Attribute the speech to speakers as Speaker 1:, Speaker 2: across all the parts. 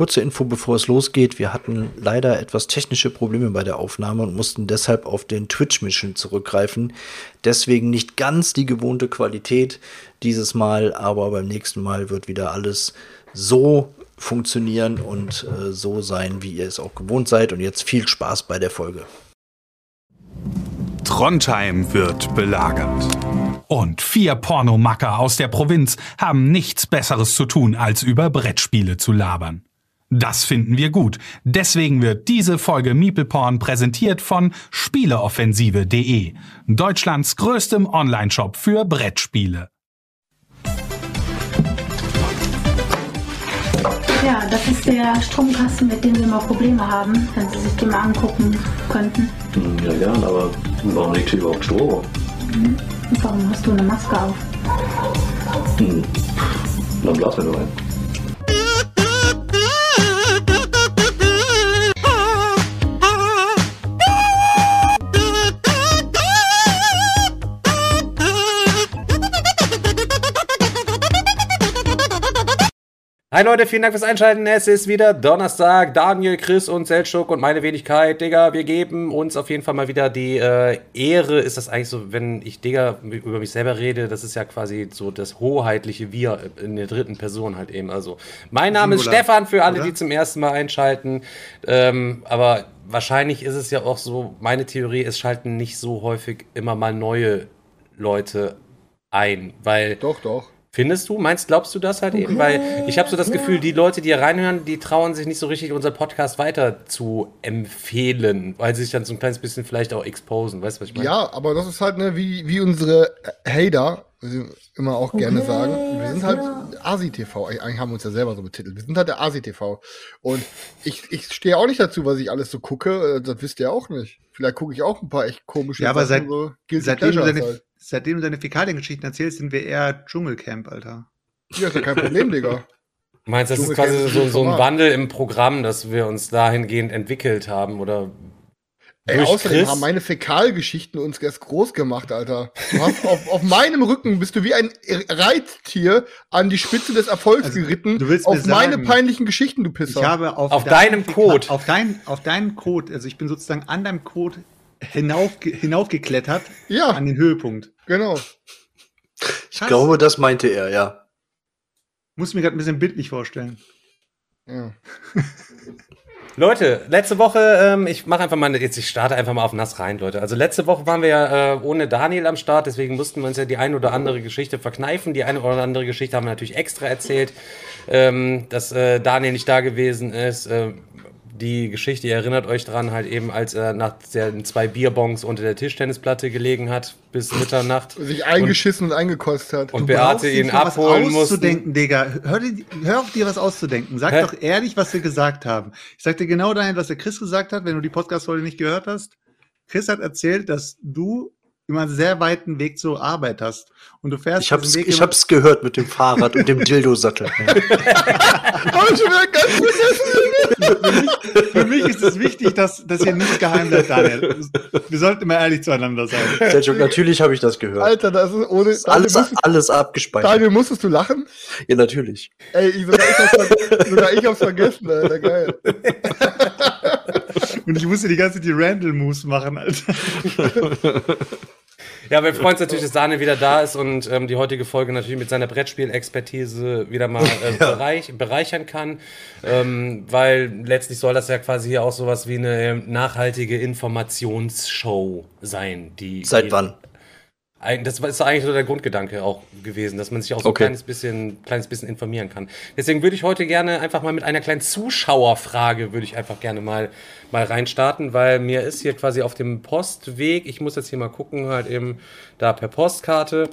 Speaker 1: kurze Info, bevor es losgeht. Wir hatten leider etwas technische Probleme bei der Aufnahme und mussten deshalb auf den Twitch-Mission zurückgreifen. Deswegen nicht ganz die gewohnte Qualität dieses Mal, aber beim nächsten Mal wird wieder alles so funktionieren und äh, so sein, wie ihr es auch gewohnt seid. Und jetzt viel Spaß bei der Folge.
Speaker 2: Trondheim wird belagert. Und vier Pornomacker aus der Provinz haben nichts Besseres zu tun, als über Brettspiele zu labern. Das finden wir gut. Deswegen wird diese Folge Meeple Porn präsentiert von Spieleoffensive.de, Deutschlands größtem Onlineshop für Brettspiele.
Speaker 3: Ja, das ist der Stromkasten, mit dem wir immer Probleme haben, wenn Sie sich den mal angucken könnten.
Speaker 4: Hm, Ja, gern, aber warum liegt hier überhaupt Strom?
Speaker 3: Und warum hast du eine Maske auf?
Speaker 4: Hm. Dann blasen wir nur rein.
Speaker 5: Hi Leute, vielen Dank fürs Einschalten. Es ist wieder Donnerstag. Daniel, Chris und Seltschuk und meine Wenigkeit. Digga, wir geben uns auf jeden Fall mal wieder die äh, Ehre. Ist das eigentlich so, wenn ich, Digga, über mich selber rede, das ist ja quasi so das hoheitliche Wir in der dritten Person halt eben. Also, mein Name ist
Speaker 6: Singular,
Speaker 5: Stefan für alle,
Speaker 6: oder?
Speaker 5: die zum ersten Mal einschalten. Ähm, aber wahrscheinlich ist es ja auch so, meine Theorie, es schalten nicht so häufig immer mal neue Leute ein, weil
Speaker 6: Doch, doch.
Speaker 5: Findest du? Meinst, glaubst du das halt eben? Weil ich habe so das Gefühl, die Leute, die hier reinhören, die trauen sich nicht so richtig, unseren Podcast weiter zu empfehlen, weil sie sich dann so ein kleines bisschen vielleicht auch exposen. Weißt du, was ich meine?
Speaker 6: Ja, aber das ist halt ne, wie, wie unsere Hater wie sie immer auch gerne sagen. Wir sind halt ASI-TV. Eigentlich haben wir uns ja selber so betitelt. Wir sind halt der ASI-TV. Und ich, ich stehe auch nicht dazu, was ich alles so gucke. Äh, Das wisst ihr auch nicht. Vielleicht gucke ich auch ein paar echt komische
Speaker 7: Ja, aber seit,
Speaker 6: so
Speaker 7: seitdem, du deine,
Speaker 6: halt.
Speaker 7: Seitdem du deine Fäkaliengeschichten erzählst, sind wir eher Dschungelcamp, Alter.
Speaker 6: Ja, ist ja kein Problem, Digga.
Speaker 5: Meinst du, das ist quasi so,
Speaker 6: ein
Speaker 5: so ein
Speaker 6: Format.
Speaker 5: Wandel im Programm, dass wir uns dahingehend entwickelt haben oder
Speaker 6: Ey, außerdem
Speaker 5: Chris?
Speaker 6: haben meine Fäkalgeschichten uns erst groß gemacht, Alter. Du hast auf, auf meinem Rücken bist du wie ein Reittier an die Spitze des Erfolgs
Speaker 7: Also,
Speaker 6: geritten.
Speaker 7: du willst
Speaker 6: auf meine
Speaker 7: sagen,
Speaker 6: peinlichen Geschichten, du Pisser.
Speaker 7: Ich habe auf,
Speaker 5: Auf
Speaker 7: deinem
Speaker 5: deinem Code.
Speaker 7: Auf, dein, auf deinen Code, also ich bin sozusagen an deinem Code hinauf, hinaufgeklettert
Speaker 6: ja,
Speaker 7: an den Höhepunkt.
Speaker 6: genau.
Speaker 1: Ich
Speaker 7: Krass.
Speaker 1: glaube, das meinte er, ja.
Speaker 7: Muss mir gerade ein bisschen bildlich vorstellen.
Speaker 6: Ja.
Speaker 5: Leute, letzte Woche, ähm, ich mache einfach mal, jetzt ich starte einfach mal auf nass rein, Leute. Also letzte Woche waren wir ja äh, ohne Daniel am Start, deswegen mussten wir uns ja die eine oder andere Geschichte verkneifen. Die eine oder andere Geschichte haben wir natürlich extra erzählt, ähm, dass äh, Daniel nicht da gewesen ist. Äh, die Geschichte, ihr erinnert euch dran, halt eben, als er nach den zwei Bierbons unter der Tischtennisplatte gelegen hat bis Mitternacht.
Speaker 6: Sich eingeschissen und, eingekostet hat.
Speaker 5: Und
Speaker 7: Du
Speaker 5: Beate ihn abholen
Speaker 7: was
Speaker 5: mussten.
Speaker 7: auszudenken, Digga. Hör, dir- hör auf dir was auszudenken. Sag
Speaker 5: Hä?
Speaker 7: doch ehrlich, was wir gesagt haben. Ich sag dir genau dahin, was der Chris gesagt hat, wenn du die Podcast-Folge nicht gehört hast. Chris hat erzählt, dass du immer einen sehr weiten Weg zur Arbeit hast. Und du fährst
Speaker 1: Ich hab's,
Speaker 7: Weg
Speaker 1: ich hab's gehört mit dem Fahrrad und dem Dildo-Sattel.
Speaker 6: Hab ich schon wieder ganz vergessen.
Speaker 7: Für mich ist es wichtig, dass, dass ihr nicht geheim bleibt, Daniel. Wir sollten immer ehrlich zueinander sein.
Speaker 1: Selchuk, natürlich habe ich das gehört.
Speaker 6: Alter, das ist ohne.
Speaker 1: Das ist alles,
Speaker 6: Daniel, musstest,
Speaker 1: alles abgespeichert.
Speaker 6: Daniel, musstest du lachen?
Speaker 1: Ja, natürlich.
Speaker 6: Ey, ich, sogar, ich hab's, sogar ich hab's vergessen, Alter, geil.
Speaker 7: Und ich musste die ganze Zeit die Randall-Moves machen, Alter.
Speaker 5: Ja, wir freuen uns natürlich, dass Daniel wieder da ist und ähm, die heutige Folge natürlich mit seiner Brettspiel-Expertise wieder mal äh, bereich, bereichern kann. Ähm, weil letztlich soll das ja quasi hier auch sowas wie eine nachhaltige Informationsshow sein. Die
Speaker 1: Seit wann?
Speaker 5: Das ist eigentlich so der Grundgedanke auch gewesen, dass man sich auch so
Speaker 1: Okay.
Speaker 5: ein kleines bisschen, kleines bisschen informieren kann. Deswegen würde ich heute gerne einfach mal mit einer kleinen Zuschauerfrage, würde ich einfach gerne mal, mal reinstarten, weil mir ist hier quasi auf dem Postweg, ich muss jetzt hier mal gucken, halt eben da per Postkarte,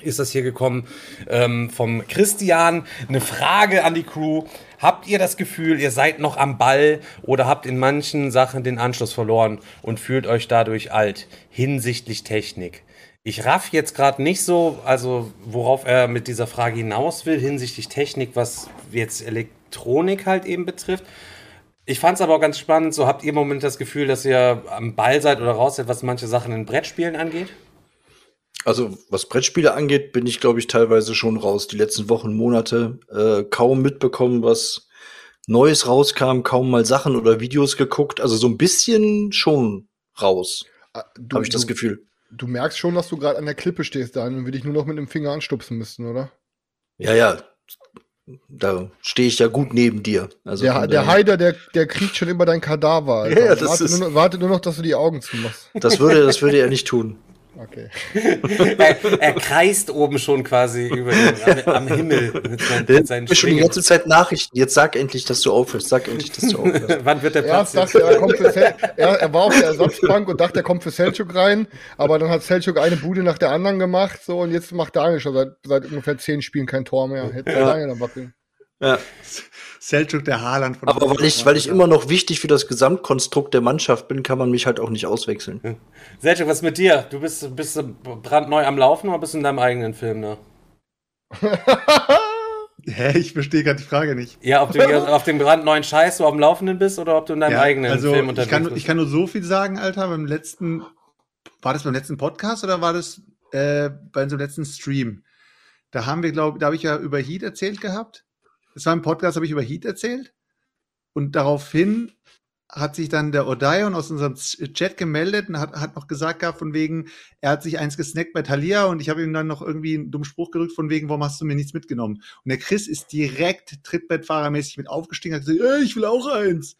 Speaker 5: ist das hier gekommen ähm, vom Christian. Eine Frage an die Crew. Habt ihr das Gefühl, ihr seid noch am Ball oder habt in manchen Sachen den Anschluss verloren und fühlt euch dadurch alt hinsichtlich Technik? Ich raff jetzt gerade nicht so, also worauf er mit dieser Frage hinaus will, hinsichtlich Technik, was jetzt Elektronik halt eben betrifft. Ich fand es aber auch ganz spannend. So habt ihr im Moment das Gefühl, dass ihr am Ball seid oder raus seid, was manche Sachen in Brettspielen angeht?
Speaker 1: Also, was Brettspiele angeht, bin ich, glaube ich, teilweise schon raus. Die letzten Wochen, Monate äh, kaum mitbekommen, was Neues rauskam, kaum mal Sachen oder Videos geguckt. Also so ein bisschen schon raus,
Speaker 6: Ah,
Speaker 1: habe ich das Gefühl.
Speaker 6: Du merkst schon, dass du gerade an der Klippe stehst, dann und wir dich nur noch mit dem Finger anstupsen müssten, oder?
Speaker 1: Ja, ja. Da stehe ich ja gut neben dir. Also
Speaker 6: der, der Haider, der, der kriegt schon immer dein Kadaver. Alter.
Speaker 1: Ja, ja, das
Speaker 6: warte,
Speaker 1: ist-
Speaker 6: nur, noch- warte nur noch, dass du die Augen zumachst.
Speaker 1: das würde, das würde er nicht tun.
Speaker 6: Okay.
Speaker 5: er, er kreist oben schon quasi über den, am, am Himmel mit seinen, mit seinen
Speaker 1: mir schon die ganze Zeit Nachrichten. Jetzt sag endlich, dass du aufhörst. Sag endlich, dass du aufhörst.
Speaker 5: Wann wird der Platz?
Speaker 6: Erst dachte er, er, kommt für Sel er, er war auf der Ersatzbank und dachte, er kommt für Selchuk rein, aber dann hat Selchuk eine Bude nach der anderen gemacht, so und jetzt macht Daniel schon seit, seit ungefähr zehn Spielen kein Tor mehr. Hätte
Speaker 1: Ja.
Speaker 6: Daniel dann wackeln.
Speaker 1: Ja.
Speaker 7: Selchuk, der Haaland von
Speaker 1: Aber weil ich, weil ich immer noch wichtig für das Gesamtkonstrukt der Mannschaft bin, kann man mich halt auch nicht auswechseln.
Speaker 5: Selchuk, was ist mit dir? Du bist, bist du brandneu am Laufen oder bist du in deinem eigenen Film da?
Speaker 7: Hä, ich verstehe gerade die Frage nicht.
Speaker 5: Ja, ob du auf dem brandneuen Scheiß so am Laufenden bist oder ob du in deinem
Speaker 7: Ja,
Speaker 5: eigenen
Speaker 7: also
Speaker 5: Film
Speaker 7: ich
Speaker 5: unterwegs
Speaker 7: kann,
Speaker 5: bist.
Speaker 7: ich kann nur so viel sagen, Alter. Beim letzten, war das beim letzten Podcast oder war das äh, bei unserem letzten Stream? Da haben wir, glaube da habe ich ja über Heat erzählt gehabt. Das war im Podcast, habe ich über Heat erzählt. Und daraufhin hat sich dann der Odion aus unserem Chat gemeldet und hat, hat noch gesagt gehabt, von wegen, er hat sich eins gesnackt bei Thalia und ich habe ihm dann noch irgendwie einen dummen Spruch gerückt, von wegen, warum hast du mir nichts mitgenommen? Und der Chris ist direkt Trittbettfahrermäßig mit aufgestiegen, hat gesagt, ich will auch eins.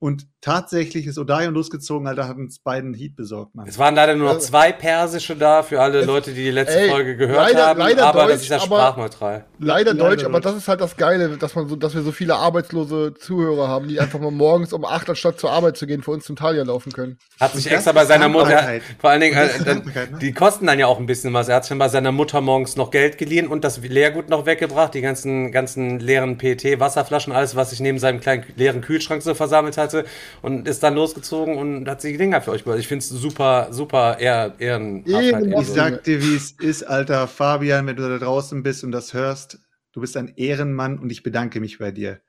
Speaker 7: Und tatsächlich ist Odion losgezogen, Alter, hat uns beiden Heat besorgt, Mann.
Speaker 5: Es waren leider nur noch
Speaker 6: Also-
Speaker 5: zwei persische da für alle Leute, die die letzte
Speaker 6: Ey,
Speaker 5: Folge gehört
Speaker 6: leider-
Speaker 5: haben,
Speaker 6: leider
Speaker 5: aber das
Speaker 6: Deutsch,
Speaker 5: ist ja
Speaker 6: aber-
Speaker 5: sprachneutral.
Speaker 6: Leider
Speaker 7: Leider
Speaker 6: Deutsch, aber
Speaker 7: Deutsch.
Speaker 6: das ist halt das Geile, dass man so, dass wir so viele arbeitslose Zuhörer haben, die einfach mal morgens um 8 anstatt zur Arbeit zu gehen, für uns zum Thalia laufen können.
Speaker 5: Hat sich
Speaker 7: das
Speaker 5: extra bei seiner Mutter, vor allen Dingen,
Speaker 7: das
Speaker 5: äh, dann,
Speaker 7: ne?
Speaker 5: die kosten dann ja auch ein bisschen was. Er hat schon bei seiner Mutter morgens noch Geld geliehen und das Leergut noch weggebracht, die ganzen, ganzen leeren PET-Wasserflaschen, alles, was sich neben seinem kleinen leeren Kühlschrank so versammelt hatte und ist dann losgezogen und hat sich die Dinger für euch besorgt. Ich finde es super, super eher, ehrenhaft. Halt
Speaker 7: Ich
Speaker 5: so.
Speaker 7: sag dir, wie es ist, Alter. Fabian, wenn du da draußen bist und das hörst, du bist ein Ehrenmann und ich bedanke mich bei dir.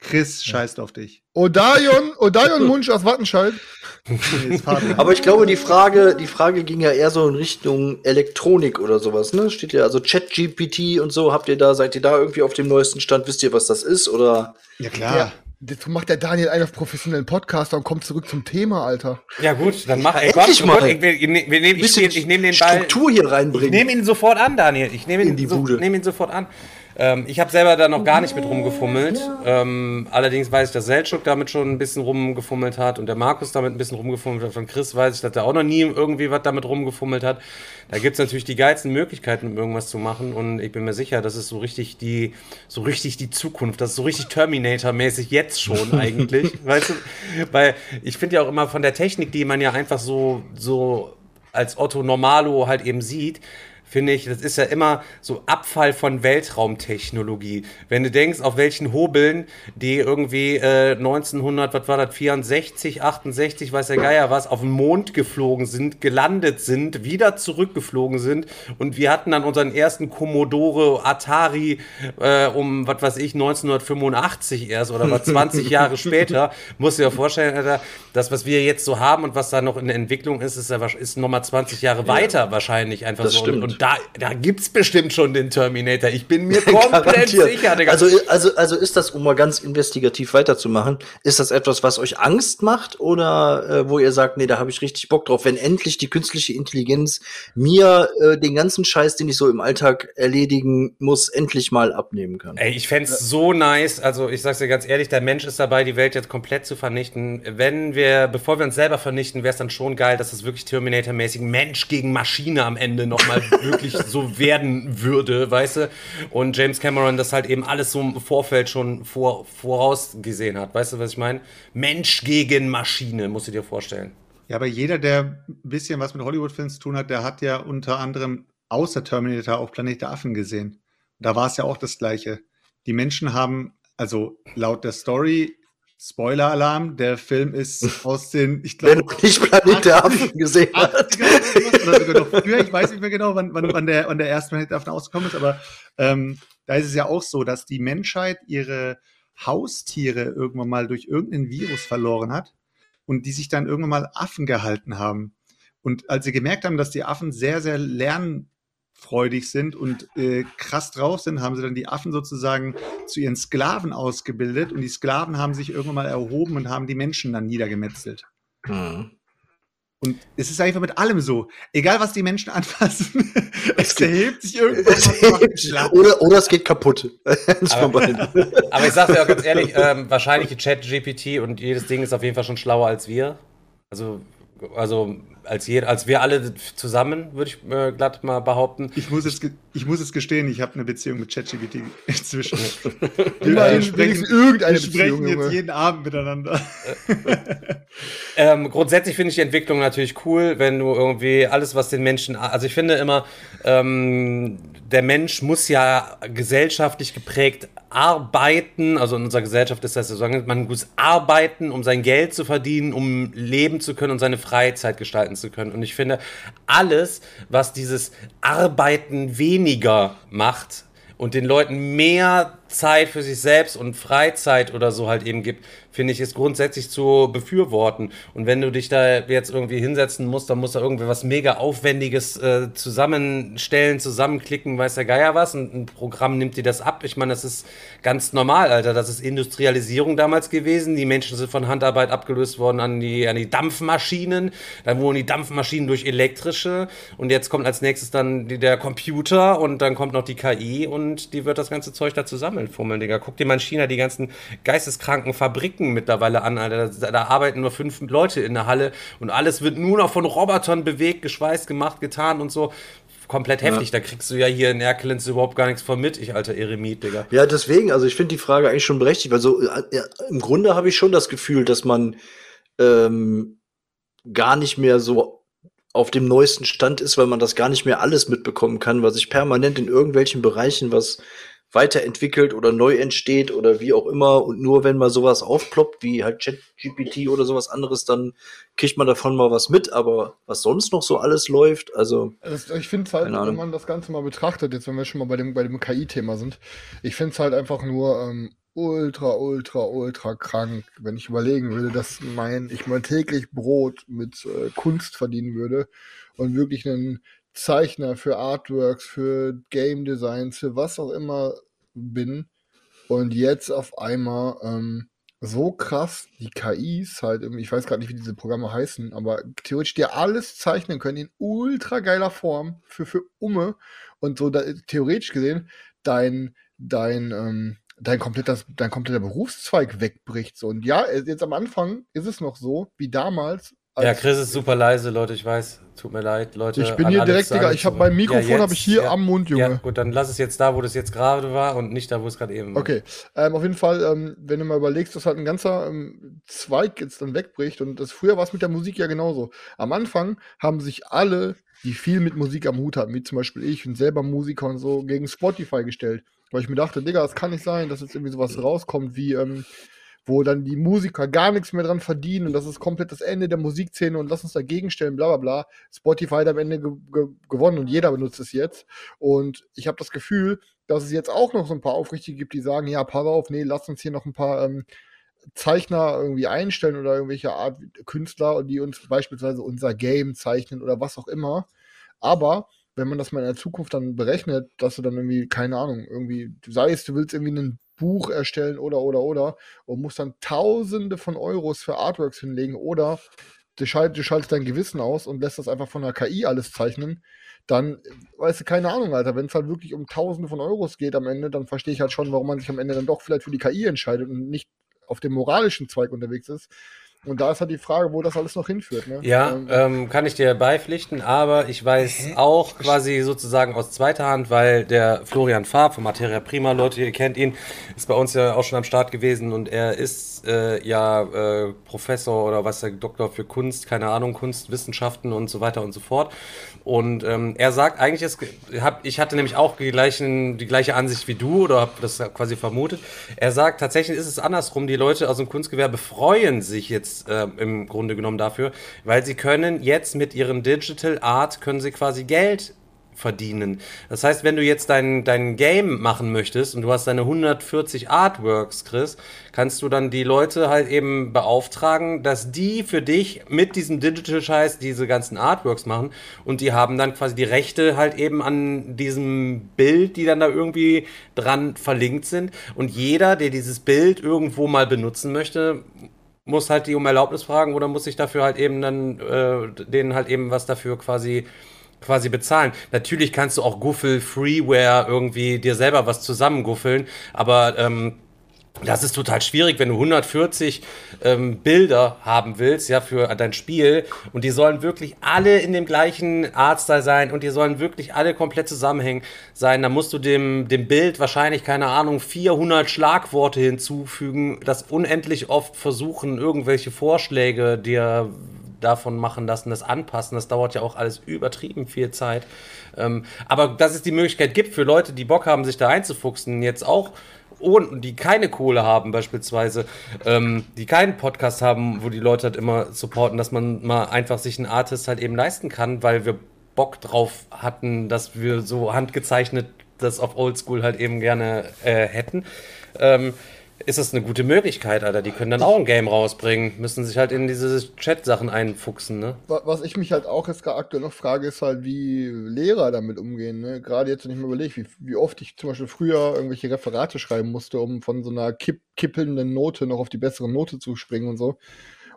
Speaker 7: Chris scheißt auf dich.
Speaker 6: Odaion, Odaion Munsch aus Wattenscheid.
Speaker 1: Aber ich glaube, die Frage, die Frage ging ja eher so in Richtung Elektronik oder sowas, ne? Steht ja, also ChatGPT und so, habt ihr da, seid ihr da irgendwie auf dem neuesten Stand? Wisst ihr, was das ist? Oder
Speaker 7: ja klar.
Speaker 6: Ja. Jetzt macht der Daniel einen auf professionellen Podcaster und kommt zurück zum Thema, Alter.
Speaker 5: Ja gut, dann mach ey,
Speaker 1: endlich
Speaker 5: Gott,
Speaker 1: mal.
Speaker 5: Gott, ich, wir, wir nehmen, ich, ich nehme den Ball.
Speaker 1: Struktur hier
Speaker 5: Ich
Speaker 1: reinbringen?
Speaker 5: nehme ihn sofort an, Daniel. Ich nehme ihn,
Speaker 1: In die
Speaker 5: so,
Speaker 1: Bude.
Speaker 5: nehme ihn sofort an. Ähm, ich habe selber da noch gar nicht mit rumgefummelt. Ähm, allerdings weiß ich, dass Selchuk damit schon ein bisschen rumgefummelt hat und der Markus damit ein bisschen rumgefummelt hat. Von Chris weiß ich, dass der auch noch nie irgendwie was damit rumgefummelt hat. Da gibt's natürlich die geilsten Möglichkeiten, um irgendwas zu machen. Und ich bin mir sicher, das ist so richtig die, so richtig die Zukunft. Das ist so richtig Terminator-mäßig jetzt schon eigentlich. weißt du? Weil ich finde ja auch immer von der Technik, die man ja einfach so, so als Otto Normalo halt eben sieht, finde ich, das ist ja immer so Abfall von Weltraumtechnologie. Wenn du denkst, auf welchen Hobeln die irgendwie äh, 1900, was war das, 64, 68, weiß der Geier was, auf den Mond geflogen sind, gelandet sind, wieder zurückgeflogen sind und wir hatten dann unseren ersten Commodore Atari äh, um, was weiß ich, 1985 erst oder was 20 Jahre später. Musst du dir vorstellen, Alter, das, was wir jetzt so haben und was da noch in der Entwicklung ist, ist, ja, ist nochmal 20 Jahre weiter wahrscheinlich einfach so.
Speaker 1: stimmt.
Speaker 5: Und, und da, da gibt's bestimmt schon den Terminator. Ich bin mir komplett sicher, Digga.
Speaker 1: Also, also, also ist das, um mal ganz investigativ weiterzumachen, ist das etwas, was euch Angst macht oder äh, wo ihr sagt, nee, da habe ich richtig Bock drauf, wenn endlich die künstliche Intelligenz mir äh, den ganzen Scheiß, den ich so im Alltag erledigen muss, endlich mal abnehmen kann?
Speaker 5: Ey, ich fänd's so nice. Also, ich sag's dir ganz ehrlich, der Mensch ist dabei, die Welt jetzt komplett zu vernichten. Wenn wir, bevor wir uns selber vernichten, wäre es dann schon geil, dass es wirklich Terminator-mäßig Mensch gegen Maschine am Ende nochmal wirklich so werden würde, weißt du? Und James Cameron das halt eben alles so im Vorfeld schon vor, vorausgesehen hat. Weißt du, was ich meine? Mensch gegen Maschine, musst du dir vorstellen.
Speaker 7: Ja, aber jeder, der ein bisschen was mit Hollywood-Films zu tun hat, der hat ja unter anderem außer Terminator auch Planet der Affen gesehen. Da war es ja auch das Gleiche. Die Menschen haben, also laut der Story, Spoiler-Alarm, der Film ist aus den, ich glaube,
Speaker 1: nicht Planet der Affen gesehen hat.
Speaker 7: 80er oder sogar noch früher, ich weiß nicht mehr genau, wann, wann, wann, der, wann der erste Affen ausgekommen ist, aber ähm, da ist es ja auch so, dass die Menschheit ihre Haustiere irgendwann mal durch irgendein Virus verloren hat und die sich dann irgendwann mal Affen gehalten haben. Und als sie gemerkt haben, dass die Affen sehr, sehr freudig sind und äh, krass drauf sind, haben sie dann die Affen sozusagen zu ihren Sklaven ausgebildet und die Sklaven haben sich irgendwann mal erhoben und haben die Menschen dann niedergemetzelt.
Speaker 1: Mhm.
Speaker 7: Und es ist einfach mit allem so. Egal, was die Menschen anfassen, es erhebt sich
Speaker 1: Es
Speaker 7: was macht einen Schlag.
Speaker 1: oder, oder es geht kaputt.
Speaker 5: Aber-. Aber ich sage dir auch ganz ehrlich, ähm, wahrscheinlich Chat-GPT und jedes Ding ist auf jeden Fall schon schlauer als wir. Also, also als, je, als wir alle zusammen, würde ich äh, glatt mal behaupten.
Speaker 7: Ich muss, jetzt, ge- ich muss jetzt gestehen, ich habe eine Beziehung mit ChatGPT inzwischen.
Speaker 6: Immerhin
Speaker 7: sprechen-
Speaker 6: wenigstens irgendeine
Speaker 7: wir sprechen jetzt
Speaker 6: Junge.
Speaker 7: jeden Abend miteinander.
Speaker 5: Ähm, grundsätzlich finde ich die Entwicklung natürlich cool, wenn du irgendwie alles, was den Menschen, also ich finde immer, ähm, der Mensch muss ja gesellschaftlich geprägt arbeiten, also in unserer Gesellschaft ist das so, man muss arbeiten, um sein Geld zu verdienen, um leben zu können und seine Freizeit gestalten zu können. Und ich finde, alles, was dieses Arbeiten weniger macht, und den Leuten mehr Zeit für sich selbst und Freizeit oder so halt eben gibt, finde ich, ist grundsätzlich zu befürworten. Und wenn du dich da jetzt irgendwie hinsetzen musst, dann musst du irgendwie was mega Aufwendiges äh, zusammenstellen, zusammenklicken, weiß der Geier was. Und ein Programm nimmt dir das ab. Ich meine, das ist ganz normal, Alter. Das ist Industrialisierung damals gewesen. Die Menschen sind von Handarbeit abgelöst worden an die, an die Dampfmaschinen. Dann wurden die Dampfmaschinen durch elektrische. Und jetzt kommt als nächstes dann der Computer und dann kommt noch die KI und die wird das ganze Zeug da zusammenfummeln, Digga. Guck dir mal in China die ganzen geisteskranken Fabriken mittlerweile an, Alter. Da, da arbeiten nur fünf Leute in der Halle und alles wird nur noch von Robotern bewegt, geschweißt, gemacht, getan und so. Komplett heftig. Da kriegst du ja hier in Erkelenz überhaupt gar nichts von mit, ich alter Eremit, Digga.
Speaker 1: Ja, deswegen, also ich finde die Frage eigentlich schon berechtigt, weil so äh, ja, im Grunde habe ich schon das Gefühl, dass man ähm, gar nicht mehr so auf dem neuesten Stand ist, weil man das gar nicht mehr alles mitbekommen kann, was sich permanent in irgendwelchen Bereichen was weiterentwickelt oder neu entsteht oder wie auch immer. Und nur wenn mal sowas aufploppt, wie halt ChatGPT oder sowas anderes, dann kriegt man davon mal was mit, aber was sonst noch so alles läuft, also
Speaker 6: Das, ich finde es halt, wenn man das Ganze mal betrachtet, jetzt wenn wir schon mal bei dem, bei dem KI-Thema sind, ich finde es halt einfach nur ähm, ultra, ultra, ultra krank, wenn ich überlegen würde, dass mein, ich mein täglich Brot mit äh, Kunst verdienen würde und wirklich einen Zeichner für Artworks, für Game Designs, für was auch immer bin und jetzt auf einmal ähm, so krass die KIs halt ich weiß gerade nicht, wie diese Programme heißen, aber theoretisch dir alles zeichnen können in ultra geiler Form für, für Umme und so da, theoretisch gesehen dein, dein, ähm, dein kompletter, dein kompletter Berufszweig wegbricht. So. Und ja, äh, jetzt am Anfang ist es noch so, wie damals.
Speaker 5: Ja, Chris ist super leise, Leute, ich weiß. Tut mir leid, Leute.
Speaker 6: Ich bin hier direkt, Digga, ich habe mein Mikrofon
Speaker 5: Ja,
Speaker 6: habe ich hier
Speaker 5: ja.
Speaker 6: am Mund, Junge.
Speaker 5: Ja, gut, dann lass es jetzt da, wo das jetzt gerade war und nicht da, wo es gerade eben war.
Speaker 6: Okay, ähm, auf jeden Fall, ähm, wenn du mal überlegst, dass halt ein ganzer ähm, Zweig jetzt dann wegbricht und das früher war es mit der Musik ja genauso. Am Anfang haben sich alle, die viel mit Musik am Hut hatten, wie zum Beispiel ich und selber Musiker und so, gegen Spotify gestellt. Weil ich mir dachte, Digga, es kann nicht sein, dass jetzt irgendwie sowas rauskommt wie, ähm, wo dann die Musiker gar nichts mehr dran verdienen und das ist komplett das Ende der Musikszene und lass uns dagegen stellen, bla bla bla. Spotify hat am Ende ge ge gewonnen und jeder benutzt es jetzt. Und ich habe das Gefühl, dass es jetzt auch noch so ein paar Aufrichtige gibt, die sagen, ja, pass auf, nee, lass uns hier noch ein paar ähm, Zeichner irgendwie einstellen oder irgendwelche Art Künstler, die uns beispielsweise unser Game zeichnen oder was auch immer. Aber wenn man das mal in der Zukunft dann berechnet, dass du dann irgendwie, keine Ahnung, irgendwie, sei es, du willst irgendwie ein Buch erstellen oder, oder, oder, und musst dann Tausende von Euros für Artworks hinlegen oder du, schalt, du schaltest dein Gewissen aus und lässt das einfach von der KI alles zeichnen, dann, weißt du, keine Ahnung, Alter, wenn es halt wirklich um Tausende von Euros geht am Ende, dann verstehe ich halt schon, warum man sich am Ende dann doch vielleicht für die KI entscheidet und nicht auf dem moralischen Zweig unterwegs ist. Und da ist halt die Frage, wo das alles noch hinführt. Ne?
Speaker 5: Ja,
Speaker 6: Ähm,
Speaker 5: ähm, kann ich dir beipflichten, aber ich weiß auch quasi sozusagen aus zweiter Hand, weil der Florian Farb von Materia Prima, Leute, ihr kennt ihn, ist bei uns ja auch schon am Start gewesen und er ist äh, ja äh, Professor oder was der Doktor für Kunst, keine Ahnung, Kunstwissenschaften und so weiter und so fort. Und ähm, er sagt eigentlich, es, hab, ich hatte nämlich auch die, gleichen, die gleiche Ansicht wie du oder habe das quasi vermutet. Er sagt, tatsächlich ist es andersrum, die Leute aus dem Kunstgewerbe freuen sich jetzt äh, im Grunde genommen dafür, weil sie können jetzt mit ihren Digital Art, können sie quasi Geld verdienen. Das heißt, wenn du jetzt dein, dein Game machen möchtest und du hast deine 140 Artworks, Chris, kannst du dann die Leute halt eben beauftragen, dass die für dich mit diesem Digital-Scheiß diese ganzen Artworks machen und die haben dann quasi die Rechte halt eben an diesem Bild, die dann da irgendwie dran verlinkt sind und jeder, der dieses Bild irgendwo mal benutzen möchte, muss halt die um Erlaubnis fragen oder muss sich dafür halt eben dann äh, denen halt eben was dafür quasi quasi bezahlen. Natürlich kannst du auch Guffel, Freeware irgendwie dir selber was zusammenguffeln, aber ähm, das ist total schwierig, wenn du 140 ähm, Bilder haben willst, ja, für dein Spiel und die sollen wirklich alle in dem gleichen Artstyle sein und die sollen wirklich alle komplett zusammenhängen sein. Da musst du dem, dem Bild wahrscheinlich, keine Ahnung, 400 Schlagworte hinzufügen, das unendlich oft versuchen, irgendwelche Vorschläge dir davon machen lassen, das anpassen. Das dauert ja auch alles übertrieben viel Zeit. Ähm, aber dass es die Möglichkeit gibt für Leute, die Bock haben, sich da einzufuchsen, jetzt auch und die keine Kohle haben beispielsweise, ähm, die keinen Podcast haben, wo die Leute halt immer supporten, dass man mal einfach sich einen Artist halt eben leisten kann, weil wir Bock drauf hatten, dass wir so handgezeichnet das auf Oldschool halt eben gerne äh, hätten. Ähm, ist das eine gute Möglichkeit, Alter. Die können dann auch ein Game rausbringen, müssen sich halt in diese Chat-Sachen einfuchsen, ne?
Speaker 6: Was ich mich halt auch jetzt gerade aktuell noch frage, ist halt, wie Lehrer damit umgehen, ne? Gerade jetzt, wenn ich mir überlege, wie, wie oft ich zum Beispiel früher irgendwelche Referate schreiben musste, um von so einer kipp kippelnden Note noch auf die bessere Note zu springen und so.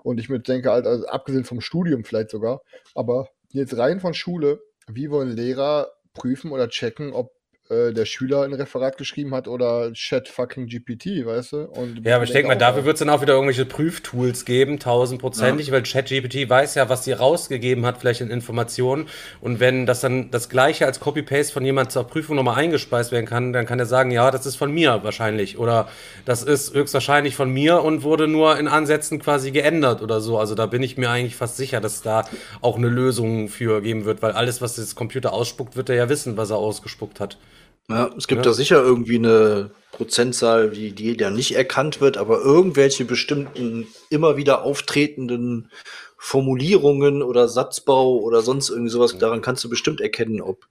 Speaker 6: Und ich mir denke halt, also abgesehen vom Studium vielleicht sogar, aber jetzt rein von Schule, wie wollen Lehrer prüfen oder checken, ob äh, der Schüler ein Referat geschrieben hat oder Chat fucking GPT, weißt du? Und
Speaker 5: ja, aber ich denke mal, dafür wird es dann auch wieder irgendwelche Prüftools geben, tausendprozentig, ja. weil Chat GPT weiß ja, was sie rausgegeben hat, vielleicht in Informationen. Und wenn das dann das Gleiche als Copy-Paste von jemand zur Prüfung nochmal eingespeist werden kann, dann kann er sagen, ja, das ist von mir wahrscheinlich. Oder das ist höchstwahrscheinlich von mir und wurde nur in Ansätzen quasi geändert oder so. Also da bin ich mir eigentlich fast sicher, dass da auch eine Lösung für geben wird, weil alles, was das Computer ausspuckt, wird er ja wissen, was er ausgespuckt hat.
Speaker 1: Ja, es gibt ja. da sicher irgendwie eine Prozentzahl, die, die ja nicht erkannt wird, aber irgendwelche bestimmten immer wieder auftretenden Formulierungen oder Satzbau oder sonst irgendwie sowas, daran kannst du bestimmt erkennen, ob,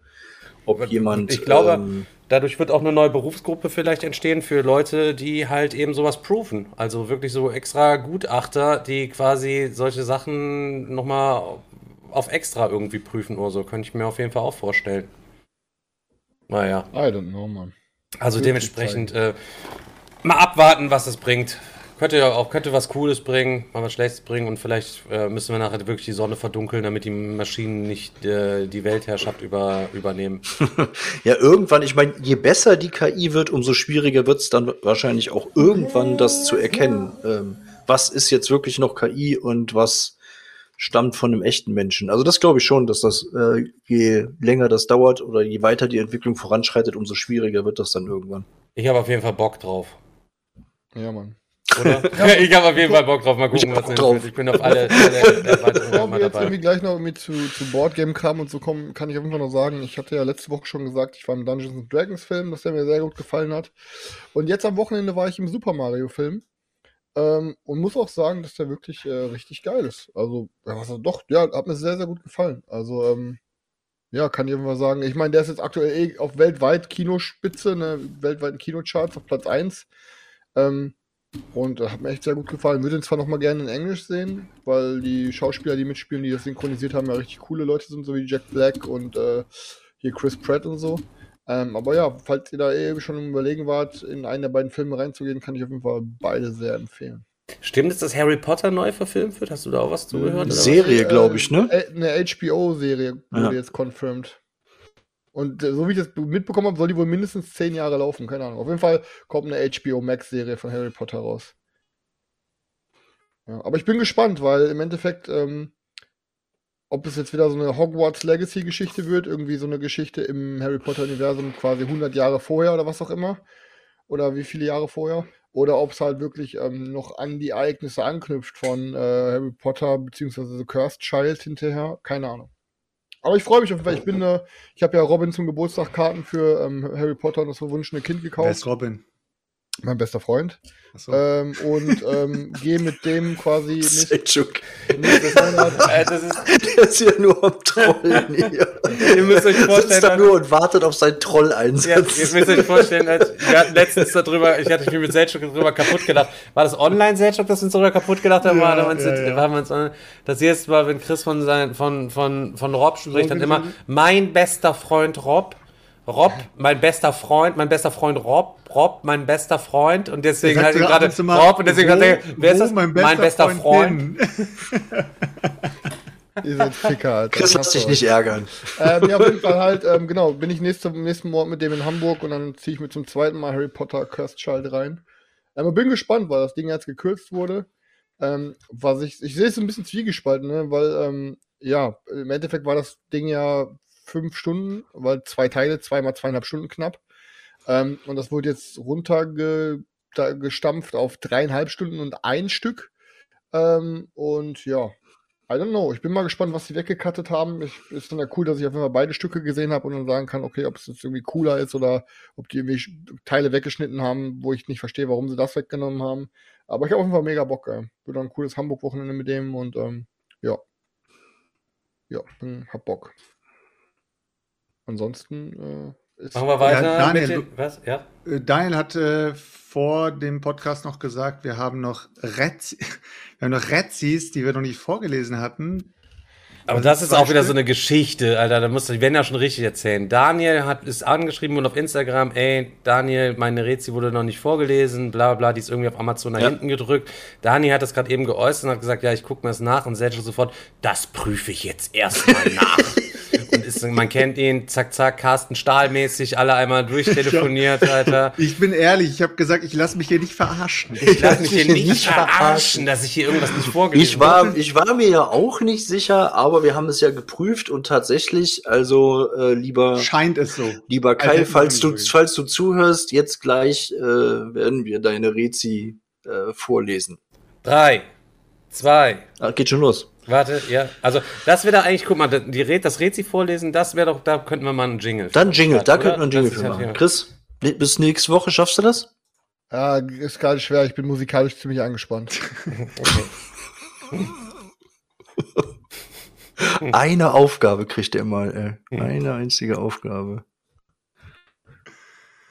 Speaker 1: ob jemand.
Speaker 5: Ich glaube, ähm, dadurch wird auch eine neue Berufsgruppe vielleicht entstehen für Leute, die halt eben sowas prüfen. Also wirklich so extra Gutachter, die quasi solche Sachen nochmal auf extra irgendwie prüfen oder so. Könnte ich mir auf jeden Fall auch vorstellen. Naja.
Speaker 6: I don't know, man.
Speaker 5: Also Wirklich dementsprechend äh, mal abwarten, was es bringt. Könnte ja auch könnte was Cooles bringen, mal was Schlechtes bringen und vielleicht äh, müssen wir nachher wirklich die Sonne verdunkeln, damit die Maschinen nicht äh, die Weltherrschaft über, übernehmen.
Speaker 1: ja, irgendwann, ich meine, je besser die KI wird, umso schwieriger wird es dann wahrscheinlich auch irgendwann das zu erkennen. Ähm, was ist jetzt wirklich noch KI und was stammt von einem echten Menschen. Also das glaube ich schon, dass das, äh, je länger das dauert oder je weiter die Entwicklung voranschreitet, umso schwieriger wird das dann irgendwann.
Speaker 5: Ich habe auf jeden Fall Bock drauf.
Speaker 6: Ja, Mann.
Speaker 5: Oder? ja, ich habe auf jeden Fall Bock drauf. Mal gucken, was drauf. Wird. Ich bin auf alle, alle
Speaker 6: Bevor wir jetzt irgendwie gleich noch mit zu, zu Boardgame-Kram und so kommen, kann ich auf jeden Fall noch sagen, ich hatte ja letzte Woche schon gesagt, ich war im Dungeons Dragons Film, dass der mir sehr gut gefallen hat. Und jetzt am Wochenende war ich im Super Mario Film. Ähm, und muss auch sagen, dass der wirklich äh, richtig geil ist. Also, ja, also doch, ja, hat mir sehr, sehr gut gefallen. Also, ähm, ja, kann ich mal sagen. Ich meine, der ist jetzt aktuell eh auf weltweit Kinospitze, ne, weltweiten Kinocharts auf Platz 1. Ähm, und äh, hat mir echt sehr gut gefallen. Würde ihn zwar noch mal gerne in Englisch sehen, weil die Schauspieler, die mitspielen, die das synchronisiert haben, ja richtig coole Leute sind, so wie Jack Black und äh, hier Chris Pratt und so. Ähm, aber ja, falls ihr da eben schon im Überlegen wart, in einen der beiden Filme reinzugehen, kann ich auf jeden Fall beide sehr empfehlen.
Speaker 5: Stimmt es, dass Harry Potter neu verfilmt wird? Hast du da auch was zugehört? Eine
Speaker 1: Serie, glaube ich, ne?
Speaker 6: Äh, eine HBO-Serie wurde ja. jetzt confirmed. Und äh, so wie ich das mitbekommen habe, soll die wohl mindestens zehn Jahre laufen. Keine Ahnung. Auf jeden Fall kommt eine HBO Max-Serie von Harry Potter raus. Ja, aber ich bin gespannt, weil im Endeffekt ähm, ob es jetzt wieder so eine Hogwarts Legacy Geschichte wird, irgendwie so eine Geschichte im Harry Potter Universum quasi 100 Jahre vorher oder was auch immer. Oder wie viele Jahre vorher. Oder ob es halt wirklich ähm, noch an die Ereignisse anknüpft von äh, Harry Potter bzw. The Cursed Child hinterher. Keine Ahnung. Aber ich freue mich auf jeden Fall. Ich bin, äh, ich habe ja Robin zum Geburtstag Karten für ähm, Harry Potter und das verwunschene Kind gekauft. Wer
Speaker 7: ist Robin?
Speaker 6: Mein bester Freund.
Speaker 7: Achso.
Speaker 6: Ähm, und ähm, gehe mit dem quasi Monat.
Speaker 5: Äh, das ist,
Speaker 1: Der ist ja nur am Trollen hier.
Speaker 5: ihr müsst euch
Speaker 1: Sitzt
Speaker 5: vorstellen,
Speaker 1: da nur und wartet auf seinen
Speaker 5: Ja,
Speaker 1: Trolleinsatz.
Speaker 5: ihr müsst euch vorstellen, als, wir hatten letztens darüber, ich hatte mich mit Selchuk darüber kaputt gedacht. War das online Selchuk, dass wir uns darüber kaputt gedacht haben?
Speaker 7: Ja,
Speaker 5: war, du,
Speaker 7: ja, ja.
Speaker 5: war man so, das jedes Mal, wenn Chris von, sein, von, von, von Rob spricht, dann immer, mein bester Freund Rob, Rob, mein bester Freund, mein bester Freund Rob, Rob, mein bester Freund und deswegen
Speaker 7: Er
Speaker 5: halt gerade Rob und deswegen
Speaker 7: wo-
Speaker 5: hat er, wer ist das? Mein bester, Freund.
Speaker 7: bin.
Speaker 6: Ihr seid Ficker, Alter.
Speaker 1: Chris, lass dich nicht ärgern.
Speaker 6: ähm, ja, auf jeden Fall halt, ähm, genau, bin ich nächste, nächsten Monat mit dem in Hamburg und dann ziehe ich mir zum zweiten Mal Harry Potter Cursed Child rein. Ähm, bin gespannt, weil das Ding jetzt gekürzt wurde. Ähm, was ich, ich sehe es ein bisschen zwiegespalten, ne? weil, ähm, ja, im Endeffekt war das Ding ja fünf Stunden, weil zwei Teile, zweimal zweieinhalb Stunden knapp. Ähm, und das wurde jetzt runtergestampft auf dreieinhalb Stunden und ein Stück. Ähm, und ja, I don't know. Ich bin mal gespannt, was sie weggekattet haben. Ich, ist dann ja cool, dass ich auf jeden Fall beide Stücke gesehen habe und dann sagen kann, okay, ob es jetzt irgendwie cooler ist oder ob die irgendwie Teile weggeschnitten haben, wo ich nicht verstehe, warum sie das weggenommen haben. Aber ich habe auf jeden Fall mega Bock. Ey. Wird ein cooles Hamburg-Wochenende mit dem und ähm, ja. Ja, hab Bock. Ansonsten äh, ist.
Speaker 5: Machen wir weiter
Speaker 7: Ja, Daniel,
Speaker 5: den, was? Ja?
Speaker 7: Äh, Daniel hat äh, vor dem Podcast noch gesagt, wir haben noch Rez wir haben noch Rezis, die wir noch nicht vorgelesen hatten.
Speaker 5: Aber
Speaker 7: Was
Speaker 5: das
Speaker 7: ist
Speaker 5: auch wieder so eine Geschichte, Alter. Da musst du, die werden ja schon richtig erzählen. Daniel hat ist angeschrieben und auf Instagram, ey, Daniel, meine Rezi wurde noch nicht vorgelesen, bla bla, die ist irgendwie auf Amazon nach
Speaker 1: Ja.
Speaker 5: hinten gedrückt. Daniel hat das gerade eben geäußert und hat gesagt, ja, ich gucke mir das nach und Sergio sofort, das prüfe ich jetzt erstmal nach. Ist, man kennt ihn, zack, zack, Carsten Stahl-mäßig, alle einmal durchtelefoniert, Alter.
Speaker 7: Ich bin ehrlich, ich habe gesagt, ich lasse mich hier nicht verarschen.
Speaker 5: Ich lass mich hier nicht
Speaker 1: nicht
Speaker 5: verarschen, dass ich hier irgendwas nicht vorgelesen
Speaker 1: Ich war, ich war mir ja auch nicht sicher, aber wir haben es ja geprüft und tatsächlich, also äh, lieber,
Speaker 7: Scheint es so.
Speaker 1: lieber Kai,
Speaker 7: wir
Speaker 1: falls du, falls du zuhörst, jetzt gleich äh, werden wir deine Rezi äh, vorlesen.
Speaker 5: Drei, zwei,
Speaker 1: Ah, geht schon los.
Speaker 5: Warte, ja. Also, das wäre da eigentlich, guck mal, die Red, das Rätsel vorlesen, das wäre doch, da könnten wir mal einen Jingle.
Speaker 1: Dann Jingle, da
Speaker 5: oder?
Speaker 1: könnten wir einen Jingle für
Speaker 5: ja
Speaker 1: machen.
Speaker 5: fair.
Speaker 1: Chris, ne- bis nächste Woche schaffst du das?
Speaker 6: Ja, ist gerade schwer. Ich bin musikalisch ziemlich angespannt.
Speaker 1: Eine Aufgabe kriegt er mal, ey. Eine einzige Aufgabe.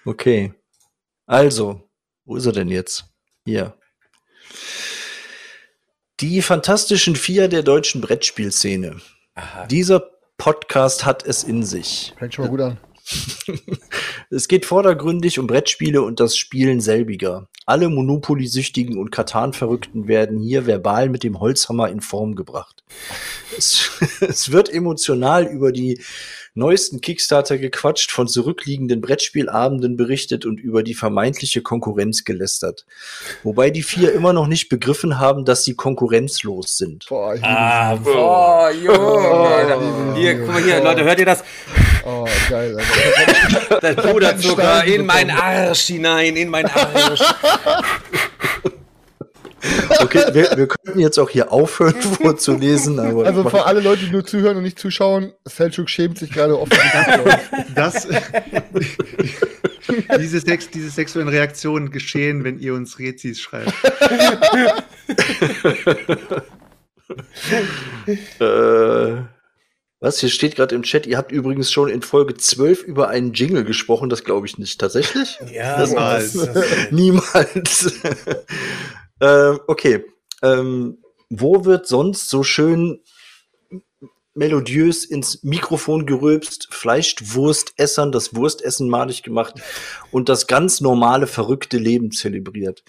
Speaker 1: Okay. Also, wo ist er denn jetzt? Hier. Die fantastischen vier der deutschen Brettspielszene.
Speaker 5: Aha.
Speaker 1: Dieser Podcast hat es in sich.
Speaker 6: Fängt schon mal gut an.
Speaker 1: Es geht vordergründig um Brettspiele und das Spielen selbiger. Alle Monopoly-Süchtigen und Katan-Verrückten werden hier verbal mit dem Holzhammer in Form gebracht. Es, es wird emotional über die neuesten Kickstarter gequatscht, von zurückliegenden Brettspielabenden berichtet und über die vermeintliche Konkurrenz gelästert. Wobei die vier immer noch nicht begriffen haben, dass sie konkurrenzlos sind.
Speaker 6: Boah,
Speaker 5: Ah, boah, Junge.
Speaker 6: Oh,
Speaker 5: Hier, guck mal hier, Leute, hört ihr das?
Speaker 6: Oh, geil. Alter.
Speaker 5: Das Puderzucker in meinen. Arsch hinein, in meinen Arsch.
Speaker 1: Okay, wir, wir könnten jetzt auch hier aufhören vorzulesen, aber
Speaker 6: Also für alle Leute, die nur zuhören und nicht zuschauen, Selchuk schämt sich gerade offensichtlich.
Speaker 7: Das, diese, Sex, diese sexuellen Reaktionen geschehen, wenn ihr uns Rezis schreibt.
Speaker 1: Äh, was? Hier steht gerade im Chat, ihr habt übrigens schon in Folge 12 über einen Jingle gesprochen, das glaube ich nicht. Tatsächlich?
Speaker 5: Ja,
Speaker 1: Das
Speaker 5: was?
Speaker 1: Niemals. ähm, okay. Ähm, wo wird sonst so schön melodiös ins Mikrofon gerülpst, Fleisch, Wurst, Essern, das Wurstessen malig gemacht und das ganz normale, verrückte Leben zelebriert.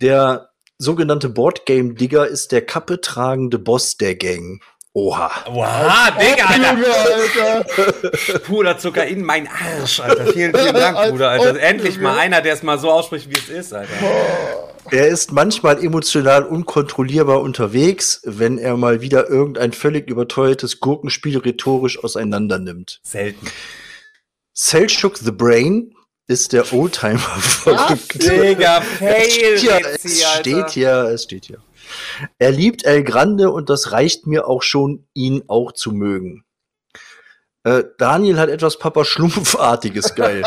Speaker 1: Der sogenannte Boardgame-Digger ist der Kappe tragende Boss der Gang. Oha.
Speaker 5: Wow, Digga, Alter.
Speaker 6: Alter.
Speaker 5: Puderzucker in meinen Arsch, Alter. Vielen, vielen Dank, Bruder, Alter. Endlich mal einer, der es mal so ausspricht, wie es ist, Alter.
Speaker 1: Er ist manchmal emotional unkontrollierbar unterwegs, wenn er mal wieder irgendein völlig überteuertes Gurkenspiel rhetorisch auseinander nimmt.
Speaker 5: Selten.
Speaker 1: Selchuk the Brain ist der Oldtimer verrückt.
Speaker 5: Digga, fail,
Speaker 1: steht ja,
Speaker 5: Ritzi,
Speaker 1: es steht hier, es steht hier. Er liebt El Grande und das reicht mir auch schon, ihn auch zu mögen. Äh, Daniel hat etwas Papa Schlumpfartiges geil.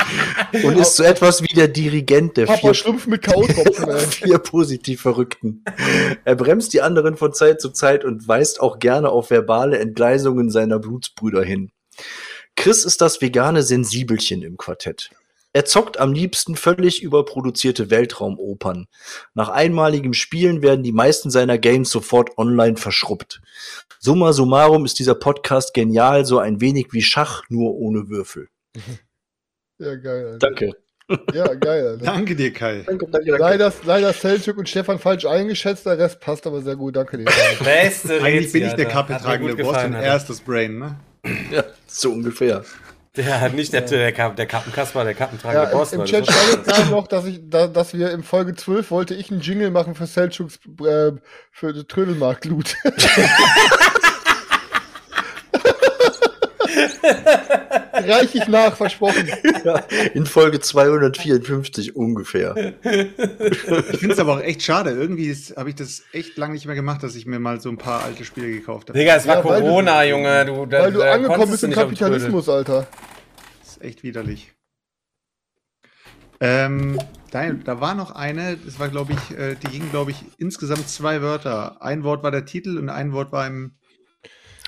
Speaker 1: und ist so etwas wie der Dirigent der
Speaker 6: Papa
Speaker 1: vier,
Speaker 6: Schlumpf mit ey.
Speaker 1: vier positiv Verrückten. Er bremst die anderen von Zeit zu Zeit und weist auch gerne auf verbale Entgleisungen seiner Blutsbrüder hin. Chris ist das vegane Sensibelchen im Quartett. Er zockt am liebsten völlig überproduzierte Weltraumopern. Nach einmaligem Spielen werden die meisten seiner Games sofort online verschrubbt. Summa summarum ist dieser Podcast genial, so ein wenig wie Schach, nur ohne Würfel.
Speaker 6: Ja, geil. Alter.
Speaker 1: Danke.
Speaker 6: Ja, geil. Alter.
Speaker 7: Danke dir, Kai.
Speaker 1: Danke, danke, danke.
Speaker 6: Leider, leider Selchuk und Stefan falsch eingeschätzt, der Rest passt aber sehr gut. Danke dir.
Speaker 5: Beste
Speaker 7: Eigentlich bin ich der
Speaker 5: mir
Speaker 7: Boss
Speaker 5: gut
Speaker 7: und er das Brain, ne?
Speaker 1: Ja, so ungefähr.
Speaker 5: Der hat nicht der, der, der Kappenkasper, der kappentragende
Speaker 6: Ja,
Speaker 5: Boss.
Speaker 6: im, im Chat jetzt gerade noch, dass, ich, da, dass wir in Folge 12 wollte ich einen Jingle machen für Selchuks äh, für Trödelmarkt-Loot. Reich ich nach, versprochen.
Speaker 1: In Folge 254 ungefähr.
Speaker 7: Ich finde es aber auch echt schade. Irgendwie habe ich das echt lange nicht mehr gemacht, dass ich mir mal so ein paar alte Spiele gekauft habe.
Speaker 5: Digga, es war
Speaker 6: Ja, weil du-
Speaker 5: Corona, Junge. Du, da,
Speaker 6: Weil du
Speaker 5: da
Speaker 6: angekommen bist im. Kapitalismus, Alter.
Speaker 7: Das ist echt widerlich. Ähm, da, da war noch eine, das war, glaube ich, äh, die ging, glaube ich, insgesamt zwei Wörter. Ein Wort war der Titel und ein Wort war im.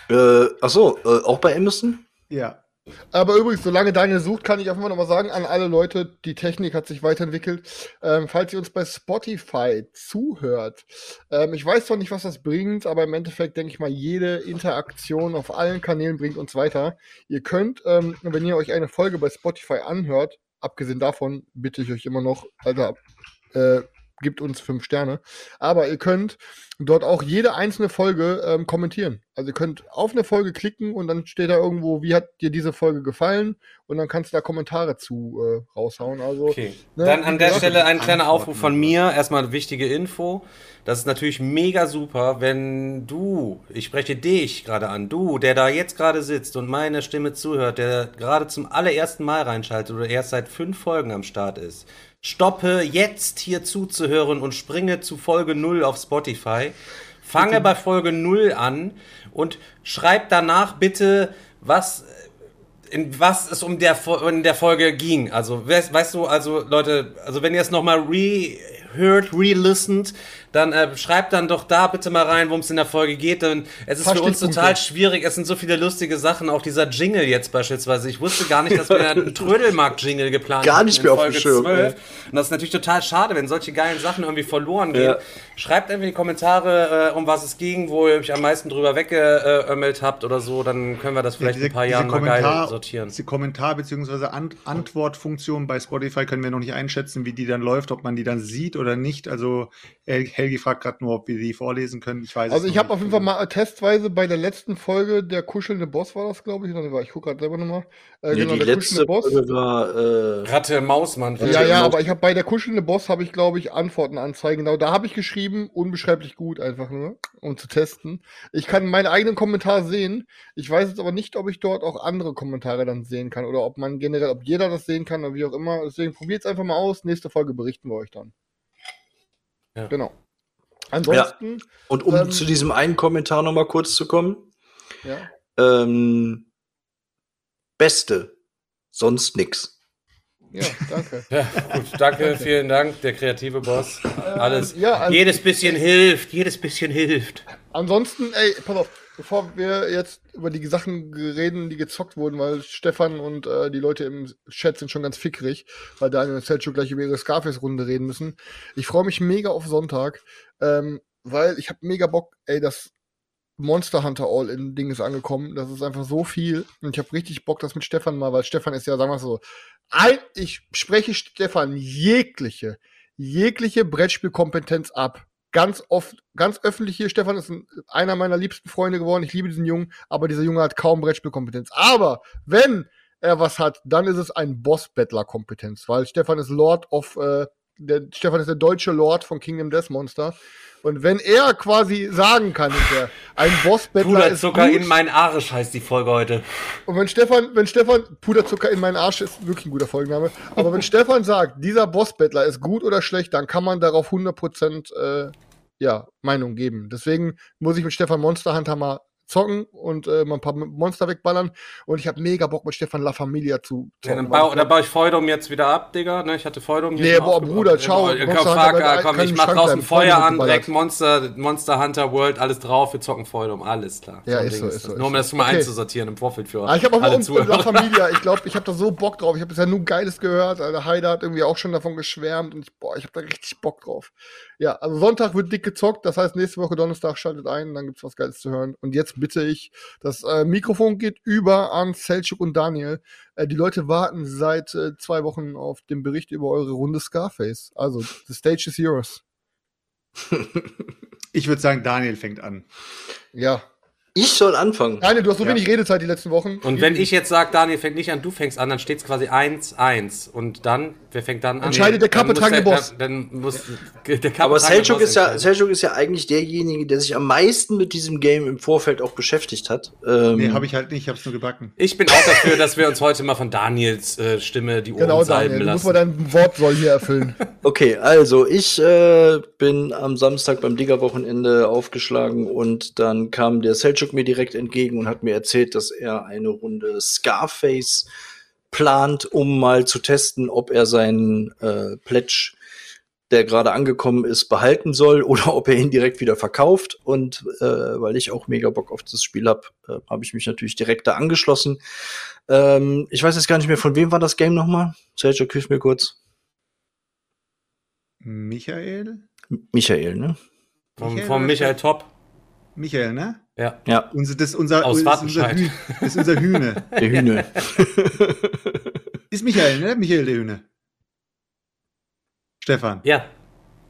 Speaker 1: Äh, achso, äh, auch bei Amazon?
Speaker 7: Ja.
Speaker 6: Aber übrigens, solange Daniel sucht, kann ich einfach noch mal sagen an alle Leute, die Technik hat sich weiterentwickelt. Ähm, falls ihr uns bei Spotify zuhört, ähm, ich weiß zwar nicht, was das bringt, aber im Endeffekt denke ich mal, jede Interaktion auf allen Kanälen bringt uns weiter. Ihr könnt, ähm, wenn ihr euch eine Folge bei Spotify anhört, abgesehen davon bitte ich euch immer noch, Alter, äh, gibt uns fünf Sterne. Aber ihr könnt dort auch jede einzelne Folge ähm, kommentieren. Also ihr könnt auf eine Folge klicken und dann steht da irgendwo, wie hat dir diese Folge gefallen? Und dann kannst du da Kommentare zu äh, raushauen. Also
Speaker 5: Okay.
Speaker 6: Ne,
Speaker 5: Dann an der Stelle ein kleiner Aufruf von mir. Erstmal eine wichtige Info. Das ist natürlich mega super, wenn du, ich spreche dich gerade an, du, der da jetzt gerade sitzt und meine Stimme zuhört, der gerade zum allerersten Mal reinschaltet oder erst seit fünf Folgen am Start ist. Stoppe jetzt hier zuzuhören und springe zu Folge 0 auf Spotify. Fange bei Folge 0 an und schreib danach bitte, was in was es um der in der Folge ging. Also weißt, weißt du, also Leute, also wenn ihr es nochmal re-hört, re-listened, dann äh, schreibt dann doch da bitte mal rein, worum es in der Folge geht. Denn es ist für uns total schwierig. Es sind so viele lustige Sachen. Auch dieser Jingle jetzt beispielsweise. Ich wusste gar nicht, dass wir einen Trödelmarkt-Jingle geplant
Speaker 1: Gar
Speaker 5: hatten
Speaker 1: nicht mehr auf
Speaker 5: Folge
Speaker 1: dem Schirm,
Speaker 5: 12.
Speaker 1: ey.
Speaker 5: Und das ist natürlich total schade, wenn solche geilen Sachen irgendwie verloren gehen.
Speaker 1: Ja.
Speaker 5: Schreibt einfach in die Kommentare, äh, um was es ging, wo ihr euch am meisten drüber weggeömmelt habt oder so. Dann können wir das vielleicht in ein paar Jahren mal geil sortieren.
Speaker 7: Diese Kommentar- bzw. Ant Antwortfunktion bei Spotify können wir noch nicht einschätzen, wie die dann läuft, ob man die dann sieht oder nicht. Also El Helgi fragt gerade nur, ob wir die vorlesen können. Ich weiß
Speaker 6: Also ich habe auf jeden Fall mal testweise bei der letzten Folge der kuschelnde Boss war das, glaube ich. Oder war ich gucke gerade selber nochmal. Äh,
Speaker 1: Nee,
Speaker 6: genau,
Speaker 1: die
Speaker 6: der
Speaker 1: letzte Folge war, äh,
Speaker 5: Ratte Mausmann.
Speaker 6: Ja, ja, aber ich habe bei der kuschelnde Boss habe ich glaube ich Antworten anzeigen. Genau, da habe ich geschrieben, unbeschreiblich gut einfach nur, um zu testen. Ich kann meinen eigenen Kommentar sehen. Ich weiß jetzt aber nicht, ob ich dort auch andere Kommentare dann sehen kann oder ob man generell, ob jeder das sehen kann oder wie auch immer. Deswegen probiert es einfach mal aus. Nächste Folge berichten wir euch dann.
Speaker 5: Ja.
Speaker 6: Genau. Ansonsten,
Speaker 1: und um
Speaker 6: Ähm,
Speaker 1: zu diesem einen Kommentar noch mal kurz zu kommen.
Speaker 6: ja.
Speaker 1: Ähm, Beste. Sonst nix.
Speaker 6: Ja, danke.
Speaker 5: Ja, gut, danke, vielen Dank, der kreative Boss. Alles.
Speaker 6: ja, also-
Speaker 5: jedes bisschen hilft, jedes bisschen hilft.
Speaker 6: Ansonsten, ey, pass auf, bevor wir jetzt über die Sachen reden, die gezockt wurden, weil Stefan und äh, die Leute im Chat sind schon ganz fickrig, weil Daniel und Selchuk gleich über ihre Scarface-Runde reden müssen. Ich freue mich mega auf Sonntag, ähm, weil ich habe mega Bock, ey, das Monster Hunter All-In-Ding ist angekommen. Das ist einfach so viel. Und ich habe richtig Bock, das mit Stefan mal, weil Stefan ist ja, sagen wir so, ein, ich spreche Stefan jegliche, jegliche Brettspielkompetenz ab. Ganz oft, ganz öffentlich hier. Stefan ist ein, einer meiner liebsten Freunde geworden. Ich liebe diesen Jungen, aber dieser Junge hat kaum Brettspielkompetenz. Aber wenn er was hat, dann ist es ein Boss-Battler-Kompetenz, weil Stefan ist Lord of, äh, der, Stefan ist der deutsche Lord von Kingdom Death Monster. Und wenn er quasi sagen kann, hinterher, ein Boss-Battler ist
Speaker 5: Puderzucker in meinen Arsch heißt die Folge heute.
Speaker 6: und wenn Stefan, wenn Stefan, Puderzucker in meinen Arsch ist wirklich ein guter Folgenname, aber wenn Stefan sagt, dieser Bossbettler ist gut oder schlecht, dann kann man darauf 100% äh, ja, Meinung geben. Deswegen muss ich mit Stefan Monster Hunter mal zocken und äh, mal ein paar Monster wegballern. Und ich habe mega Bock mit Stefan La Familia zu
Speaker 5: Ja,
Speaker 6: zocken.
Speaker 5: dann,
Speaker 6: weil
Speaker 5: bau,
Speaker 6: ich
Speaker 5: dann baue ich Feudum jetzt wieder ab, Digga. Ne, ich hatte Feudum
Speaker 6: Nee, boah. Bruder, ciao.
Speaker 5: Ja, Komm, fuck, ah, komm, ich mach draußen Feuer an, direkt Monster, Monster Hunter World, alles drauf, wir zocken Feudum, alles klar.
Speaker 6: Ja,
Speaker 5: ein
Speaker 6: ist so, ist so, ist
Speaker 5: Nur um
Speaker 6: so.
Speaker 5: das mal
Speaker 6: Okay.
Speaker 5: einzusortieren im Vorfeld für
Speaker 6: Ah, ich habe aber
Speaker 5: alle
Speaker 6: um La. Familia, ich glaube, ich habe da so Bock drauf. Ich habe bisher nur Geiles gehört. Alter, Heide hat irgendwie auch schon davon geschwärmt und ich, boah, ich habe da richtig Bock drauf. Ja, also Sonntag wird dick gezockt, das heißt nächste Woche Donnerstag schaltet ein, dann gibt's was Geiles zu hören. Und jetzt bitte ich, das äh, Mikrofon geht über an Selchuk und Daniel. Äh, die Leute warten seit äh, zwei Wochen auf den Bericht über eure Runde Scarface. Also, the stage is yours.
Speaker 7: Ich würde sagen, Daniel fängt an.
Speaker 6: Ja.
Speaker 1: Ich soll anfangen.
Speaker 6: Daniel, du hast so
Speaker 7: Ja.
Speaker 6: wenig Redezeit die letzten Wochen.
Speaker 5: Und wenn ich jetzt sage, Daniel fängt nicht an, du fängst an, dann steht es quasi 1-1. Und dann, wer fängt dann an?
Speaker 6: Entscheidet der
Speaker 5: Dann muss der-
Speaker 6: Boss.
Speaker 5: Dann muss der kapitale
Speaker 1: Aber Selchuk ist, ja. Selchuk ist ja eigentlich derjenige, der sich am meisten mit diesem Game im Vorfeld auch beschäftigt hat. Ähm,
Speaker 7: Nee, habe ich halt nicht, ich habe es nur gebacken.
Speaker 5: Ich bin auch dafür, dass wir uns heute mal von Daniels äh, Stimme die Ohren
Speaker 6: Genau,
Speaker 5: salben
Speaker 6: Daniel, du musst
Speaker 5: lassen.
Speaker 6: mal dein Wort soll hier erfüllen.
Speaker 1: Okay, also ich äh, bin am Samstag beim Digger-Wochenende aufgeschlagen und dann kam der Selchuk mir direkt entgegen und hat mir erzählt, dass er eine Runde Scarface plant, um mal zu testen, ob er seinen äh, Pledge, der gerade angekommen ist, behalten soll oder ob er ihn direkt wieder verkauft. Und äh, weil ich auch mega Bock auf das Spiel habe, äh, habe ich mich natürlich direkt da angeschlossen. Ähm, ich weiß jetzt gar nicht mehr, von wem war das Game nochmal? Selchuk, hilf mir kurz.
Speaker 7: Michael?
Speaker 1: Michael, ne?
Speaker 5: Vom,
Speaker 7: Michael
Speaker 5: vom
Speaker 7: oder
Speaker 5: Michael Top.
Speaker 7: Michael, ne?
Speaker 5: Ja.
Speaker 1: Ja,
Speaker 7: Unser, das ist unser,
Speaker 5: Aus
Speaker 7: ist unser. Hü das ist unser Hühne.
Speaker 1: der Hühne.
Speaker 7: Ist Michael, ne? Michael der Hühne. Stefan.
Speaker 5: Ja.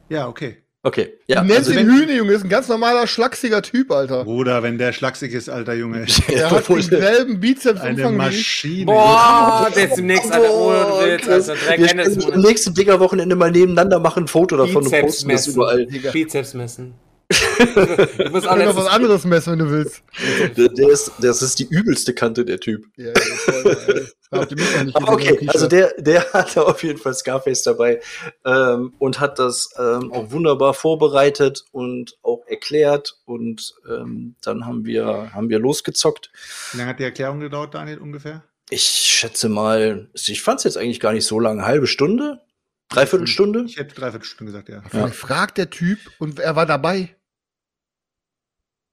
Speaker 7: Ja, okay.
Speaker 1: okay, ja.
Speaker 6: du nennst
Speaker 1: also
Speaker 6: ihn
Speaker 1: wenn-
Speaker 6: Hühne, Junge, ist ein ganz normaler, schlachsiger Typ, Alter.
Speaker 7: Bruder, wenn der schlaksig ist, alter Junge.
Speaker 6: Er hat denselben Bizeps
Speaker 7: Eine. Maschine.
Speaker 5: Boah, der ist demnächst, Alter, oh, du willst,
Speaker 1: Chris,
Speaker 5: also
Speaker 1: wir
Speaker 5: Ende des
Speaker 1: stellen am
Speaker 5: Monats.
Speaker 1: nächsten Digger-Wochenende mal nebeneinander machen, ein Foto davon und
Speaker 5: Bizeps
Speaker 1: posten das
Speaker 5: messen.
Speaker 1: überall.
Speaker 6: Digga.
Speaker 5: Bizeps messen. Du musst auch
Speaker 6: noch was anderes messen, wenn du willst.
Speaker 1: Der, der ist, das ist die übelste Kante, der Typ.
Speaker 6: Ja, ja, voll, habt ihr mich noch nicht
Speaker 1: Aber okay, also der, der hatte auf jeden Fall Scarface dabei ähm, und hat das ähm, auch wunderbar vorbereitet und auch erklärt und ähm, dann haben wir, haben wir losgezockt.
Speaker 7: Wie lange hat die Erklärung gedauert, Daniel, ungefähr?
Speaker 1: Ich schätze mal, ich fand es jetzt eigentlich gar nicht so lange, halbe Stunde, dreiviertel Stunde.
Speaker 7: Ich hätte dreiviertel Stunde gesagt, ja.
Speaker 6: Vielleicht fragt der Typ und er war dabei.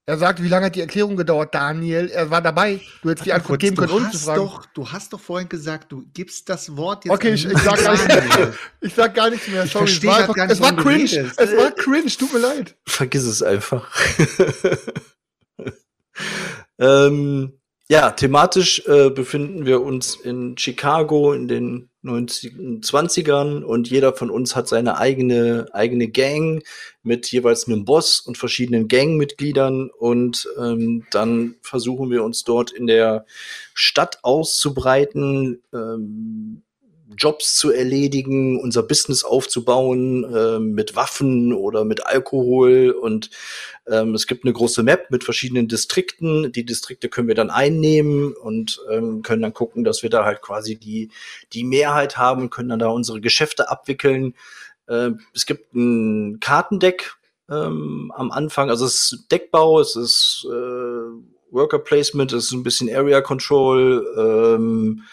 Speaker 6: Er sagt, wie lange hat die Erklärung gedauert, Daniel? Er war dabei. Du hättest die Antwort geben können,
Speaker 7: du
Speaker 6: ohne zu
Speaker 7: hast
Speaker 6: fragen.
Speaker 7: Doch, du hast doch vorhin gesagt, du gibst das Wort jetzt
Speaker 6: Okay, ich, ich, sag gar nichts mehr. ich sag gar nichts mehr.
Speaker 7: Ich
Speaker 6: Sorry, es
Speaker 7: versteh
Speaker 6: war, einfach,
Speaker 7: gar nicht,
Speaker 6: es war cringe.
Speaker 7: redest.
Speaker 6: Es war cringe, tut mir leid.
Speaker 1: Vergiss es einfach. ähm, ja, thematisch äh, befinden wir uns in Chicago in den 90, 20ern und jeder von uns hat seine eigene, eigene Gang mit jeweils einem Boss und verschiedenen Gangmitgliedern und ähm, dann versuchen wir uns dort in der Stadt auszubreiten, ähm, Jobs zu erledigen, unser Business aufzubauen ähm, mit Waffen oder mit Alkohol und ähm, es gibt eine große Map mit verschiedenen Distrikten. Die Distrikte können wir dann einnehmen und ähm, können dann gucken, dass wir da halt quasi die die Mehrheit haben, können dann da unsere Geschäfte abwickeln. Ähm, es gibt ein Kartendeck ähm, am Anfang, also es ist Deckbau, es ist äh, Worker Placement, es ist ein bisschen Area Control. Ähm,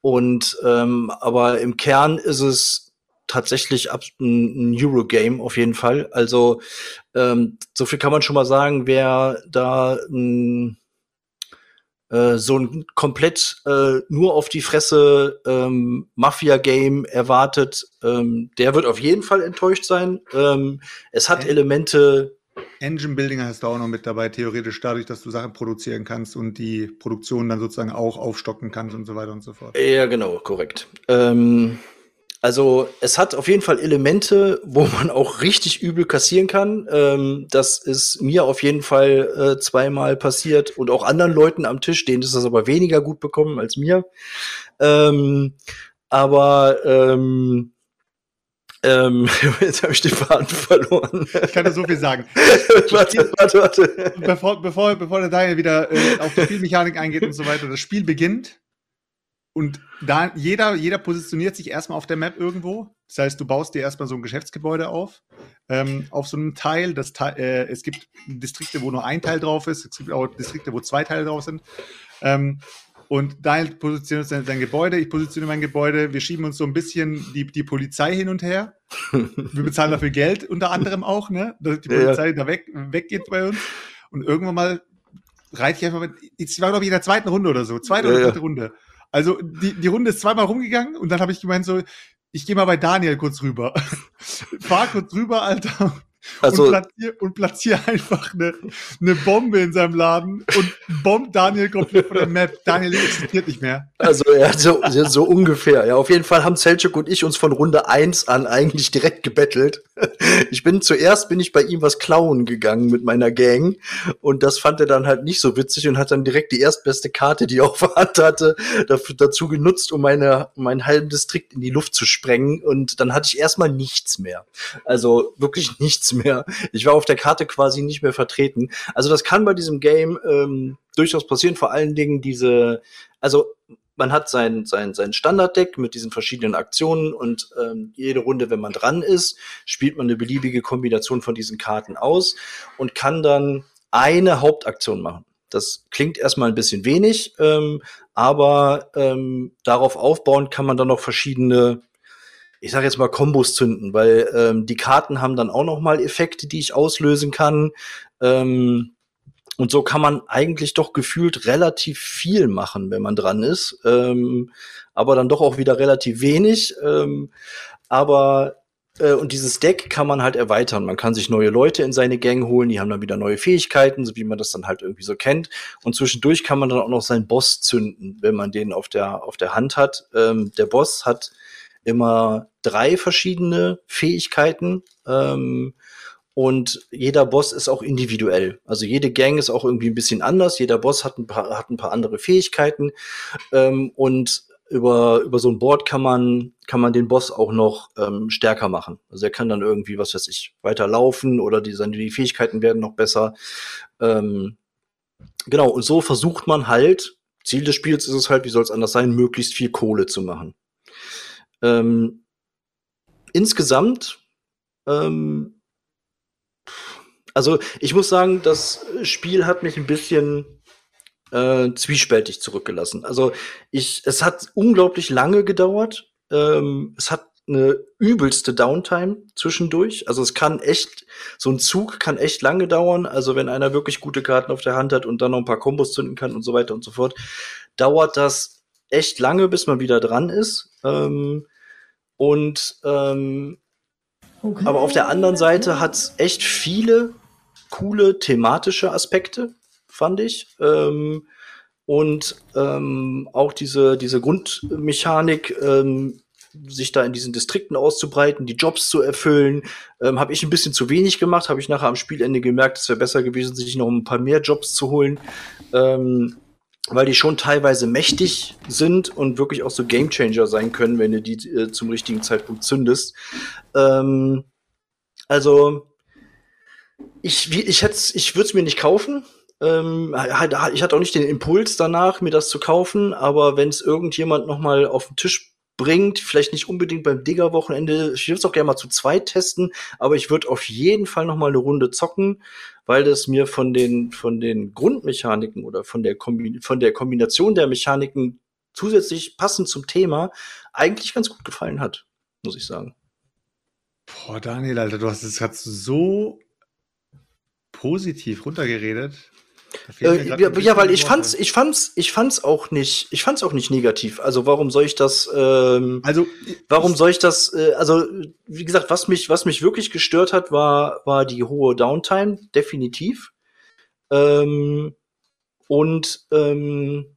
Speaker 1: und ähm, aber im Kern ist es tatsächlich ab ein, Eurogame auf jeden Fall. Also ähm, so viel kann man schon mal sagen, wer da ein, äh, so ein komplett äh, nur auf die Fresse ähm, Mafia-Game erwartet, ähm, der wird auf jeden Fall enttäuscht sein. Ähm, es hat
Speaker 7: Okay.
Speaker 1: Elemente,
Speaker 7: Engine Building hast du auch noch mit dabei, theoretisch dadurch, dass du Sachen produzieren kannst und die Produktion dann sozusagen auch aufstocken kannst und so weiter und so fort.
Speaker 1: Ja, genau, korrekt. Ähm, also es hat auf jeden Fall Elemente, wo man auch richtig übel kassieren kann. Ähm, das ist mir auf jeden Fall äh, zweimal passiert und auch anderen Leuten am Tisch, denen ist das aber weniger gut bekommen als mir. Ähm, aber ähm, ähm, jetzt habe ich den Faden verloren.
Speaker 7: Ich kann dir so viel sagen.
Speaker 1: warte, warte, warte.
Speaker 7: bevor, bevor, bevor der Daniel wieder äh, auf die Spielmechanik eingeht und so weiter, das Spiel beginnt und da jeder, jeder positioniert sich erstmal auf der Map irgendwo Das heißt, du baust dir erstmal so ein Geschäftsgebäude auf, ähm, auf so einem Teil. Das äh, es gibt Distrikte, wo nur ein Teil drauf ist. Es gibt auch Distrikte, wo zwei Teile drauf sind. Ähm, und Daniel positioniert sein, sein Gebäude, ich positioniere mein Gebäude. Wir schieben uns so ein bisschen die, die Polizei hin und her. Wir bezahlen dafür Geld, unter anderem auch, ne? Dass die Polizei ja. da weg, weggeht bei uns. Und irgendwann mal reite ich einfach mit. Ich war, glaube ich, in der zweiten Runde oder so. Zweite ja, oder dritte ja. Runde. Also die, die Runde ist zweimal rumgegangen und dann habe ich gemeint so, ich gehe mal bei Daniel kurz rüber. Fahr kurz rüber, Alter. Also, und, platziere, und platziere einfach eine, eine Bombe in seinem Laden und bombt Daniel komplett von der Map. Daniel existiert nicht mehr.
Speaker 1: Also ja, so, so ungefähr. Ja, auf jeden Fall haben Selchuk und ich uns von Runde 1 an eigentlich direkt gebettelt. Ich bin zuerst bin ich bei ihm was klauen gegangen mit meiner Gang und das fand er dann halt nicht so witzig und hat dann direkt die erstbeste Karte, die er auf der Hand hatte, dafür, dazu genutzt, um meine, meinen halben Distrikt in die Luft zu sprengen und dann hatte ich erstmal nichts mehr. Also wirklich nichts mehr. Ich war auf der Karte quasi nicht mehr vertreten. Also das kann bei diesem Game ähm, durchaus passieren, vor allen Dingen diese, also man hat sein, sein, sein Standarddeck mit diesen verschiedenen Aktionen und ähm, jede Runde, wenn man dran ist, spielt man eine beliebige Kombination von diesen Karten aus und kann dann eine Hauptaktion machen. Das klingt erstmal ein bisschen wenig, ähm, aber ähm, darauf aufbauen kann man dann noch verschiedene, ich sage jetzt mal Kombos zünden, weil ähm, die Karten haben dann auch noch mal Effekte, die ich auslösen kann. Ähm, und so kann man eigentlich doch gefühlt relativ viel machen, wenn man dran ist. Ähm, aber dann doch auch wieder relativ wenig. Ähm, aber äh, und dieses Deck kann man halt erweitern. Man kann sich neue Leute in seine Gang holen, die haben dann wieder neue Fähigkeiten, so wie man das dann halt irgendwie so kennt. Und zwischendurch kann man dann auch noch seinen Boss zünden, wenn man den auf der, auf der Hand hat. Ähm, der Boss hat immer drei verschiedene Fähigkeiten. Ähm, und jeder Boss ist auch individuell. Also jede Gang ist auch irgendwie ein bisschen anders. Jeder Boss hat ein paar, hat ein paar andere Fähigkeiten. Ähm, und über, über so ein Board kann man, kann man den Boss auch noch ähm, stärker machen. Also er kann dann irgendwie, was weiß ich, weiter laufen oder die, seine die Fähigkeiten werden noch besser. Ähm, genau, und so versucht man halt, Ziel des Spiels ist es halt, wie soll es anders sein, möglichst viel Kohle zu machen. Ähm, insgesamt ähm, also ich muss sagen, das Spiel hat mich ein bisschen äh, zwiespältig zurückgelassen. Also ich, es hat unglaublich lange gedauert. Ähm, es hat eine übelste Downtime zwischendurch. Also es kann echt, so ein Zug kann echt lange dauern. Also wenn einer wirklich gute Karten auf der Hand hat und dann noch ein paar Kombos zünden kann und so weiter und so fort, dauert das echt lange, bis man wieder dran ist. Ähm, und ähm, okay. aber auf der anderen Seite hat es echt viele coole thematische Aspekte, fand ich. Ähm, und ähm, auch diese, diese Grundmechanik, ähm, sich da in diesen Distrikten auszubreiten, die Jobs zu erfüllen, ähm, habe ich ein bisschen zu wenig gemacht. Habe ich nachher am Spielende gemerkt, es wäre besser gewesen, sich noch ein paar mehr Jobs zu holen, ähm, weil die schon teilweise mächtig sind und wirklich auch so Gamechanger sein können, wenn du die äh, zum richtigen Zeitpunkt zündest. Ähm, also ich, ich, ich würde es mir nicht kaufen. Ähm, ich hatte auch nicht den Impuls danach, mir das zu kaufen, aber wenn es irgendjemand noch mal auf den Tisch bringt, vielleicht nicht unbedingt beim Digger-Wochenende, ich würde es auch gerne mal zu zweit testen, aber ich würde auf jeden Fall noch mal eine Runde zocken, weil das mir von den, von den Grundmechaniken oder von der, Kombi von der Kombination der Mechaniken zusätzlich passend zum Thema eigentlich ganz gut gefallen hat, muss ich sagen.
Speaker 7: Boah, Daniel, Alter, du hast es gerade so positiv runtergeredet.
Speaker 1: Äh, ja, ja, weil ich fand's, ich fand's, ich fand's auch nicht, ich fand's auch nicht negativ. Also warum soll ich das? Ähm, also warum soll ich das? Äh, also wie gesagt, was mich, was mich wirklich gestört hat, war, war die hohe Downtime, definitiv. Ähm, und ähm,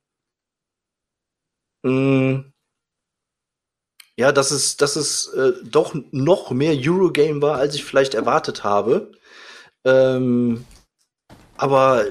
Speaker 1: mh, mm, ja, dass es, dass es äh, doch noch mehr Eurogame war, als ich vielleicht erwartet habe. Ähm, aber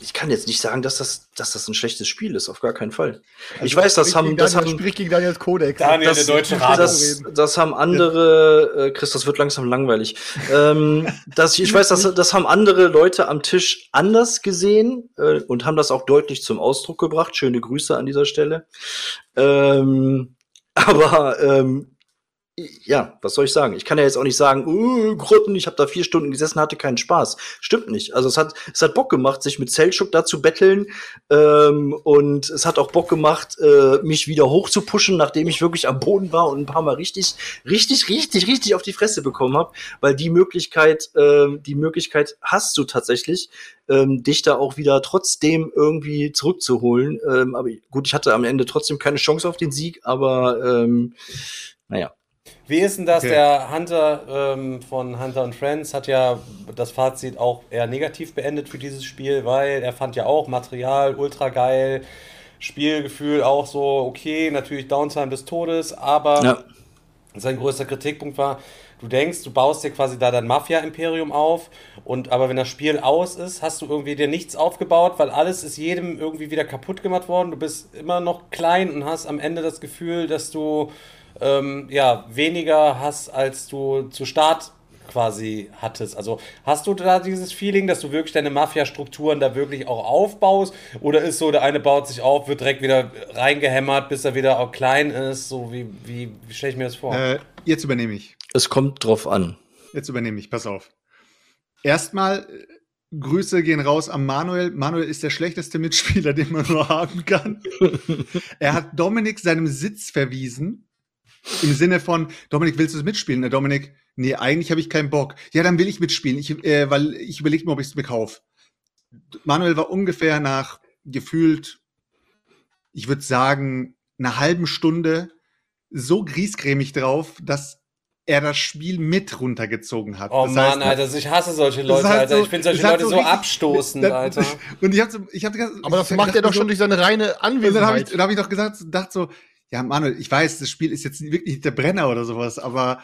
Speaker 1: ich kann jetzt nicht sagen, dass das, dass das ein schlechtes Spiel ist, auf gar keinen Fall. Also ich weiß, das haben, das haben,
Speaker 6: sprich gegen Daniels Codex.
Speaker 5: Daniel, das, der deutsche Rat.
Speaker 1: Das, das haben andere, äh, Chris, das wird langsam langweilig. ähm, das, ich weiß, das, das haben andere Leute am Tisch anders gesehen äh, und haben das auch deutlich zum Ausdruck gebracht. Schöne Grüße an dieser Stelle. Ähm, aber ähm, ja, was soll ich sagen? Ich kann ja jetzt auch nicht sagen, uh, Grotten, ich habe da vier Stunden gesessen, hatte keinen Spaß. Stimmt nicht. Also es hat, es hat Bock gemacht, sich mit Selchuk da zu betteln. Ähm, und es hat auch Bock gemacht, äh, mich wieder hoch zu pushen, nachdem ich wirklich am Boden war und ein paar Mal richtig, richtig, richtig, richtig auf die Fresse bekommen habe. Weil die Möglichkeit, äh, die Möglichkeit hast du tatsächlich, ähm, dich da auch wieder trotzdem irgendwie zurückzuholen. Ähm, aber gut, ich hatte am Ende trotzdem keine Chance auf den Sieg, aber ähm, naja.
Speaker 5: Wie ist denn das?
Speaker 7: Okay.
Speaker 5: Der Hunter ähm, von Hunter und Friends hat ja das Fazit auch eher negativ beendet für dieses Spiel, weil er fand ja auch Material ultra geil, Spielgefühl auch so okay, natürlich Downtime des Todes, aber
Speaker 1: Ja.
Speaker 5: sein größter Kritikpunkt war, du denkst, du baust dir quasi da dein Mafia-Imperium auf und aber wenn das Spiel aus ist, hast du irgendwie dir nichts aufgebaut, weil alles ist jedem irgendwie wieder kaputt gemacht worden. Du bist immer noch klein und hast am Ende das Gefühl, dass du ähm, ja weniger hast, als du zu Start quasi hattest. Also hast du da dieses Feeling, dass du wirklich deine Mafia-Strukturen da wirklich auch aufbaust? Oder ist so, der eine baut sich auf, wird direkt wieder reingehämmert, bis er wieder auch klein ist? So wie, wie, wie stelle ich mir das vor?
Speaker 7: Äh, jetzt übernehme ich.
Speaker 1: Es kommt drauf an.
Speaker 7: Jetzt übernehme ich, pass auf. Erstmal, äh, Grüße gehen raus an Manuel. Manuel ist der schlechteste Mitspieler, den man nur haben kann. er hat Dominik seinem Sitz verwiesen. Im Sinne von, Dominik, willst du es mitspielen? Na, Dominik, nee, eigentlich habe ich keinen Bock. Ja, dann will ich mitspielen, ich, äh, weil ich überlege mir, ob ich es mir kaufe. Manuel war ungefähr nach gefühlt, ich würde sagen, einer halben Stunde so griesgrämig drauf, dass er das Spiel mit runtergezogen hat.
Speaker 5: Oh
Speaker 7: Das
Speaker 5: Mann,
Speaker 7: heißt,
Speaker 5: Alter, ich hasse solche Leute,
Speaker 7: hat
Speaker 5: Alter.
Speaker 7: so-
Speaker 5: ich finde solche Leute so,
Speaker 7: richtig-
Speaker 5: abstoßend,
Speaker 7: das-
Speaker 5: Alter.
Speaker 7: Und ich habe so, ich hab die ganze-
Speaker 6: Aber das
Speaker 7: ich
Speaker 6: macht er doch
Speaker 7: so-
Speaker 6: schon durch seine reine
Speaker 7: und dann habe ich,
Speaker 6: Anwesenheit.
Speaker 7: dann hab ich doch gesagt, dachte so, ja, Manuel, ich weiß, das Spiel ist jetzt wirklich der Brenner oder sowas, aber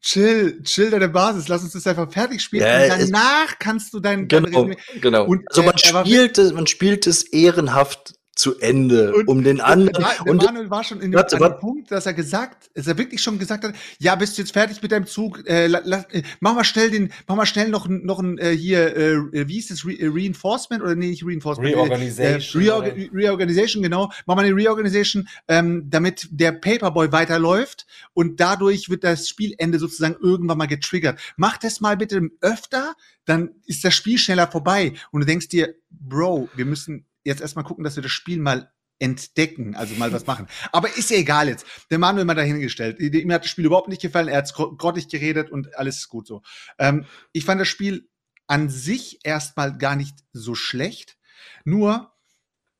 Speaker 7: chill, chill deine Basis, lass uns das einfach fertig spielen
Speaker 1: Ja,
Speaker 7: danach kannst du dein, dein
Speaker 1: Genau, genau.
Speaker 7: Und,
Speaker 1: also man
Speaker 7: äh, er war
Speaker 1: spielt es, man spielt es ehrenhaft zu Ende,
Speaker 7: Und-
Speaker 1: um den anderen.
Speaker 7: Der, der
Speaker 1: Und
Speaker 7: Manuel war schon in dem,
Speaker 1: Warte, warte.
Speaker 7: Punkt, dass er gesagt, dass er wirklich schon gesagt hat, ja, bist du jetzt fertig mit deinem Zug? Äh, la, la, äh, mach mal schnell den, mach mal schnell noch ein- noch ein äh, hier, äh, wie hieß das, Re äh, Reinforcement oder nee, nicht Reinforcement,
Speaker 5: Reorganization,
Speaker 7: Äh, äh, Reorga Reorganization, genau. Mach mal eine Reorganization, ähm, damit der Paperboy weiterläuft und dadurch wird das Spielende sozusagen irgendwann mal getriggert. Mach das mal bitte öfter, dann ist das Spiel schneller vorbei und du denkst dir, Bro, wir müssen jetzt erstmal gucken, dass wir das Spiel mal entdecken, also mal was machen. Aber ist ja egal jetzt. Der Manuel mal dahingestellt. Ihm hat das Spiel überhaupt nicht gefallen, er hat grottig geredet und alles ist gut so. Ähm, ich fand das Spiel an sich erstmal gar nicht so schlecht. Nur,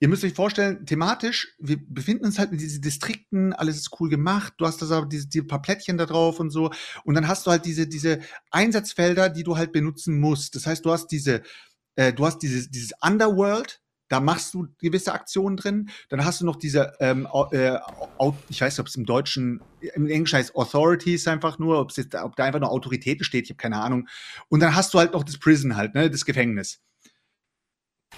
Speaker 7: ihr müsst euch vorstellen, thematisch, wir befinden uns halt in diesen Distrikten, alles ist cool gemacht, du hast da so diese, die paar Plättchen da drauf und so. Und dann hast du halt diese, diese Einsatzfelder, die du halt benutzen musst. Das heißt, du hast diese, äh, du hast dieses, dieses Underworld, da machst du gewisse Aktionen drin. Dann hast du noch diese, ähm, äh, ich weiß nicht, ob es im Deutschen, im Englischen heißt Authorities einfach nur, ob es jetzt, ob da einfach nur Autoritäten steht, ich habe keine Ahnung. Und dann hast du halt noch das Prison halt, ne, das Gefängnis.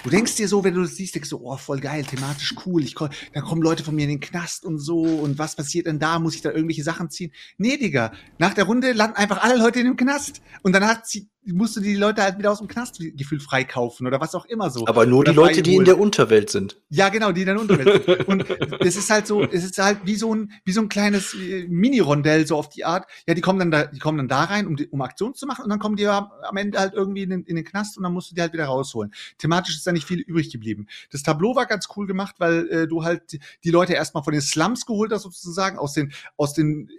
Speaker 7: Du denkst dir so, wenn du das siehst, denkst du, oh, voll geil, thematisch cool. Ich komm, dann kommen Leute von mir in den Knast und so. Und was passiert denn da? Muss ich da irgendwelche Sachen ziehen? Nee, Digga. Nach der Runde landen einfach alle Leute in dem Knast. Und danach zieh, musst du die Leute halt wieder aus dem Knast gefühlt freikaufen oder was auch immer so.
Speaker 1: aber nur
Speaker 7: Oder
Speaker 1: die Leute, die in der Unterwelt sind.
Speaker 7: Ja, genau, die in der Unterwelt sind. Und es ist halt so, es ist halt wie so ein, wie so ein kleines äh, Mini-Rondell, so auf die Art. Ja, die kommen dann da, die kommen dann da rein, um, die, um Aktionen zu machen, und dann kommen die am, am Ende halt irgendwie in den, in den Knast und dann musst du die halt wieder rausholen. Thematisch ist da nicht viel übrig geblieben. Das Tableau war ganz cool gemacht, weil äh, du halt die- Leute erstmal von den Slums geholt hast, sozusagen, aus den, aus den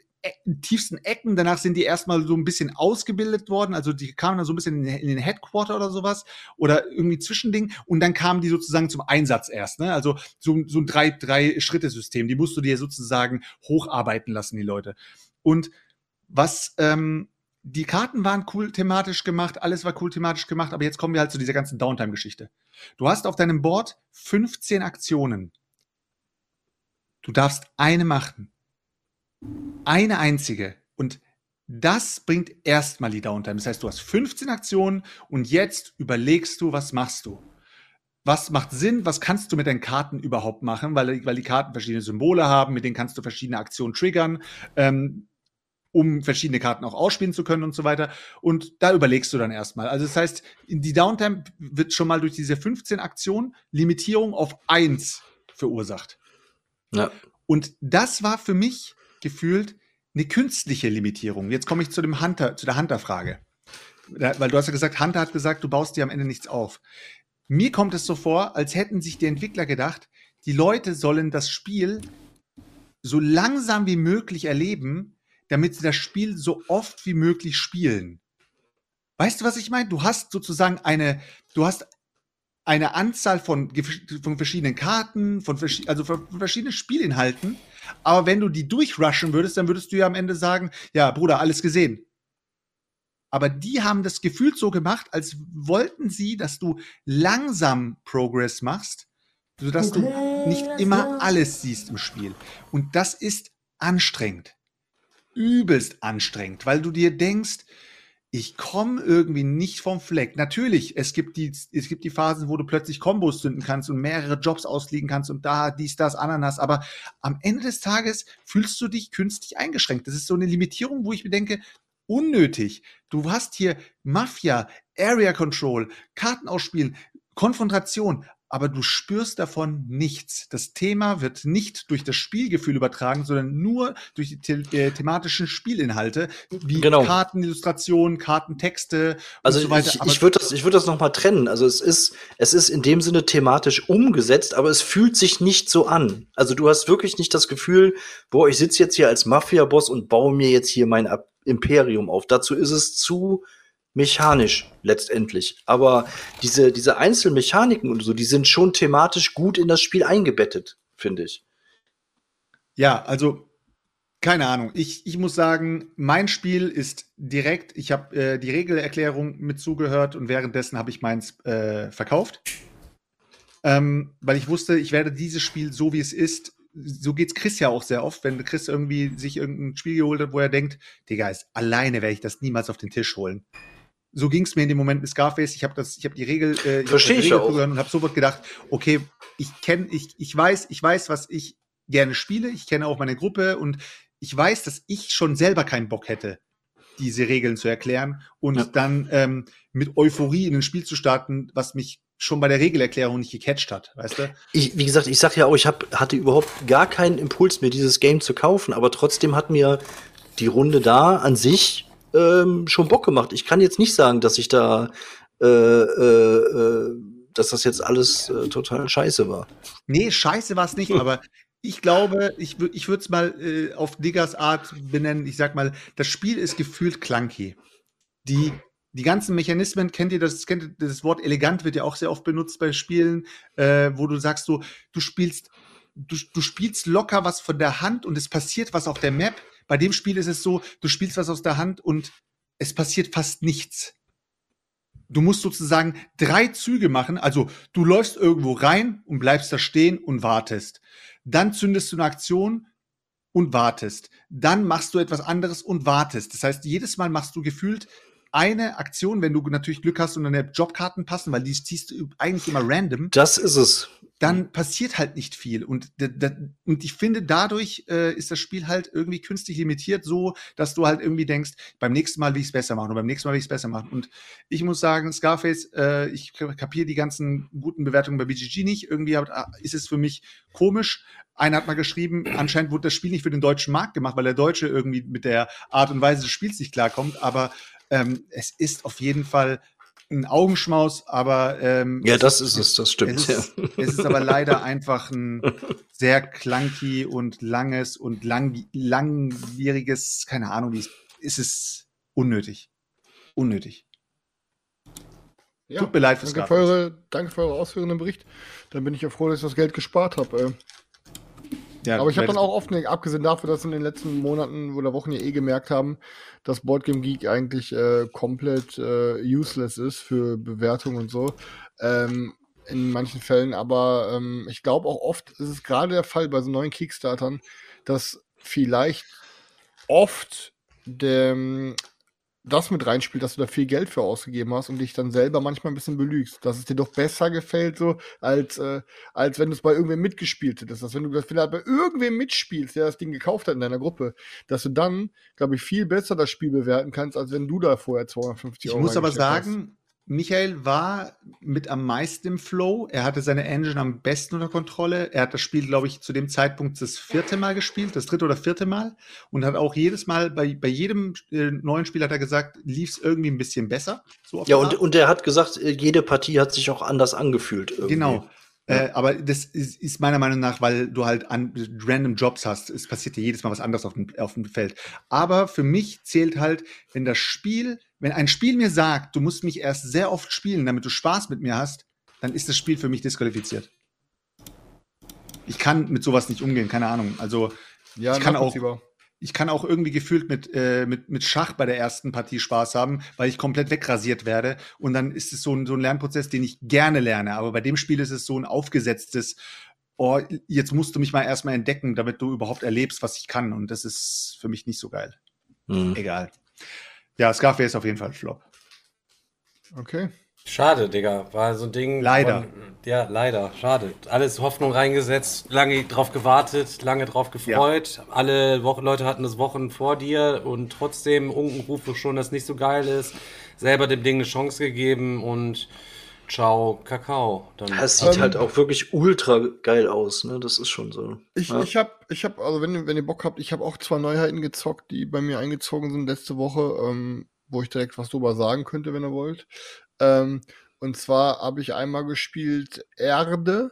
Speaker 7: tiefsten Ecken. Danach sind die erstmal so ein bisschen ausgebildet worden. Also die kamen dann so ein bisschen in, den- Headquarter oder sowas oder irgendwie Zwischending. Und dann kamen die sozusagen zum Einsatz erst. Ne? Also so, so ein drei, drei Schritte-System. Die musst du dir sozusagen hocharbeiten lassen, die Leute. Und was ähm, die Karten waren cool thematisch gemacht, alles war cool thematisch gemacht, aber jetzt kommen wir halt zu dieser ganzen Downtime-Geschichte. Du hast auf deinem Board 15 Aktionen. Du darfst eine machen. Eine einzige. Und das bringt erstmal die Downtime. Das heißt, du hast 15 Aktionen und jetzt überlegst du, was machst du? Was macht Sinn? Was kannst du mit deinen Karten überhaupt machen? Weil, weil die Karten verschiedene Symbole haben, mit denen kannst du verschiedene Aktionen triggern, ähm, um verschiedene Karten auch ausspielen zu können und so weiter. Und da überlegst du dann erstmal. Also das heißt, die Downtime wird schon mal durch diese 15 Aktionen Limitierung auf eins verursacht.
Speaker 1: Ja.
Speaker 7: Und das war für mich gefühlt eine künstliche Limitierung. Jetzt komme ich zu dem Hunter, zu der Hunter-Frage. Weil du hast ja gesagt, Hunter hat gesagt, du baust dir am Ende nichts auf. Mir kommt es so vor, als hätten sich die Entwickler gedacht, die Leute sollen das Spiel so langsam wie möglich erleben, damit sie das Spiel so oft wie möglich spielen. Weißt du, was ich meine? Du hast sozusagen eine, du hast eine Anzahl von, von verschiedenen Karten, von, also von verschiedenen Spielinhalten. Aber wenn du die durchrushen würdest, dann würdest du ja am Ende sagen, ja, Bruder, alles gesehen. Aber die haben das Gefühl so gemacht, als wollten sie, dass du langsam Progress machst, sodass du nicht immer alles siehst im Spiel. Und das ist anstrengend. Übelst anstrengend, weil du dir denkst, ich komme irgendwie nicht vom Fleck. Natürlich, es gibt die, es gibt die Phasen, wo du plötzlich Kombos zünden kannst und mehrere Jobs ausfliegen kannst und da, dies, das, Ananas. Aber am Ende des Tages fühlst du dich künstlich eingeschränkt. Das ist so eine Limitierung, wo ich mir denke, unnötig. Du hast hier Mafia, Area Control, Karten ausspielen, Konfrontation, aber du spürst davon nichts. Das Thema wird nicht durch das Spielgefühl übertragen, sondern nur durch die the äh, thematischen Spielinhalte, wie
Speaker 1: Genau.
Speaker 7: Kartenillustrationen, Kartentexte
Speaker 1: Also
Speaker 7: und so weiter.
Speaker 1: ich, ich würde das, ich würde das noch mal trennen. Also es ist, es ist in dem Sinne thematisch umgesetzt, aber es fühlt sich nicht so an. Also du hast wirklich nicht das Gefühl, boah, ich sitze jetzt hier als Mafia-Boss und baue mir jetzt hier mein Imperium auf. Dazu ist es zu mechanisch letztendlich. Aber diese, diese Einzelmechaniken und so, die sind schon thematisch gut in das Spiel eingebettet, finde ich.
Speaker 7: Ja, also keine Ahnung. Ich, ich muss sagen, mein Spiel ist direkt. Ich habe äh, die Regelerklärung mit zugehört und währenddessen habe ich meins äh, verkauft. Ähm, weil ich wusste, ich werde dieses Spiel so wie es ist. So geht's Chris ja auch sehr oft, wenn Chris irgendwie sich irgendein Spiel geholt hat, wo er denkt, Digga, ist, alleine werde ich das niemals auf den Tisch holen. So ging's mir in dem Moment mit Scarface. Ich habe das, ich habe die Regel, äh, ich hab
Speaker 1: Versteh
Speaker 7: die
Speaker 1: ich auch.
Speaker 7: und habe sofort gedacht, okay, ich kenne, ich, ich weiß, ich weiß, was ich gerne spiele. Ich kenne auch meine Gruppe und ich weiß, dass ich schon selber keinen Bock hätte, diese Regeln zu erklären und
Speaker 1: Ja.
Speaker 7: dann ähm, mit Euphorie in ein Spiel zu starten, was mich schon bei der Regelerklärung nicht gecatcht hat, weißt du?
Speaker 1: Ich, wie gesagt, ich sag ja auch, ich hab, hatte überhaupt gar keinen Impuls, mir dieses Game zu kaufen, aber trotzdem hat mir die Runde da an sich ähm, schon Bock gemacht. Ich kann jetzt nicht sagen, dass ich da, äh, äh, äh, dass das jetzt alles äh, total scheiße war.
Speaker 7: Nee, scheiße war es nicht, aber ich glaube, ich, ich würde es mal äh, auf Diggers Art benennen. Ich sag mal, das Spiel ist gefühlt clunky. Die, die ganzen Mechanismen, kennt ihr das, kennt ihr das Wort elegant wird ja auch sehr oft benutzt bei Spielen, äh, wo du sagst so, du spielst, du, du spielst locker was von der Hand und es passiert was auf der Map. Bei dem Spiel ist es so, du spielst was aus der Hand und es passiert fast nichts. Du musst sozusagen drei Züge machen. Also du läufst irgendwo rein und bleibst da stehen und wartest. Dann zündest du eine Aktion und wartest. Dann machst du etwas anderes und wartest. Das heißt, jedes Mal machst du gefühlt eine Aktion, wenn du natürlich Glück hast und deine Jobkarten passen, weil die ziehst du eigentlich immer random
Speaker 1: Das ist es.
Speaker 7: Dann passiert halt nicht viel. Und, und ich finde, dadurch äh, ist das Spiel halt irgendwie künstlich limitiert, so dass du halt irgendwie denkst, beim nächsten Mal will ich es besser machen und beim nächsten Mal will ich es besser machen. Und ich muss sagen, Scarface, äh, ich kapiere die ganzen guten Bewertungen bei BGG nicht. Irgendwie ah, ist es für mich komisch. Einer hat mal geschrieben, anscheinend wurde das Spiel nicht für den deutschen Markt gemacht, weil der Deutsche irgendwie mit der Art und Weise des Spiels nicht klarkommt. Aber ähm, es ist auf jeden Fall ein Augenschmaus, aber ähm,
Speaker 1: Ja, das ist es, das stimmt.
Speaker 7: es ist, es ist aber leider einfach ein sehr clunky und langes und lang, langwieriges, keine Ahnung, wie es ist es unnötig. Unnötig.
Speaker 6: Ja,
Speaker 7: Tut mir leid fürs
Speaker 6: danke für, eure, danke für eure ausführenden Bericht. Dann bin ich ja froh, dass ich das Geld gespart habe.
Speaker 7: Ja,
Speaker 6: Aber ich habe dann auch oft, ne, abgesehen davon, dass wir in den letzten Monaten oder Wochen ja eh gemerkt haben, dass Boardgame Geek eigentlich äh, komplett äh, useless ist für Bewertungen und so. Ähm, in manchen Fällen, aber ähm, ich glaube auch oft ist es gerade der Fall bei so neuen Kickstartern, dass vielleicht oft dem, das mit reinspielt, dass du da viel Geld für ausgegeben hast und dich dann selber manchmal ein bisschen belügst, dass es dir doch besser gefällt, so als, äh, als wenn du es bei irgendwem mitgespielt hättest. Dass wenn du das vielleicht bei irgendwem mitspielst, der das Ding gekauft hat in deiner Gruppe, dass du dann, glaube ich, viel besser das Spiel bewerten kannst, als wenn du da vorher 250
Speaker 7: ich
Speaker 6: Euro
Speaker 7: muss aber
Speaker 6: reingesteckt hast.
Speaker 7: Michael war mit am meisten im Flow. Er hatte seine Engine am besten unter Kontrolle. Er hat das Spiel, glaube ich, zu dem Zeitpunkt das vierte Mal gespielt, das dritte oder vierte Mal. Und hat auch jedes Mal, bei, bei jedem äh, neuen Spiel hat er gesagt, lief es irgendwie ein bisschen besser. So
Speaker 1: Ja, und, und er hat gesagt, äh, jede Partie hat sich auch anders angefühlt. Irgendwie.
Speaker 7: Genau. Äh, aber das ist, ist meiner Meinung nach, weil du halt an, random Jobs hast. Es passiert dir jedes Mal was anderes auf dem, auf dem Feld. Aber für mich zählt halt, wenn das Spiel, wenn ein Spiel mir sagt, du musst mich erst sehr oft spielen, damit du Spaß mit mir hast, dann ist das Spiel für mich disqualifiziert. Ich kann mit sowas nicht umgehen, keine Ahnung. Also
Speaker 6: Ja,
Speaker 7: ich kann auch. Ich kann auch irgendwie gefühlt mit, äh, mit, mit Schach bei der ersten Partie Spaß haben, weil ich komplett wegrasiert werde. Und dann ist es so ein, so ein Lernprozess, den ich gerne lerne. Aber bei dem Spiel ist es so ein aufgesetztes, oh, jetzt musst du mich mal erstmal entdecken, damit du überhaupt erlebst, was ich kann. Und das ist für mich nicht so geil.
Speaker 1: Hm.
Speaker 7: Egal. Ja, Scarface ist auf jeden Fall ein Flop.
Speaker 6: Okay.
Speaker 5: Schade, Digga. War so ein Ding.
Speaker 7: Leider.
Speaker 5: Von, ja, leider. Schade. Alles Hoffnung reingesetzt, lange drauf gewartet, lange drauf gefreut. Alle Wochen, Leute hatten das Wochen vor dir und trotzdem Unkenrufe schon, dass nicht so geil ist. Selber dem Ding eine Chance gegeben und ciao, Kakao. Dann
Speaker 1: Es sieht
Speaker 6: Ähm,
Speaker 1: halt auch wirklich ultra geil aus, ne? Das ist schon so.
Speaker 6: Ich,
Speaker 1: ja.
Speaker 6: ich habe, ich hab, also wenn, ihr- wenn ihr Bock habt, ich habe auch zwei Neuheiten gezockt, die bei mir eingezogen sind letzte Woche, ähm, wo ich direkt was drüber sagen könnte, wenn ihr wollt. Ähm, und zwar habe ich einmal gespielt Erde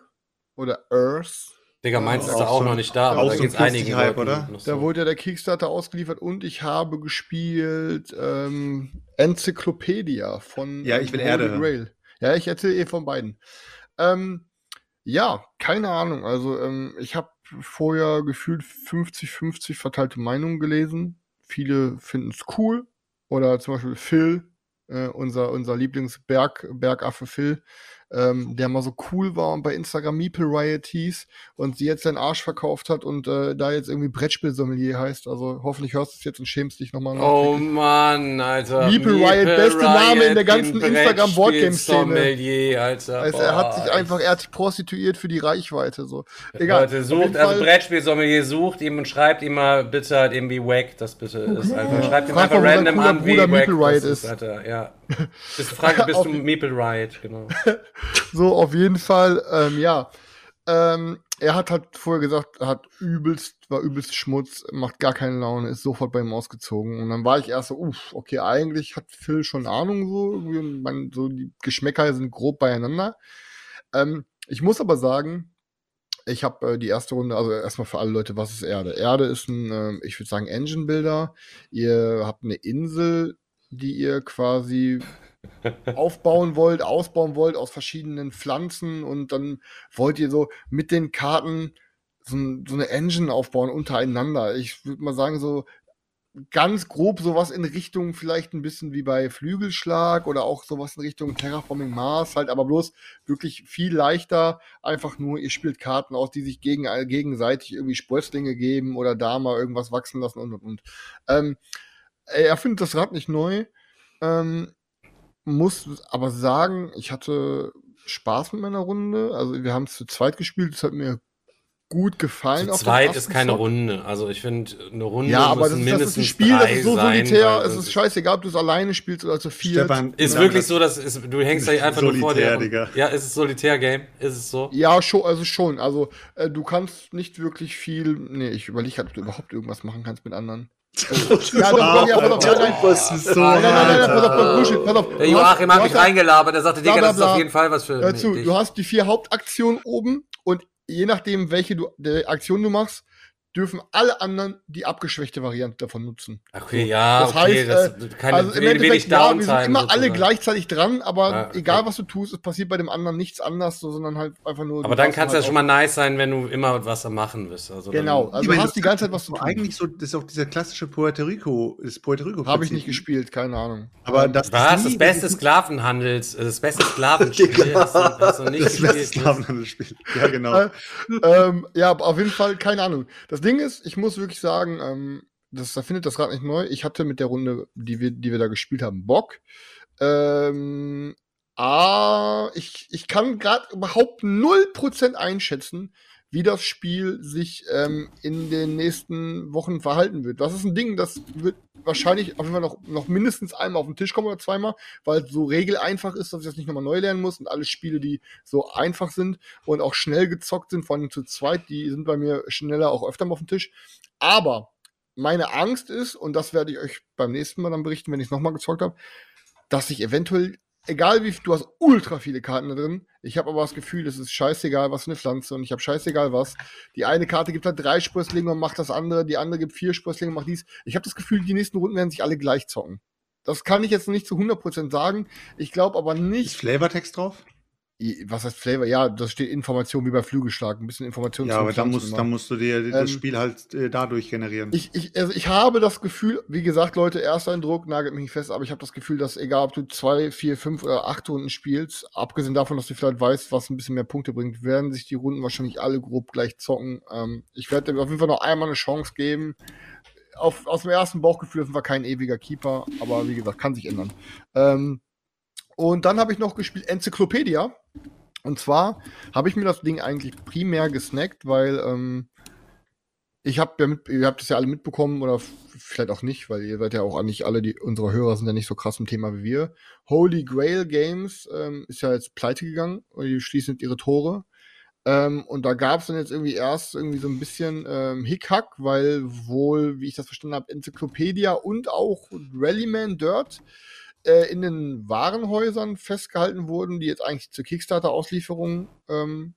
Speaker 6: oder Earth.
Speaker 5: Digga, meins ist da
Speaker 7: auch
Speaker 5: auch
Speaker 7: so
Speaker 5: noch nicht da,
Speaker 7: auch
Speaker 5: aber da
Speaker 7: so ein
Speaker 5: geht's einigen
Speaker 7: Plastik-Hype,
Speaker 5: Leuten
Speaker 7: oder?
Speaker 5: noch
Speaker 6: Da
Speaker 5: so.
Speaker 6: wurde ja der Kickstarter ausgeliefert und ich habe gespielt ähm, Enzyklopädia von
Speaker 7: Ja, ich will Erde.
Speaker 6: Grail. Ja, ich erzähle eh von beiden. Ähm, ja, keine Ahnung. Also ähm, ich habe vorher gefühlt 50-50 verteilte Meinungen gelesen. Viele finden es cool. Oder zum Beispiel Phil, äh, unser, unser Lieblingsberg, Bergaffe Phil, ähm, der mal so cool war und bei Instagram Meeple Riot hieß und sie jetzt seinen Arsch verkauft hat und äh, da jetzt irgendwie Brettspiel-Sommelier heißt. Also hoffentlich hörst du es jetzt und schämst dich nochmal
Speaker 5: Oh Mann, Alter.
Speaker 6: Meeple Riot, beste Name in der ganzen
Speaker 5: den
Speaker 6: Instagram-Boardgame-Szene.
Speaker 5: Brettspiel-Sommelier, Alter.
Speaker 6: Also er hat sich einfach, er hat sich prostituiert für die Reichweite. So. Egal.
Speaker 5: Leute, sucht, also Brettspiel-Sommelier sucht ihm und schreibt ihm mal bitte halt irgendwie wack, das bitte ist. Einfach. Schreibt ihm einfach random an, wie wack
Speaker 6: Meeple Riot
Speaker 5: ist. Alter. Ja. Bist, frag, bist du Meeple Riot, genau.
Speaker 6: So, auf jeden Fall, ähm, ja. Ähm, er hat halt vorher gesagt, er hat übelst, war übelst Schmutz, macht gar keine Laune, ist sofort bei ihm ausgezogen. Und dann war ich erst so, uff, okay, eigentlich hat Phil schon Ahnung so, irgendwie, man, so die Geschmäcker sind grob beieinander. Ähm, ich muss aber sagen, ich habe äh, die erste Runde, also erstmal für alle Leute, was ist Erde? Erde ist ein, ähm, ich würde sagen, Engine Builder. Ihr habt eine Insel, die ihr quasi aufbauen wollt, ausbauen wollt aus verschiedenen Pflanzen und dann wollt ihr so mit den Karten so, so eine Engine aufbauen untereinander. Ich würde mal sagen, so ganz grob sowas in Richtung vielleicht ein bisschen wie bei Flügelschlag oder auch sowas in Richtung Terraforming Mars, halt aber bloß wirklich viel leichter. Einfach nur, ihr spielt Karten aus, die sich gegen, gegenseitig irgendwie Sprösslinge geben oder da mal irgendwas wachsen lassen und und und. Ähm, er findet das Rad nicht neu. Ähm, muss aber sagen, ich hatte Spaß mit meiner Runde. Also wir haben es zu zweit gespielt, es hat mir gut gefallen.
Speaker 5: Zu zweit ist keine
Speaker 6: Zock.
Speaker 5: Runde. Also ich finde, eine Runde
Speaker 6: Ja, aber das ist, das ist ein
Speaker 5: mindestens
Speaker 6: Spiel, das ist so
Speaker 5: sein,
Speaker 6: solitär, es ist scheißegal, ob du es alleine spielst oder zu.
Speaker 7: Stefan,
Speaker 5: Ist
Speaker 7: Ja,
Speaker 5: wirklich so, dass es, du hängst da einfach nur vor
Speaker 7: Solitär,
Speaker 5: dir.
Speaker 7: Digga.
Speaker 5: Ja, ist es Solitär-Game? Ist es so?
Speaker 6: Ja, schon, also schon. Also äh, du kannst nicht wirklich viel. Nee, ich überlege gerade, ob du überhaupt irgendwas machen kannst mit anderen. Ja, doch, doch, ja, pass auf, ja, nein.
Speaker 1: Was ist so?
Speaker 6: Nein, nein, nein, nein, pass auf, pass auf, pass auf.
Speaker 5: Der
Speaker 6: Du hast-
Speaker 5: Joachim hat mich
Speaker 6: ja-
Speaker 5: reingelabert, er sagte, Digga, das ist auf jeden Fall was für
Speaker 6: Hör zu, du hast die vier Hauptaktionen oben und je nachdem, welche du, Aktion du machst, dürfen alle anderen die abgeschwächte Variante davon nutzen.
Speaker 5: Okay, ja,
Speaker 6: Das
Speaker 5: okay,
Speaker 6: heißt,
Speaker 5: das
Speaker 6: äh,
Speaker 5: keine
Speaker 6: also im
Speaker 5: wenig
Speaker 6: Endeffekt, ja, wir sind immer alle
Speaker 5: sozusagen.
Speaker 6: gleichzeitig dran, aber
Speaker 5: Ah, okay.
Speaker 6: egal was du tust, es passiert bei dem anderen nichts anders, so, sondern halt einfach nur.
Speaker 5: Aber dann kann es
Speaker 6: halt
Speaker 5: ja schon mal nice sein, wenn du immer was am machen bist. Also
Speaker 6: Genau,
Speaker 5: Dann,
Speaker 6: also du hast die ganze Zeit was zu tun.
Speaker 7: Eigentlich so, das ist auch dieser klassische Puerto Rico, das Puerto Rico.
Speaker 6: Habe ich nicht gespielt, keine Ahnung.
Speaker 7: Aber das
Speaker 5: was? Das beste Sklavenhandels, äh, das beste Sklavenspiel. hast du nicht
Speaker 7: das beste
Speaker 5: gespielt.
Speaker 7: Sklavenhandelsspiel. Ja, genau.
Speaker 6: Äh, ähm, ja, aber auf jeden Fall, keine Ahnung. Das Ding ist, ich muss wirklich sagen, ähm, das, da findet das Rad nicht neu. Ich hatte mit der Runde, die wir, die wir da gespielt haben, Bock. Ähm, ah, ich, ich kann gerade überhaupt 0% einschätzen, wie das Spiel sich ähm, in den nächsten Wochen verhalten wird. Das ist ein Ding, das wird wahrscheinlich auf jeden Fall noch, noch mindestens einmal auf den Tisch kommen oder zweimal, weil es so regeleinfach ist, dass ich das nicht nochmal neu lernen muss. Und alle Spiele, die so einfach sind und auch schnell gezockt sind, vor allem zu zweit, die sind bei mir schneller auch öfter mal auf dem Tisch. Aber meine Angst ist, und das werde ich euch beim nächsten Mal dann berichten, wenn ich es nochmal gezockt habe, dass ich eventuell egal wie du hast ultra viele Karten da drin. Ich habe aber das Gefühl, es ist scheißegal, was für eine Pflanze und ich habe scheißegal was. Die eine Karte gibt halt drei Sprösslinge und macht das andere, die andere gibt vier Sprösslinge und macht dies. Ich habe das Gefühl, die nächsten Runden werden sich alle gleich zocken. Das kann ich jetzt nicht zu 100% sagen. Ich glaube aber nicht.
Speaker 7: Ist Flavortext drauf?
Speaker 6: Was heißt Flavor? Ja, das steht Information wie bei Flügelschlag. Ein bisschen Information
Speaker 7: Ja, aber dann musst, dann musst du dir das
Speaker 6: Ähm,
Speaker 7: Spiel halt äh, dadurch generieren.
Speaker 6: Ich, ich, also ich habe das Gefühl, wie gesagt, Leute, Ersteindruck, nagelt mich nicht fest, aber ich habe das Gefühl, dass egal, ob du zwei, vier, fünf oder acht Runden spielst, abgesehen davon, dass du vielleicht weißt, was ein bisschen mehr Punkte bringt, werden sich die Runden wahrscheinlich alle grob gleich zocken. Ähm, ich werde auf jeden Fall noch einmal eine Chance geben. Auf, aus dem ersten Bauchgefühl sind wir kein ewiger Keeper, aber wie gesagt, kann sich ändern. Ähm, und dann habe ich noch gespielt Enzyklopädia. Und zwar habe ich mir das Ding eigentlich primär gesnackt, weil ähm, ich habe ja mit, ihr habt es ja alle mitbekommen oder vielleicht auch nicht, weil ihr seid ja auch eigentlich alle, die unsere Hörer sind ja nicht so krass im Thema wie wir. Holy Grail Games ähm, ist ja jetzt pleite gegangen und die schließen jetzt ihre Tore. Ähm, und da gab es dann jetzt irgendwie erst irgendwie so ein bisschen ähm, Hickhack, weil wohl, wie ich das verstanden habe, Enzyklopädia und auch Rallyman Dirt äh, in den Warenhäusern festgehalten wurden, die jetzt eigentlich zur Kickstarter-Auslieferung ähm,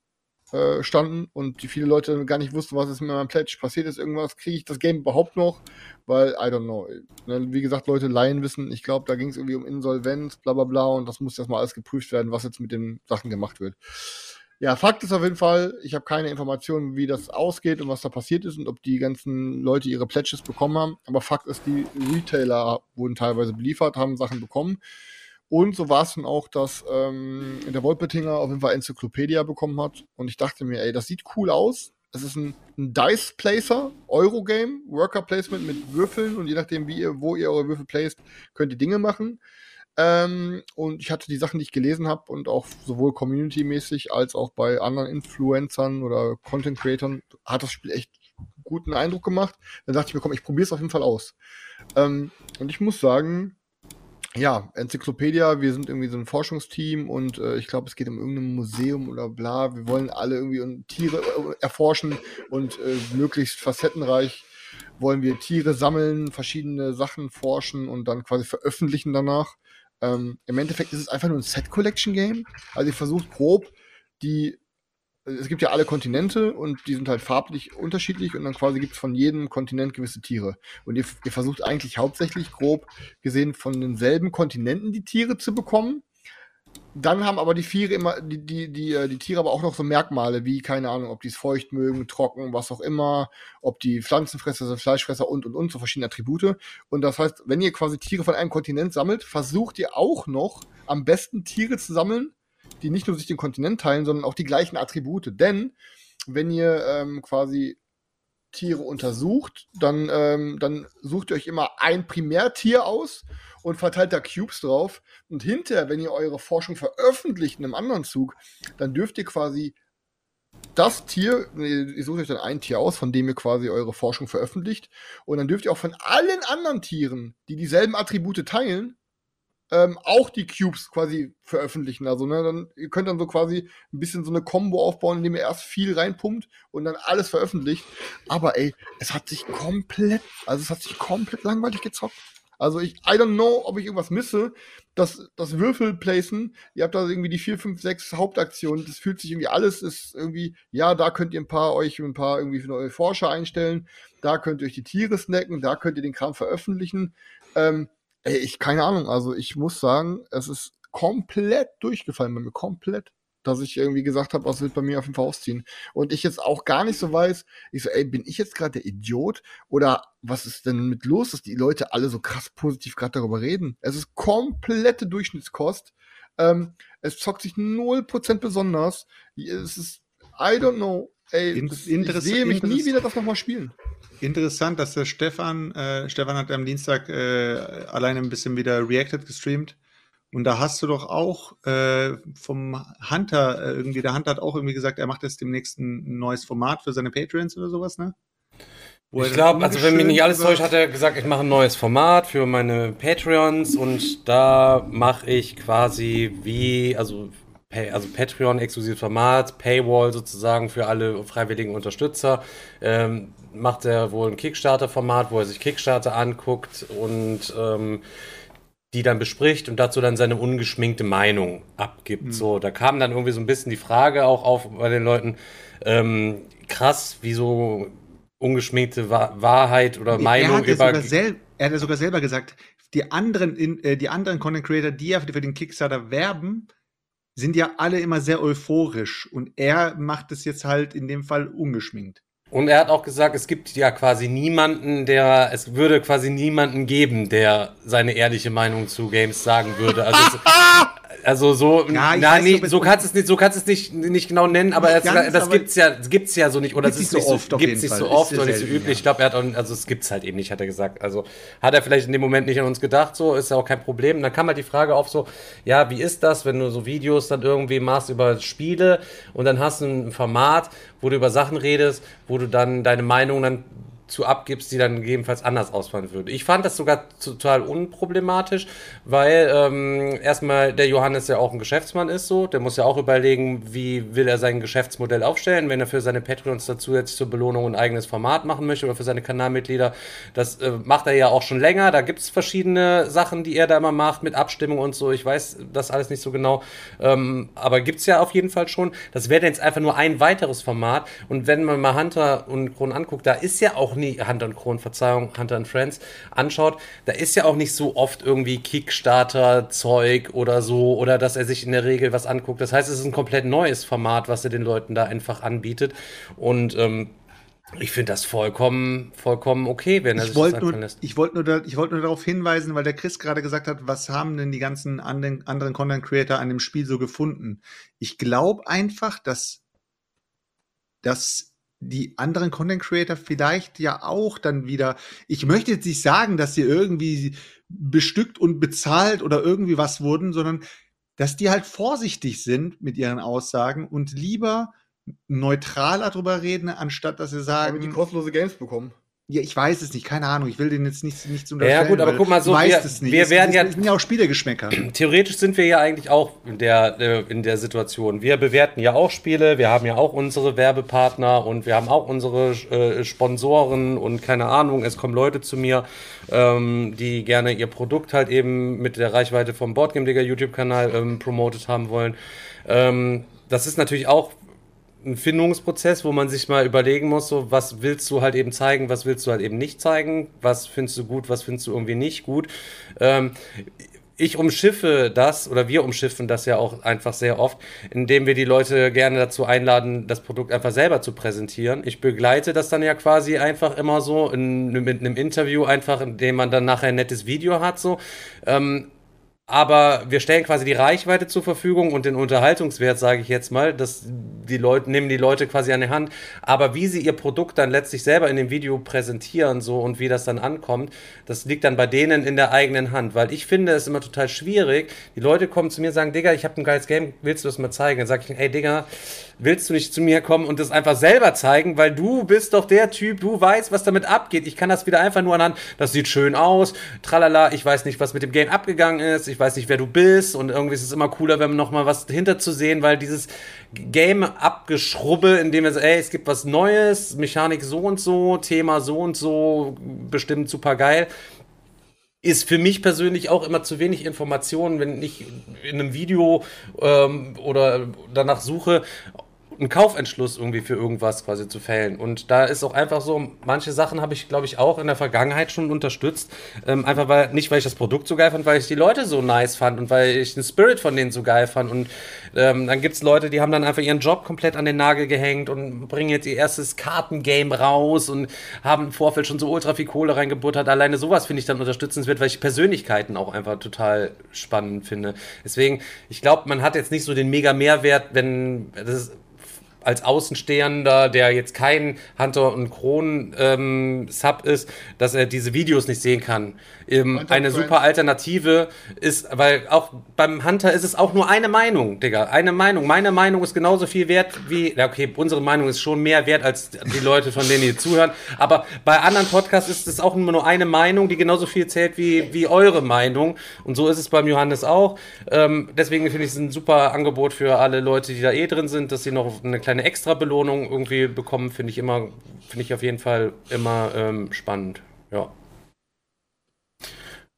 Speaker 6: äh, standen und die viele Leute gar nicht wussten, was ist mit meinem Pledge passiert ist, irgendwas, kriege ich das Game überhaupt noch? Weil, I don't know. Ne, Wie gesagt, Leute, Laien wissen, ich glaube, da ging es irgendwie um Insolvenz, bla bla bla und das muss erstmal alles geprüft werden, was jetzt mit den Sachen gemacht wird. Ja, Fakt ist auf jeden Fall, ich habe keine Informationen, wie das ausgeht und was da passiert ist und ob die ganzen Leute ihre Pledges bekommen haben. Aber Fakt ist, die Retailer wurden teilweise beliefert, haben Sachen bekommen. Und so war es dann auch, dass ähm, der Wolpetinger auf jeden Fall Enzyklopädia bekommen hat. Und ich dachte mir, ey, das sieht cool aus. Es ist ein, ein Dice Placer, Eurogame, Worker Placement mit Würfeln und je nachdem, wie ihr, wo ihr eure Würfel placed, könnt ihr Dinge machen. Ähm, und ich hatte die Sachen, die ich gelesen habe und auch sowohl community-mäßig als auch bei anderen Influencern oder Content Creatern hat das Spiel echt guten Eindruck gemacht. Dann dachte ich mir, komm, ich probiere es auf jeden Fall aus. Ähm, und ich muss sagen, ja, Enzyklopädia, wir sind irgendwie so ein Forschungsteam und äh, ich glaube, es geht um irgendein Museum oder bla. Wir wollen alle irgendwie Tiere äh, erforschen und äh, möglichst facettenreich wollen wir Tiere sammeln, verschiedene Sachen forschen und dann quasi veröffentlichen danach. Ähm, Im Endeffekt ist es einfach nur ein Set-Collection-Game. Also ihr versucht grob die es gibt ja alle Kontinente und die sind halt farblich unterschiedlich und dann quasi gibt es von jedem Kontinent gewisse Tiere. Und ihr, ihr versucht eigentlich hauptsächlich grob gesehen von denselben Kontinenten die Tiere zu bekommen. Dann haben aber die Tiere immer, die, die, die, äh, die Tiere aber auch noch so Merkmale wie, keine Ahnung, ob die es feucht mögen, trocken, was auch immer, ob die Pflanzenfresser sind, Fleischfresser und und und, so verschiedene Attribute. Und das heißt, wenn ihr quasi Tiere von einem Kontinent sammelt, versucht ihr auch noch am besten Tiere zu sammeln, die nicht nur sich den Kontinent teilen, sondern auch die gleichen Attribute. Denn wenn ihr ähm, quasi Tiere untersucht, dann, ähm, dann sucht ihr euch immer ein Primärtier aus und verteilt da Cubes drauf. Und hinterher, wenn ihr eure Forschung veröffentlicht in einem anderen Zug, dann dürft ihr quasi das Tier, ihr sucht euch dann ein Tier aus, von dem ihr quasi eure Forschung veröffentlicht. Und dann dürft ihr auch von allen anderen Tieren, die dieselben Attribute teilen, ähm, auch die Cubes quasi veröffentlichen. Also, ne, dann, ihr könnt dann so quasi ein bisschen so eine Combo aufbauen, indem ihr erst viel reinpumpt und dann alles veröffentlicht. Aber ey, es hat sich komplett, also es hat sich komplett langweilig gezockt. Also ich, I don't know, ob ich irgendwas misse. Das, das Würfelplacen, ihr habt da irgendwie die 4, 5, 6 Hauptaktionen, das fühlt sich irgendwie alles, ist irgendwie, ja, da könnt ihr ein paar euch ein paar irgendwie für neue Forscher einstellen, da könnt ihr euch die Tiere snacken, da könnt ihr den Kram veröffentlichen. Ähm, ey, ich, keine Ahnung, also ich muss sagen, es ist komplett durchgefallen bei mir, komplett. Dass ich irgendwie gesagt habe, was wird bei mir auf jeden Fall ausziehen. Und ich jetzt auch gar nicht so weiß, ich so, ey, bin ich jetzt gerade der Idiot? Oder was ist denn mit los, dass die Leute alle so krass positiv gerade darüber reden? Es ist komplette Durchschnittskost. Ähm, es zockt sich 0% besonders. Es ist, I don't know. Ey,
Speaker 7: In-
Speaker 6: das, ich
Speaker 7: interess-
Speaker 6: sehe mich nie
Speaker 7: interess-
Speaker 6: wieder das nochmal spielen.
Speaker 7: Interessant, dass der Stefan, äh, Stefan hat am Dienstag äh, alleine ein bisschen wieder Reacted gestreamt Und da hast du doch auch äh, vom Hunter äh, irgendwie, der Hunter hat auch irgendwie gesagt, er macht jetzt demnächst ein neues Format für seine Patreons oder sowas, ne? Wo
Speaker 5: Ich glaube, also wenn mich nicht alles täuscht, hat er gesagt, ich mache ein neues Format für meine Patreons und da mache ich quasi wie, also, also Patreon exklusives Format, Paywall sozusagen für alle freiwilligen Unterstützer. Ähm, macht er wohl ein Kickstarter-Format, wo er sich Kickstarter anguckt und ähm, die dann bespricht und dazu dann seine ungeschminkte Meinung abgibt. So, da kam dann irgendwie so ein bisschen die Frage auch auf bei den Leuten, ähm, krass, wie so ungeschminkte Wa Wahrheit oder
Speaker 7: Nee,
Speaker 5: Meinung
Speaker 7: er hat ja
Speaker 5: über.
Speaker 7: er hat ja sogar selber gesagt, die anderen, in, äh, die anderen Content Creator, die ja für den Kickstarter werben, sind ja alle immer sehr euphorisch und er macht es jetzt halt in dem Fall ungeschminkt.
Speaker 5: Und er hat auch gesagt, es gibt ja quasi niemanden, der, es würde quasi niemanden geben, der seine ehrliche Meinung zu Games sagen würde. Also, es, also so,
Speaker 7: Ja,
Speaker 5: na,
Speaker 7: weiß
Speaker 5: nee,
Speaker 7: so,
Speaker 5: kannst du es nicht, so kannst es nicht, nicht genau nennen, aber es,
Speaker 7: ganz,
Speaker 5: das
Speaker 7: aber-
Speaker 5: gibt's ja, das gibt's ja so nicht, oder es ist
Speaker 7: nicht so oft
Speaker 5: gibt's nicht so oft oder nicht so üblich.
Speaker 7: ja.
Speaker 5: Ich glaube, er hat auch, also es gibt's halt eben nicht, hat er gesagt. Also hat er vielleicht in dem Moment nicht an uns gedacht, so ist ja auch kein Problem. Und dann kam halt die Frage auf so, ja, wie ist das, wenn du so Videos dann irgendwie machst über Spiele und dann hast du ein Format, wo du über Sachen redest, wo du dann deine Meinung dann zu abgibst, die dann gegebenenfalls anders ausfallen würde. Ich fand das sogar total unproblematisch, weil ähm, erstmal der Johannes ja auch ein Geschäftsmann ist so, der muss ja auch überlegen, wie will er sein Geschäftsmodell aufstellen, wenn er für seine Patreons dazu jetzt zur Belohnung ein eigenes Format machen möchte oder für seine Kanalmitglieder. Das äh, macht er ja auch schon länger, da gibt es verschiedene Sachen, die er da immer macht mit Abstimmung und so. Ich weiß das alles nicht so genau, ähm, aber gibt's ja auf jeden Fall schon. Das wäre jetzt einfach nur ein weiteres Format und wenn man mal Hunter und Kron anguckt, da ist ja auch nie, Hunter und Kron, Verzeihung, Hunter und Friends anschaut, da ist ja auch nicht so oft irgendwie Kickstarter-Zeug oder so oder dass er sich in der Regel was anguckt. Das heißt, es ist ein komplett neues Format, was er den Leuten da einfach anbietet und ähm, ich finde das vollkommen, vollkommen okay, wenn er
Speaker 7: Ich
Speaker 5: sich das
Speaker 7: nur,
Speaker 5: lässt.
Speaker 7: ich wollte nur, da, ich wollte nur darauf hinweisen, weil der Chris gerade gesagt hat, was haben denn die ganzen anderen, anderen Content Creator an dem Spiel so gefunden? Ich glaube einfach, dass, dass die anderen Content Creator vielleicht ja auch dann wieder, ich möchte jetzt nicht sagen, dass sie irgendwie bestückt und bezahlt oder irgendwie was wurden, sondern dass die halt vorsichtig sind mit ihren Aussagen und lieber neutraler drüber reden, anstatt dass sie sagen,
Speaker 6: Damit die kostenlose Games bekommen.
Speaker 7: Ja, ich weiß es nicht, keine Ahnung. Ich will den jetzt nicht, nicht zu
Speaker 5: Ja, gut, aber guck mal so, wir-
Speaker 7: es nicht.
Speaker 5: wir werden
Speaker 7: es,
Speaker 5: ja-
Speaker 7: sind ja auch Spielegeschmäcker.
Speaker 5: Theoretisch sind wir ja eigentlich auch in der, äh, in der Situation. Wir bewerten ja auch Spiele, wir haben ja auch unsere Werbepartner und wir haben auch unsere äh, Sponsoren und keine Ahnung, es kommen Leute zu mir, ähm, die gerne ihr Produkt halt eben mit der Reichweite vom Boardgame Digger YouTube-Kanal ähm, promotet haben wollen. Ähm, das ist natürlich auch ein Findungsprozess, wo man sich mal überlegen muss, so was willst du halt eben zeigen, was willst du halt eben nicht zeigen, was findest du gut, was findest du irgendwie nicht gut. Ähm, ich umschiffe das oder wir umschiffen das ja auch einfach sehr oft, indem wir die Leute gerne dazu einladen, das Produkt einfach selber zu präsentieren. Ich begleite das dann ja quasi einfach immer so in, mit einem Interview, einfach indem man dann nachher ein nettes Video hat, so. Ähm, aber wir stellen quasi die Reichweite zur Verfügung und den Unterhaltungswert, sage ich jetzt mal, dass die Leute nehmen die Leute quasi an die Hand. Aber wie sie ihr Produkt dann letztlich selber in dem Video präsentieren so und wie das dann ankommt, das liegt dann bei denen in der eigenen Hand. Weil ich finde es immer total schwierig. Die Leute kommen zu mir und sagen, Digga, ich habe ein geiles Game, willst du das mal zeigen? Dann sage ich, ey Digga, willst du nicht zu mir kommen und das einfach selber zeigen, weil du bist doch der Typ, du weißt, was damit abgeht. Ich kann das wieder einfach nur anhand, das sieht schön aus, tralala, ich weiß nicht, was mit dem Game abgegangen ist, ich weiß nicht, wer du bist. Und irgendwie ist es immer cooler, wenn man noch mal was hinter zu sehen, weil dieses Game abgeschrubbe, indem sagen, ey, es gibt was Neues, Mechanik so und so, Thema so und so, bestimmt super geil. Ist für mich persönlich auch immer zu wenig Informationen, wenn ich in einem Video ähm, oder danach suche, einen Kaufentschluss irgendwie für irgendwas quasi zu fällen. Und da ist auch einfach so, manche Sachen habe ich, glaube ich, auch in der Vergangenheit schon unterstützt. Ähm, einfach weil, nicht weil ich das Produkt so geil fand, weil ich die Leute so nice fand und weil ich den Spirit von denen so geil fand. Und ähm, dann gibt's Leute, die haben dann einfach ihren Job komplett an den Nagel gehängt und bringen jetzt ihr erstes Kartengame raus und haben im Vorfeld schon so ultra viel Kohle reingebuttert. Alleine sowas finde ich dann unterstützenswert, weil ich Persönlichkeiten auch einfach total spannend finde. Deswegen, ich glaube, man hat jetzt nicht so den mega Mehrwert, wenn das ist, als Außenstehender, der jetzt kein Hunter und Kron ähm, Sub ist, dass er diese Videos nicht sehen kann. Ähm, eine
Speaker 6: Friends.
Speaker 5: super Alternative ist, weil auch beim Hunter ist es auch nur eine Meinung, Digga. Eine Meinung. Meine Meinung ist genauso viel wert wie, ja, okay, unsere Meinung ist schon mehr wert als die Leute, von denen ihr zuhören. Aber bei anderen Podcasts ist es auch nur eine Meinung, die genauso viel zählt wie, wie eure Meinung. Und so ist es beim Johannes auch. Ähm, deswegen finde ich es ein super Angebot für alle Leute, die da eh drin sind, dass sie noch eine kleine Extra-Belohnung irgendwie bekommen, finde ich immer, finde ich auf jeden Fall immer ähm, spannend. Ja.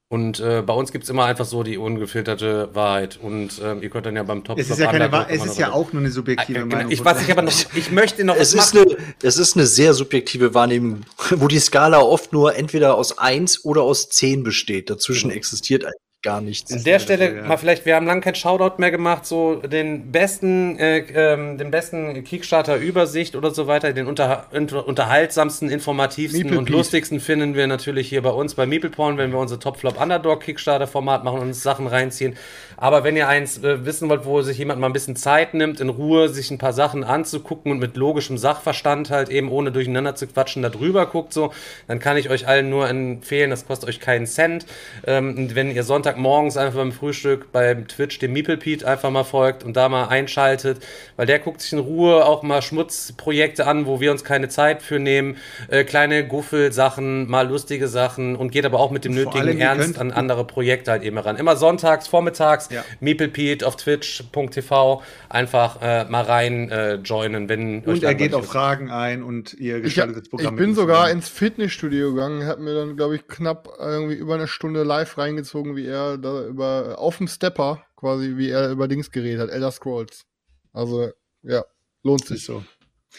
Speaker 5: Und äh, bei uns gibt es immer einfach so die ungefilterte Wahrheit. Und ähm, ihr könnt dann ja beim Top
Speaker 7: Es ist ja keine es ist ja auch nur eine subjektive
Speaker 5: Äh, genau.
Speaker 7: Meinung.
Speaker 5: Ich weiß nicht, aber noch, ich möchte noch
Speaker 1: Es
Speaker 5: was
Speaker 1: ist,
Speaker 5: machen.
Speaker 1: eine, es ist eine sehr subjektive Wahrnehmung, wo die Skala oft nur entweder aus 1 oder aus 10 besteht. Dazwischen existiert eigentlich gar nichts.
Speaker 5: An der Stelle
Speaker 7: so, ja.
Speaker 5: mal vielleicht, wir haben lange kein Shoutout mehr gemacht, so den besten, äh, ähm, den besten Kickstarter-Übersicht oder so weiter, den unter, unter, unterhaltsamsten, informativsten
Speaker 6: Meeple
Speaker 5: und
Speaker 6: Pete.
Speaker 5: lustigsten finden wir natürlich hier bei uns bei MeeplePorn, wenn wir unser Top-Flop-Underdog-Kickstarter-Format machen und uns Sachen reinziehen. Aber wenn ihr eins äh, wissen wollt, wo sich jemand mal ein bisschen Zeit nimmt, in Ruhe sich ein paar Sachen anzugucken und mit logischem Sachverstand halt eben ohne durcheinander zu quatschen da drüber guckt, so, dann kann ich euch allen nur empfehlen, das kostet euch keinen Cent. Ähm, und wenn ihr Sonntagmorgens einfach beim Frühstück beim Twitch dem Meeple Pete einfach mal folgt und da mal einschaltet, weil der guckt sich in Ruhe auch mal Schmutzprojekte an, wo wir uns keine Zeit für nehmen, äh, kleine Guffelsachen, mal lustige Sachen und geht aber auch mit dem
Speaker 7: Vor
Speaker 5: nötigen
Speaker 7: allem,
Speaker 5: Ernst
Speaker 7: könnt-
Speaker 5: an andere Projekte halt eben ran. Immer sonntags, vormittags,
Speaker 7: Ja.
Speaker 5: Meeple Pete auf twitch.tv einfach äh, mal rein äh, joinen, wenn
Speaker 7: und er geht auf
Speaker 5: ist.
Speaker 7: Fragen ein und ihr
Speaker 6: Ich,
Speaker 7: gestaltet das Programm.
Speaker 6: ich bin sogar ins Fitnessstudio gegangen, hab mir dann, glaube ich, knapp irgendwie über eine Stunde live reingezogen, wie er da über auf dem Stepper quasi, wie er über Dings geredet hat, Elder Scrolls. Also, ja, lohnt sich.
Speaker 7: so.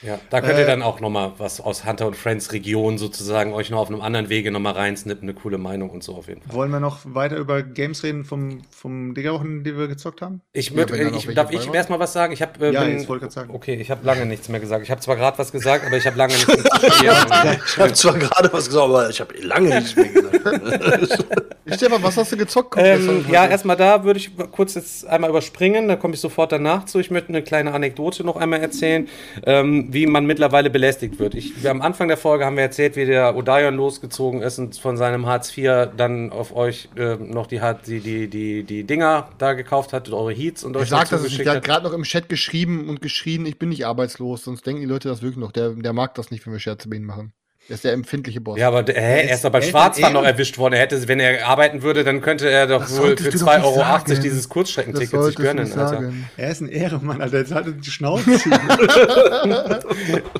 Speaker 5: Ja, da könnt ihr
Speaker 6: Äh,
Speaker 5: dann auch nochmal was aus Hunter und Friends Region sozusagen euch noch auf einem anderen Wege nochmal reinsnippen, eine coole Meinung und so auf jeden Fall.
Speaker 7: Wollen wir noch weiter über Games reden vom, vom Diggerwochen, die wir gezockt haben?
Speaker 5: Ich,
Speaker 6: Ja, da noch
Speaker 5: ich darf ich erstmal was sagen? Ich habe äh,
Speaker 7: Ja,
Speaker 5: bin-
Speaker 7: jetzt wollte ich gerade sagen.
Speaker 5: Okay, ich habe lange nichts mehr gesagt. Ich habe zwar gerade was gesagt, aber ich habe lange nichts mehr gesagt.
Speaker 1: Ich habe zwar gerade was gesagt, aber ich habe lange nichts mehr gesagt.
Speaker 6: Stefan, was hast du gezockt?
Speaker 5: Ähm, ja, erstmal da würde ich kurz jetzt einmal überspringen, dann komme ich sofort danach zu. Ich möchte eine kleine Anekdote noch einmal erzählen, ähm, wie man mittlerweile belästigt wird. Ich, wir am Anfang der Folge haben wir erzählt, wie der Odaion losgezogen ist und von seinem Hartz IV dann auf euch äh, noch die, die, die, die, die Dinger da gekauft hat, eure Heats und
Speaker 6: Er
Speaker 5: euch
Speaker 6: sagt
Speaker 5: dazu
Speaker 6: das nicht. Der hat
Speaker 5: hat.
Speaker 6: gerade noch im Chat geschrieben und geschrien, ich bin nicht arbeitslos, sonst denken die Leute das wirklich noch. Der, der mag das nicht, wenn wir Scherze mit ihm machen. Der ist der empfindliche Boss.
Speaker 5: Ja, aber hä, er ist doch beim
Speaker 7: er ist
Speaker 5: Schwarzfahren noch erwischt worden. Er hätte, wenn er arbeiten würde, dann könnte er doch
Speaker 6: Das
Speaker 5: wohl für
Speaker 6: du doch
Speaker 5: 2,80
Speaker 6: nicht
Speaker 5: Euro
Speaker 6: sagen.
Speaker 5: dieses Kurzstreckenticket sich gönnen, Alter.
Speaker 7: Er ist ein Ehrenmann, Alter. Jetzt haltet die Schnauze.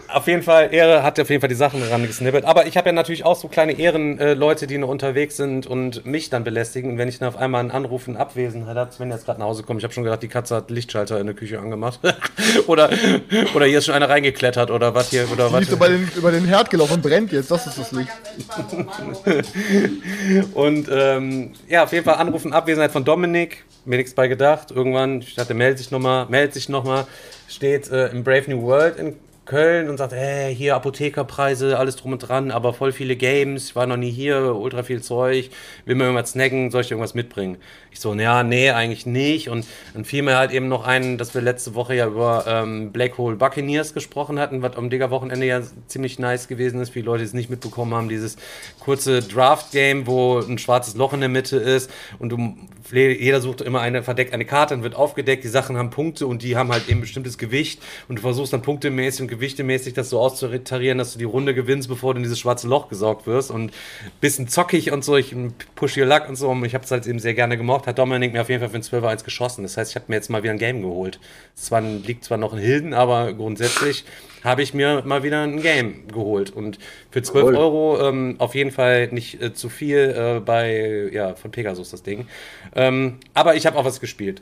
Speaker 5: Auf jeden Fall, Ehre hat auf jeden Fall die Sachen ran gesnippet. Aber ich habe ja natürlich auch so kleine Ehrenleute, äh, die noch unterwegs sind und mich dann belästigen. Und wenn ich dann auf einmal einen Anruf in Abwesenheit habe, wenn jetzt gerade nach Hause kommt, ich habe schon gedacht, die Katze hat Lichtschalter in der Küche angemacht. oder, oder hier ist schon einer reingeklettert oder was hier, oder
Speaker 6: Die
Speaker 5: was.
Speaker 6: ist über den, über den Herd gelaufen, brennt jetzt, das ist das Licht.
Speaker 5: Und ähm, ja, auf jeden Fall Anruf in Abwesenheit von Dominik. Mir nichts bei gedacht. Irgendwann, ich dachte, meldet sich nochmal, meldet sich nochmal, steht äh, im Brave New World in Köln und sagt, hey, hier Apothekerpreise, alles drum und dran, aber voll viele Games, war noch nie hier, ultra viel Zeug, will mir irgendwas snacken, soll ich irgendwas mitbringen? Ich so, ja, nee, eigentlich nicht. Und dann fiel mir halt eben noch ein, dass wir letzte Woche ja über ähm, Black Hole Buccaneers gesprochen hatten, was am Digger-Wochenende ja ziemlich nice gewesen ist, die Leute, es nicht mitbekommen haben, dieses kurze Draft-Game, wo ein schwarzes Loch in der Mitte ist und du, jeder sucht immer eine, verdeckt eine Karte, dann wird aufgedeckt, die Sachen haben Punkte und die haben halt eben bestimmtes Gewicht und du versuchst dann punktemäßig und gewichtemäßig das so auszutarieren, dass du die Runde gewinnst, bevor du in dieses schwarze Loch gesaugt wirst und bisschen zockig und so, ich push your luck und so und ich habe es halt eben sehr gerne gemocht, hat Dominik mir auf jeden Fall für ein 12 1 geschossen, das heißt, ich habe mir jetzt mal wieder ein Game geholt. Es liegt zwar noch in Hilden, aber grundsätzlich habe ich mir mal wieder ein Game geholt und für 12
Speaker 1: Jawohl.
Speaker 5: Euro ähm, auf jeden Fall nicht äh, zu viel äh, bei, ja, von Pegasus das Ding. Ähm, aber ich habe auch was gespielt.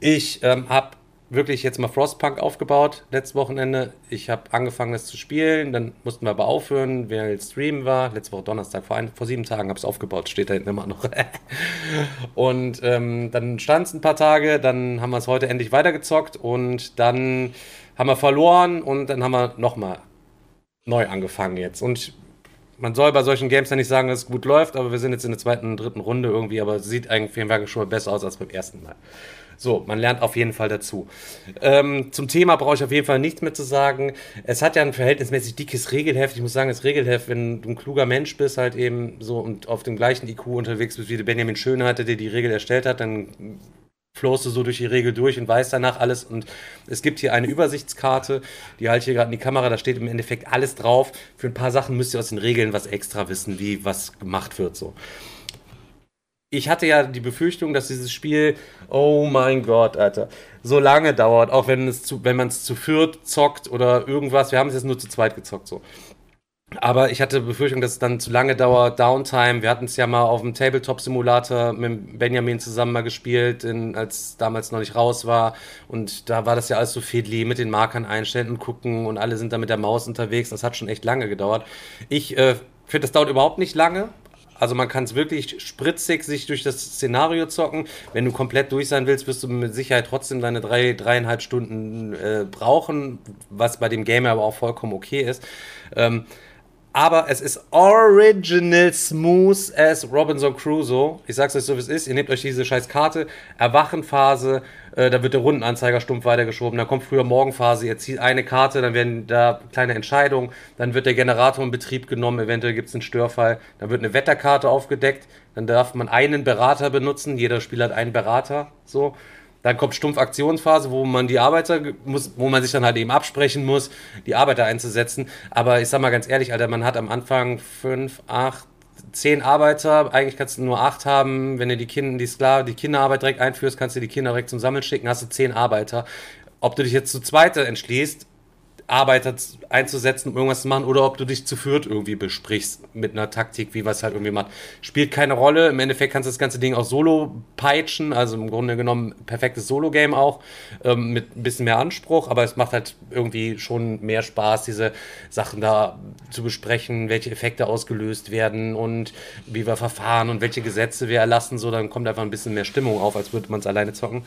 Speaker 5: Ich ähm, habe wirklich jetzt mal Frostpunk aufgebaut letztes Wochenende. Ich habe angefangen, das zu spielen. Dann mussten wir aber aufhören, weil Stream war. Letzte Woche Donnerstag, vor, ein, vor sieben Tagen habe ich es aufgebaut. Steht da hinten immer noch. und ähm, dann stand es ein paar Tage. Dann haben wir es heute endlich weitergezockt. Und dann haben wir verloren. Und dann haben wir nochmal neu angefangen jetzt. Und man soll bei solchen Games ja nicht sagen, dass es gut läuft, aber wir sind jetzt in der zweiten, dritten Runde irgendwie, aber es sieht eigentlich den Wagen schon besser aus als beim ersten Mal. So, man lernt auf jeden Fall dazu. Ähm, zum Thema brauche ich auf jeden Fall nichts mehr zu sagen. Es hat ja ein verhältnismäßig dickes Regelheft. Ich muss sagen, das Regelheft, wenn du ein kluger Mensch bist, halt eben so und auf dem gleichen IQ unterwegs bist wie der Benjamin Schönheiter, der die Regel erstellt hat, dann flowst du so durch die Regel durch und weißt danach alles. Und es gibt hier eine Übersichtskarte, die halte ich hier gerade in die Kamera, da steht im Endeffekt alles drauf. Für ein paar Sachen müsst ihr aus den Regeln was extra wissen, wie was gemacht wird so. Ich hatte ja die Befürchtung, dass dieses Spiel, oh mein Gott, Alter, so lange dauert, auch wenn es zu, wenn man es zu viert zockt oder irgendwas. Wir haben es jetzt nur zu zweit gezockt so. Aber ich hatte Befürchtung, dass es dann zu lange dauert, Downtime. Wir hatten es ja mal auf dem Tabletop-Simulator mit Benjamin zusammen mal gespielt, in, als damals noch nicht raus war. Und da war das ja alles so fiddly mit den Markern einstellen und gucken und alle sind da mit der Maus unterwegs. Das hat schon echt lange gedauert. Ich äh, finde, das dauert überhaupt nicht lange. Also man kann es wirklich spritzig sich durch das Szenario zocken. Wenn du komplett durch sein willst, wirst du mit Sicherheit trotzdem deine drei, dreieinhalb Stunden äh, brauchen, was bei dem Game aber auch vollkommen okay ist. Ähm, aber es ist original smooth as Robinson Crusoe. Ich sag's euch so, wie es ist. Ihr nehmt euch diese scheiß Karte, Erwachenphase, äh, da wird der Rundenanzeiger stumpf weitergeschoben, dann kommt früher Morgenphase, ihr zieht eine Karte, dann werden da kleine Entscheidungen, dann wird der Generator in Betrieb genommen, eventuell gibt's einen Störfall, dann wird eine Wetterkarte aufgedeckt, dann darf man einen Berater benutzen, jeder Spieler hat einen Berater, so. Dann kommt stumpf Aktionsphase, wo man die Arbeiter muss, wo man sich dann halt eben absprechen muss, die Arbeiter einzusetzen. Aber ich sag mal ganz ehrlich, Alter, man hat am Anfang fünf, acht, zehn Arbeiter. Eigentlich kannst du nur acht haben. Wenn du die Kinder, die Sklaven, die Kinderarbeit direkt einführst, kannst du die Kinder direkt zum Sammeln schicken, hast du zehn Arbeiter. Ob du dich jetzt zu zweiter entschließt, Arbeiter einzusetzen, um irgendwas zu machen, oder ob du dich zu viert irgendwie besprichst mit einer Taktik, wie was halt irgendwie macht. Spielt keine Rolle. Im Endeffekt kannst du das ganze Ding auch solo peitschen, also im Grunde genommen perfektes Solo-Game auch, ähm, mit ein bisschen mehr Anspruch, aber es macht halt irgendwie schon mehr Spaß, diese Sachen da zu besprechen, welche Effekte ausgelöst werden und wie wir verfahren und welche Gesetze wir erlassen, so dann kommt einfach ein bisschen mehr Stimmung auf, als würde man es alleine zocken.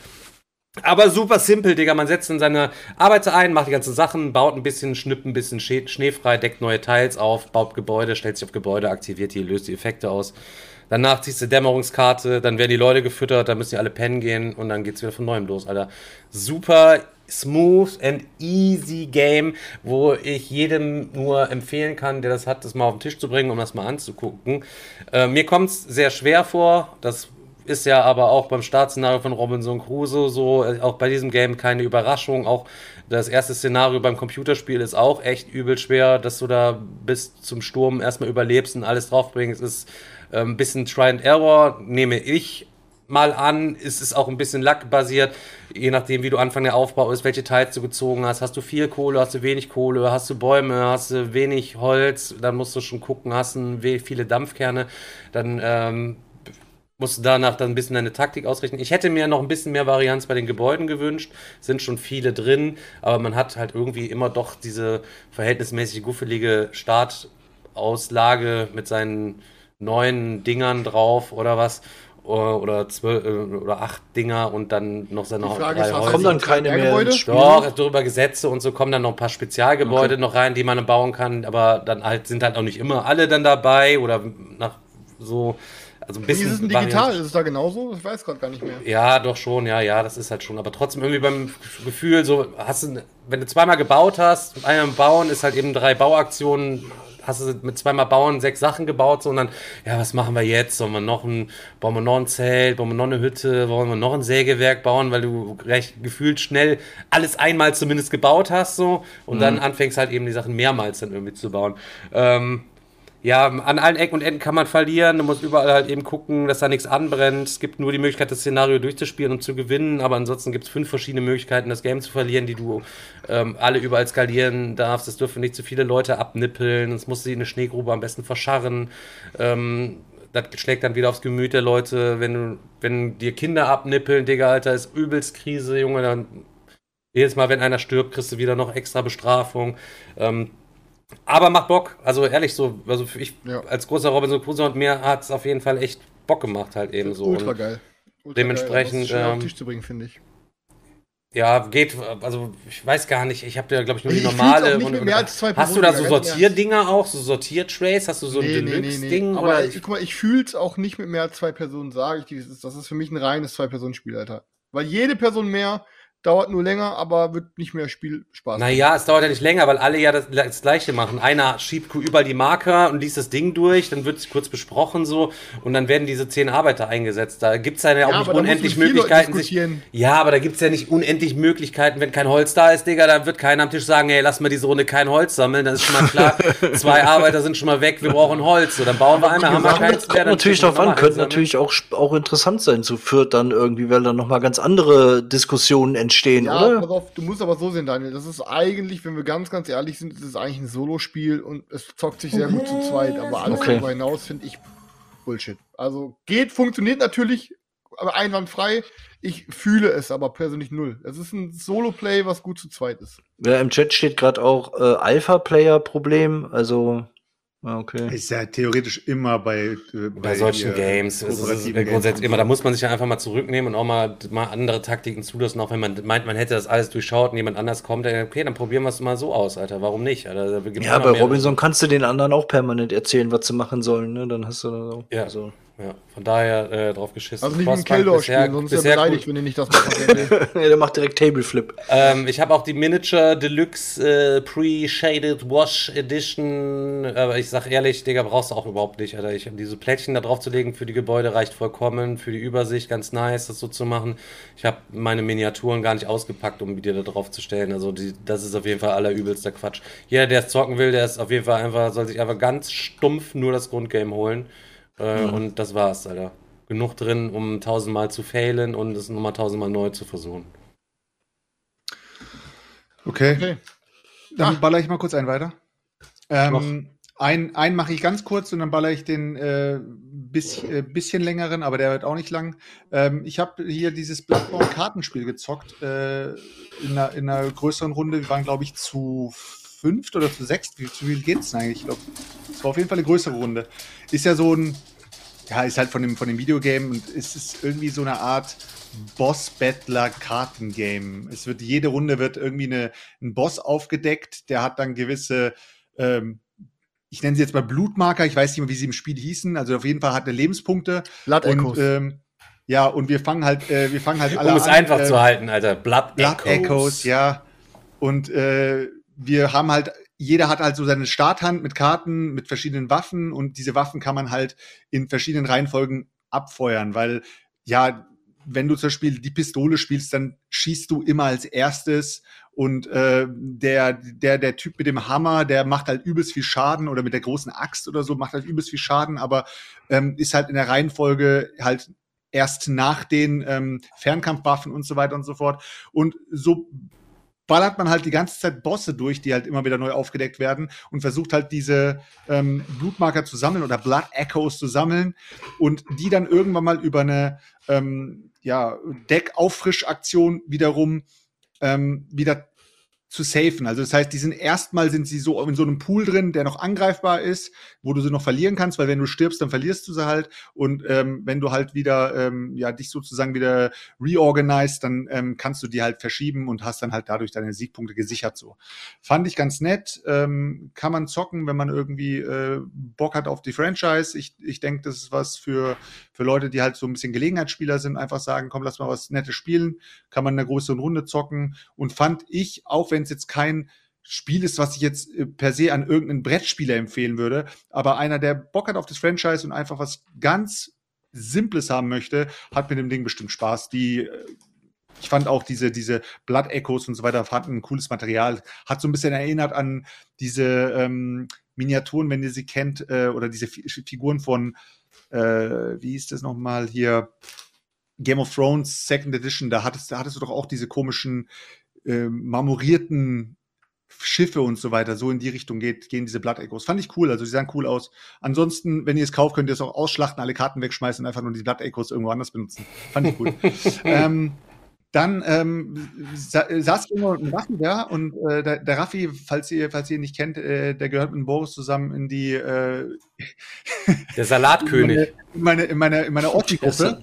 Speaker 5: Aber super simpel, Digga. Man setzt in seine Arbeiter ein, macht die ganzen Sachen, baut ein bisschen, schnippt ein bisschen Schnee frei, deckt neue Teils auf, baut Gebäude, stellt sich auf Gebäude, aktiviert die, löst die Effekte aus. Danach ziehst du Dämmerungskarte, dann werden die Leute gefüttert, dann müssen die alle pennen gehen und dann geht's wieder von neuem los, Alter. Super smooth and easy Game, wo ich jedem nur empfehlen kann, der das hat, das mal auf den Tisch zu bringen, um das mal anzugucken. Äh, mir kommt's sehr schwer vor, das ist ja aber auch beim Startszenario von Robinson Crusoe so, äh, auch bei diesem Game keine Überraschung. Auch das erste Szenario beim Computerspiel ist auch echt übel schwer, dass du da bis zum Sturm erstmal überlebst und alles draufbringst. Ist äh, ein bisschen Try and Error, nehme ich mal an. Es ist auch ein bisschen lackbasiert, je nachdem, wie du Anfang der Aufbau ist, welche Teils du gezogen hast. Hast du viel Kohle, hast du wenig Kohle, hast du Bäume, hast du wenig Holz, dann musst du schon gucken, hast du viele Dampfkerne, dann ähm, musst du danach dann ein bisschen deine Taktik ausrichten. Ich hätte mir noch ein bisschen mehr Varianz bei den Gebäuden gewünscht. Sind schon viele drin, aber man hat halt irgendwie immer doch diese verhältnismäßig guffelige Startauslage mit seinen neuen Dingern drauf oder was. Oder zwölf äh, oder acht Dinger und dann noch seine
Speaker 6: Die Frage ist,
Speaker 5: drei
Speaker 6: hast
Speaker 5: Häuser.
Speaker 1: Kommen dann keine mehr
Speaker 6: Gebäude?
Speaker 5: Doch, darüber Gesetze und so kommen dann noch ein paar Spezialgebäude noch rein, die man bauen kann, aber dann halt sind halt auch nicht immer alle dann dabei oder nach so, also ein
Speaker 6: Wie
Speaker 5: bisschen.
Speaker 6: ist es denn digital? Ist es da genauso? Ich weiß gerade gar nicht mehr.
Speaker 5: Ja, doch schon, ja, ja, das ist halt schon. Aber trotzdem irgendwie beim Gefühl, so hast du, wenn du zweimal gebaut hast, einmal bauen ist halt eben drei Bauaktionen, hast du mit zweimal bauen sechs Sachen gebaut, so und dann, ja, was machen wir jetzt? Sollen wir noch ein, bauen wir noch ein Zelt, bauen wir noch eine Hütte, wollen wir noch ein Sägewerk bauen, weil du recht gefühlt schnell alles einmal zumindest gebaut hast, so und dann anfängst halt eben die Sachen mehrmals dann irgendwie zu bauen. Ähm, ja, an allen Ecken und Enden kann man verlieren. Du musst überall halt eben gucken, dass da nichts anbrennt. Es gibt nur die Möglichkeit, das Szenario durchzuspielen und zu gewinnen. Aber ansonsten gibt es fünf verschiedene Möglichkeiten, das Game zu verlieren, die du ähm, alle überall skalieren darfst. Es dürfen nicht zu viele Leute abnippeln. Es muss sie in eine Schneegrube am besten verscharren. Ähm, das schlägt dann wieder aufs Gemüt der Leute. Wenn, du, wenn dir Kinder abnippeln, Digga, Alter, ist übelst Krise, Junge. Dann jedes Mal, wenn einer stirbt, kriegst du wieder noch extra Bestrafung. Ähm, aber macht Bock. Also ehrlich so, also für ich
Speaker 6: Ja.
Speaker 5: als großer Robinson Crusoe und mir hat es auf jeden Fall echt Bock gemacht halt eben so.
Speaker 6: Ultra
Speaker 5: Und,
Speaker 6: geil. Ultra
Speaker 5: dementsprechend,
Speaker 6: geil. Auf
Speaker 5: ähm,
Speaker 6: den Tisch zu bringen, finde ich.
Speaker 5: ja, geht, also ich weiß gar nicht, ich habe ja glaube ich nur die
Speaker 6: Ich
Speaker 5: normale. und, und, hast du da so Sortierdinger auch, so Sortiertrays? Hast du so ein
Speaker 6: Nee, nee, nee,
Speaker 5: Deluxe-Ding?
Speaker 6: nee.
Speaker 5: oder?
Speaker 6: Aber ich, guck mal, ich fühle es auch nicht mit mehr als zwei Personen, sage ich. Das ist, das ist für mich ein reines Zwei-Personen-Spiel, Alter. Weil jede Person mehr dauert nur länger, aber wird nicht mehr Spielspaß.
Speaker 5: Naja, es dauert ja nicht länger, weil alle ja das, das Gleiche machen. Einer schiebt überall die Marker und liest das Ding durch, dann wird es kurz besprochen so und dann werden diese zehn Arbeiter eingesetzt. Da gibt es ja, ja auch nicht unendlich Möglichkeiten. Sich, ja, aber da gibt es ja nicht unendlich Möglichkeiten, wenn kein Holz da ist, Digga, dann wird keiner am Tisch sagen, hey, lass mal diese Runde kein Holz sammeln. Dann ist schon mal klar, zwei Arbeiter sind schon mal weg, wir brauchen Holz. So, dann bauen wir einmal, haben wir keins
Speaker 1: mehr. Natürlich darauf an, könnte natürlich auch, auch interessant sein zu Fürth dann irgendwie, weil dann nochmal ganz andere Diskussionen entstehen entstehen, ja, oder?
Speaker 6: Pass auf, du musst aber so sehen, Daniel. Das ist eigentlich, wenn wir ganz, ganz ehrlich sind, ist es eigentlich ein Solospiel und es zockt sich sehr gut zu zweit. Aber alles okay. darüber hinaus finde ich Bullshit. Also geht, funktioniert natürlich, aber einwandfrei. Ich fühle es aber persönlich null. Es ist ein Solo-Play, was gut zu zweit ist.
Speaker 1: Ja, im Chat steht gerade auch äh, Alpha-Player-Problem. Also
Speaker 7: Ah, okay. Ist ja theoretisch immer bei,
Speaker 5: äh, bei, bei solchen Games. Ist es grundsätzlich immer, da muss man sich ja einfach mal zurücknehmen und auch mal, mal andere Taktiken zulassen, auch wenn man meint, man hätte das alles durchschaut und jemand anders kommt, dann, okay, dann probieren wir es mal so aus, Alter. Warum nicht? Alter,
Speaker 1: ja, bei Robinson kannst du den anderen auch permanent erzählen, was sie machen sollen, ne? Dann hast du da so.
Speaker 5: Ja. So. Ja, von daher äh, drauf geschissen.
Speaker 6: Also nicht mit Keldor spielen, sonst ist er beleidigt, wenn ihr nicht das macht.
Speaker 1: ja, der macht direkt Tableflip.
Speaker 5: Ähm, ich habe auch die Miniature Deluxe äh, Pre-Shaded Wash Edition. Aber ich sag ehrlich, Digga, brauchst du auch überhaupt nicht. Alter. Ich diese Plättchen da drauf zu legen für die Gebäude reicht vollkommen. Für die Übersicht ganz nice, das so zu machen. Ich habe meine Miniaturen gar nicht ausgepackt, um die da drauf zu stellen. Also die, das ist auf jeden Fall allerübelster Quatsch. Jeder, der es zocken will, der ist auf jeden Fall einfach, soll sich einfach ganz stumpf nur das Grundgame holen. Äh, mhm. Und das war's, Alter. Genug drin, um tausendmal zu failen und es nochmal tausendmal neu zu versuchen.
Speaker 7: Okay. okay. Dann Ach. baller ich mal kurz einen weiter. Ähm, einen, einen mache ich ganz kurz und dann baller ich den äh, bis, äh, bisschen längeren, aber der wird auch nicht lang. Ähm, ich habe hier dieses Bloodborne-Kartenspiel gezockt äh, in, einer, in, einer, größeren Runde. Wir waren, glaube ich, zu fünft oder zu sechst. Wie zu viel geht's denn eigentlich? Ich glaube, es war auf jeden Fall eine größere Runde. Ist ja so ein, ja, ist halt von dem, von dem Videogame und es ist irgendwie so eine Art Boss-Battler-Kartengame. Es wird, jede Runde wird irgendwie eine, ein Boss aufgedeckt, der hat dann gewisse, ähm, ich nenne sie jetzt mal Blutmarker, ich weiß nicht mehr, wie sie im Spiel hießen, also auf jeden Fall hat er Lebenspunkte.
Speaker 6: Blood Echoes. Und, ähm,
Speaker 7: ja, und wir fangen halt, äh, wir fangen halt
Speaker 5: alle Um es an, einfach äh, zu halten, Alter. Blood,
Speaker 7: Blood Echoes. Echoes, ja. Und äh, wir haben halt jeder hat halt so seine Starthand mit Karten, mit verschiedenen Waffen und diese Waffen kann man halt in verschiedenen Reihenfolgen abfeuern, weil ja, wenn du zum Beispiel die Pistole spielst, dann schießt du immer als erstes und äh, der, der, der Typ mit dem Hammer, der macht halt übelst viel Schaden oder mit der großen Axt oder so, macht halt übelst viel Schaden, aber ähm, ist halt in der Reihenfolge halt erst nach den ähm, Fernkampfwaffen und so weiter und so fort. Und so ballert man halt die ganze Zeit Bosse durch, die halt immer wieder neu aufgedeckt werden und versucht halt diese ähm, Blutmarker zu sammeln oder Blood Echoes zu sammeln und die dann irgendwann mal über eine ähm, ja, Deck-Auffrischaktion wiederum ähm, wieder zu safen. Also das heißt, die sind erstmal sind sie so in so einem Pool drin, der noch angreifbar ist, wo du sie noch verlieren kannst, weil wenn du stirbst, dann verlierst du sie halt. Und ähm, wenn du halt wieder ähm, ja dich sozusagen wieder reorganized, dann ähm, kannst du die halt verschieben und hast dann halt dadurch deine Siegpunkte gesichert. So fand ich ganz nett. Ähm, kann man zocken, wenn man irgendwie äh, Bock hat auf die Franchise. Ich, ich denke, das ist was für für Leute, die halt so ein bisschen Gelegenheitsspieler sind. Einfach sagen, komm, lass mal was Nettes spielen. Kann man in einer größeren Runde zocken. Und fand ich, auch wenn es jetzt kein Spiel ist, was ich jetzt äh, per se an irgendeinen Brettspieler empfehlen würde, aber einer, der Bock hat auf das Franchise und einfach was ganz Simples haben möchte, hat mit dem Ding bestimmt Spaß. Die äh, ich fand auch diese, diese Blood Echoes und so weiter, fanden ein cooles Material. Hat so ein bisschen erinnert an diese ähm, Miniaturen, wenn ihr sie kennt, äh, oder diese F Figuren von, äh, wie hieß das nochmal hier? Game of Thrones Second Edition, da hattest, da hattest du doch auch diese komischen äh, marmorierten Schiffe und so weiter, so in die Richtung geht, gehen diese Blood Echoes. Fand ich cool, also sie sahen cool aus. Ansonsten, wenn ihr es kauft, könnt ihr es auch ausschlachten, alle Karten wegschmeißen und einfach nur die Blood Echoes irgendwo anders benutzen. Fand ich cool. ähm, dann ähm, sa saß irgendwo ein Raffi da und äh, der, der, Raffi, falls ihr, falls ihr ihn nicht kennt, äh, der gehört mit Boris zusammen in die äh,
Speaker 5: Der Salatkönig.
Speaker 7: In meine, in meine, in meine Ossi-Gruppe.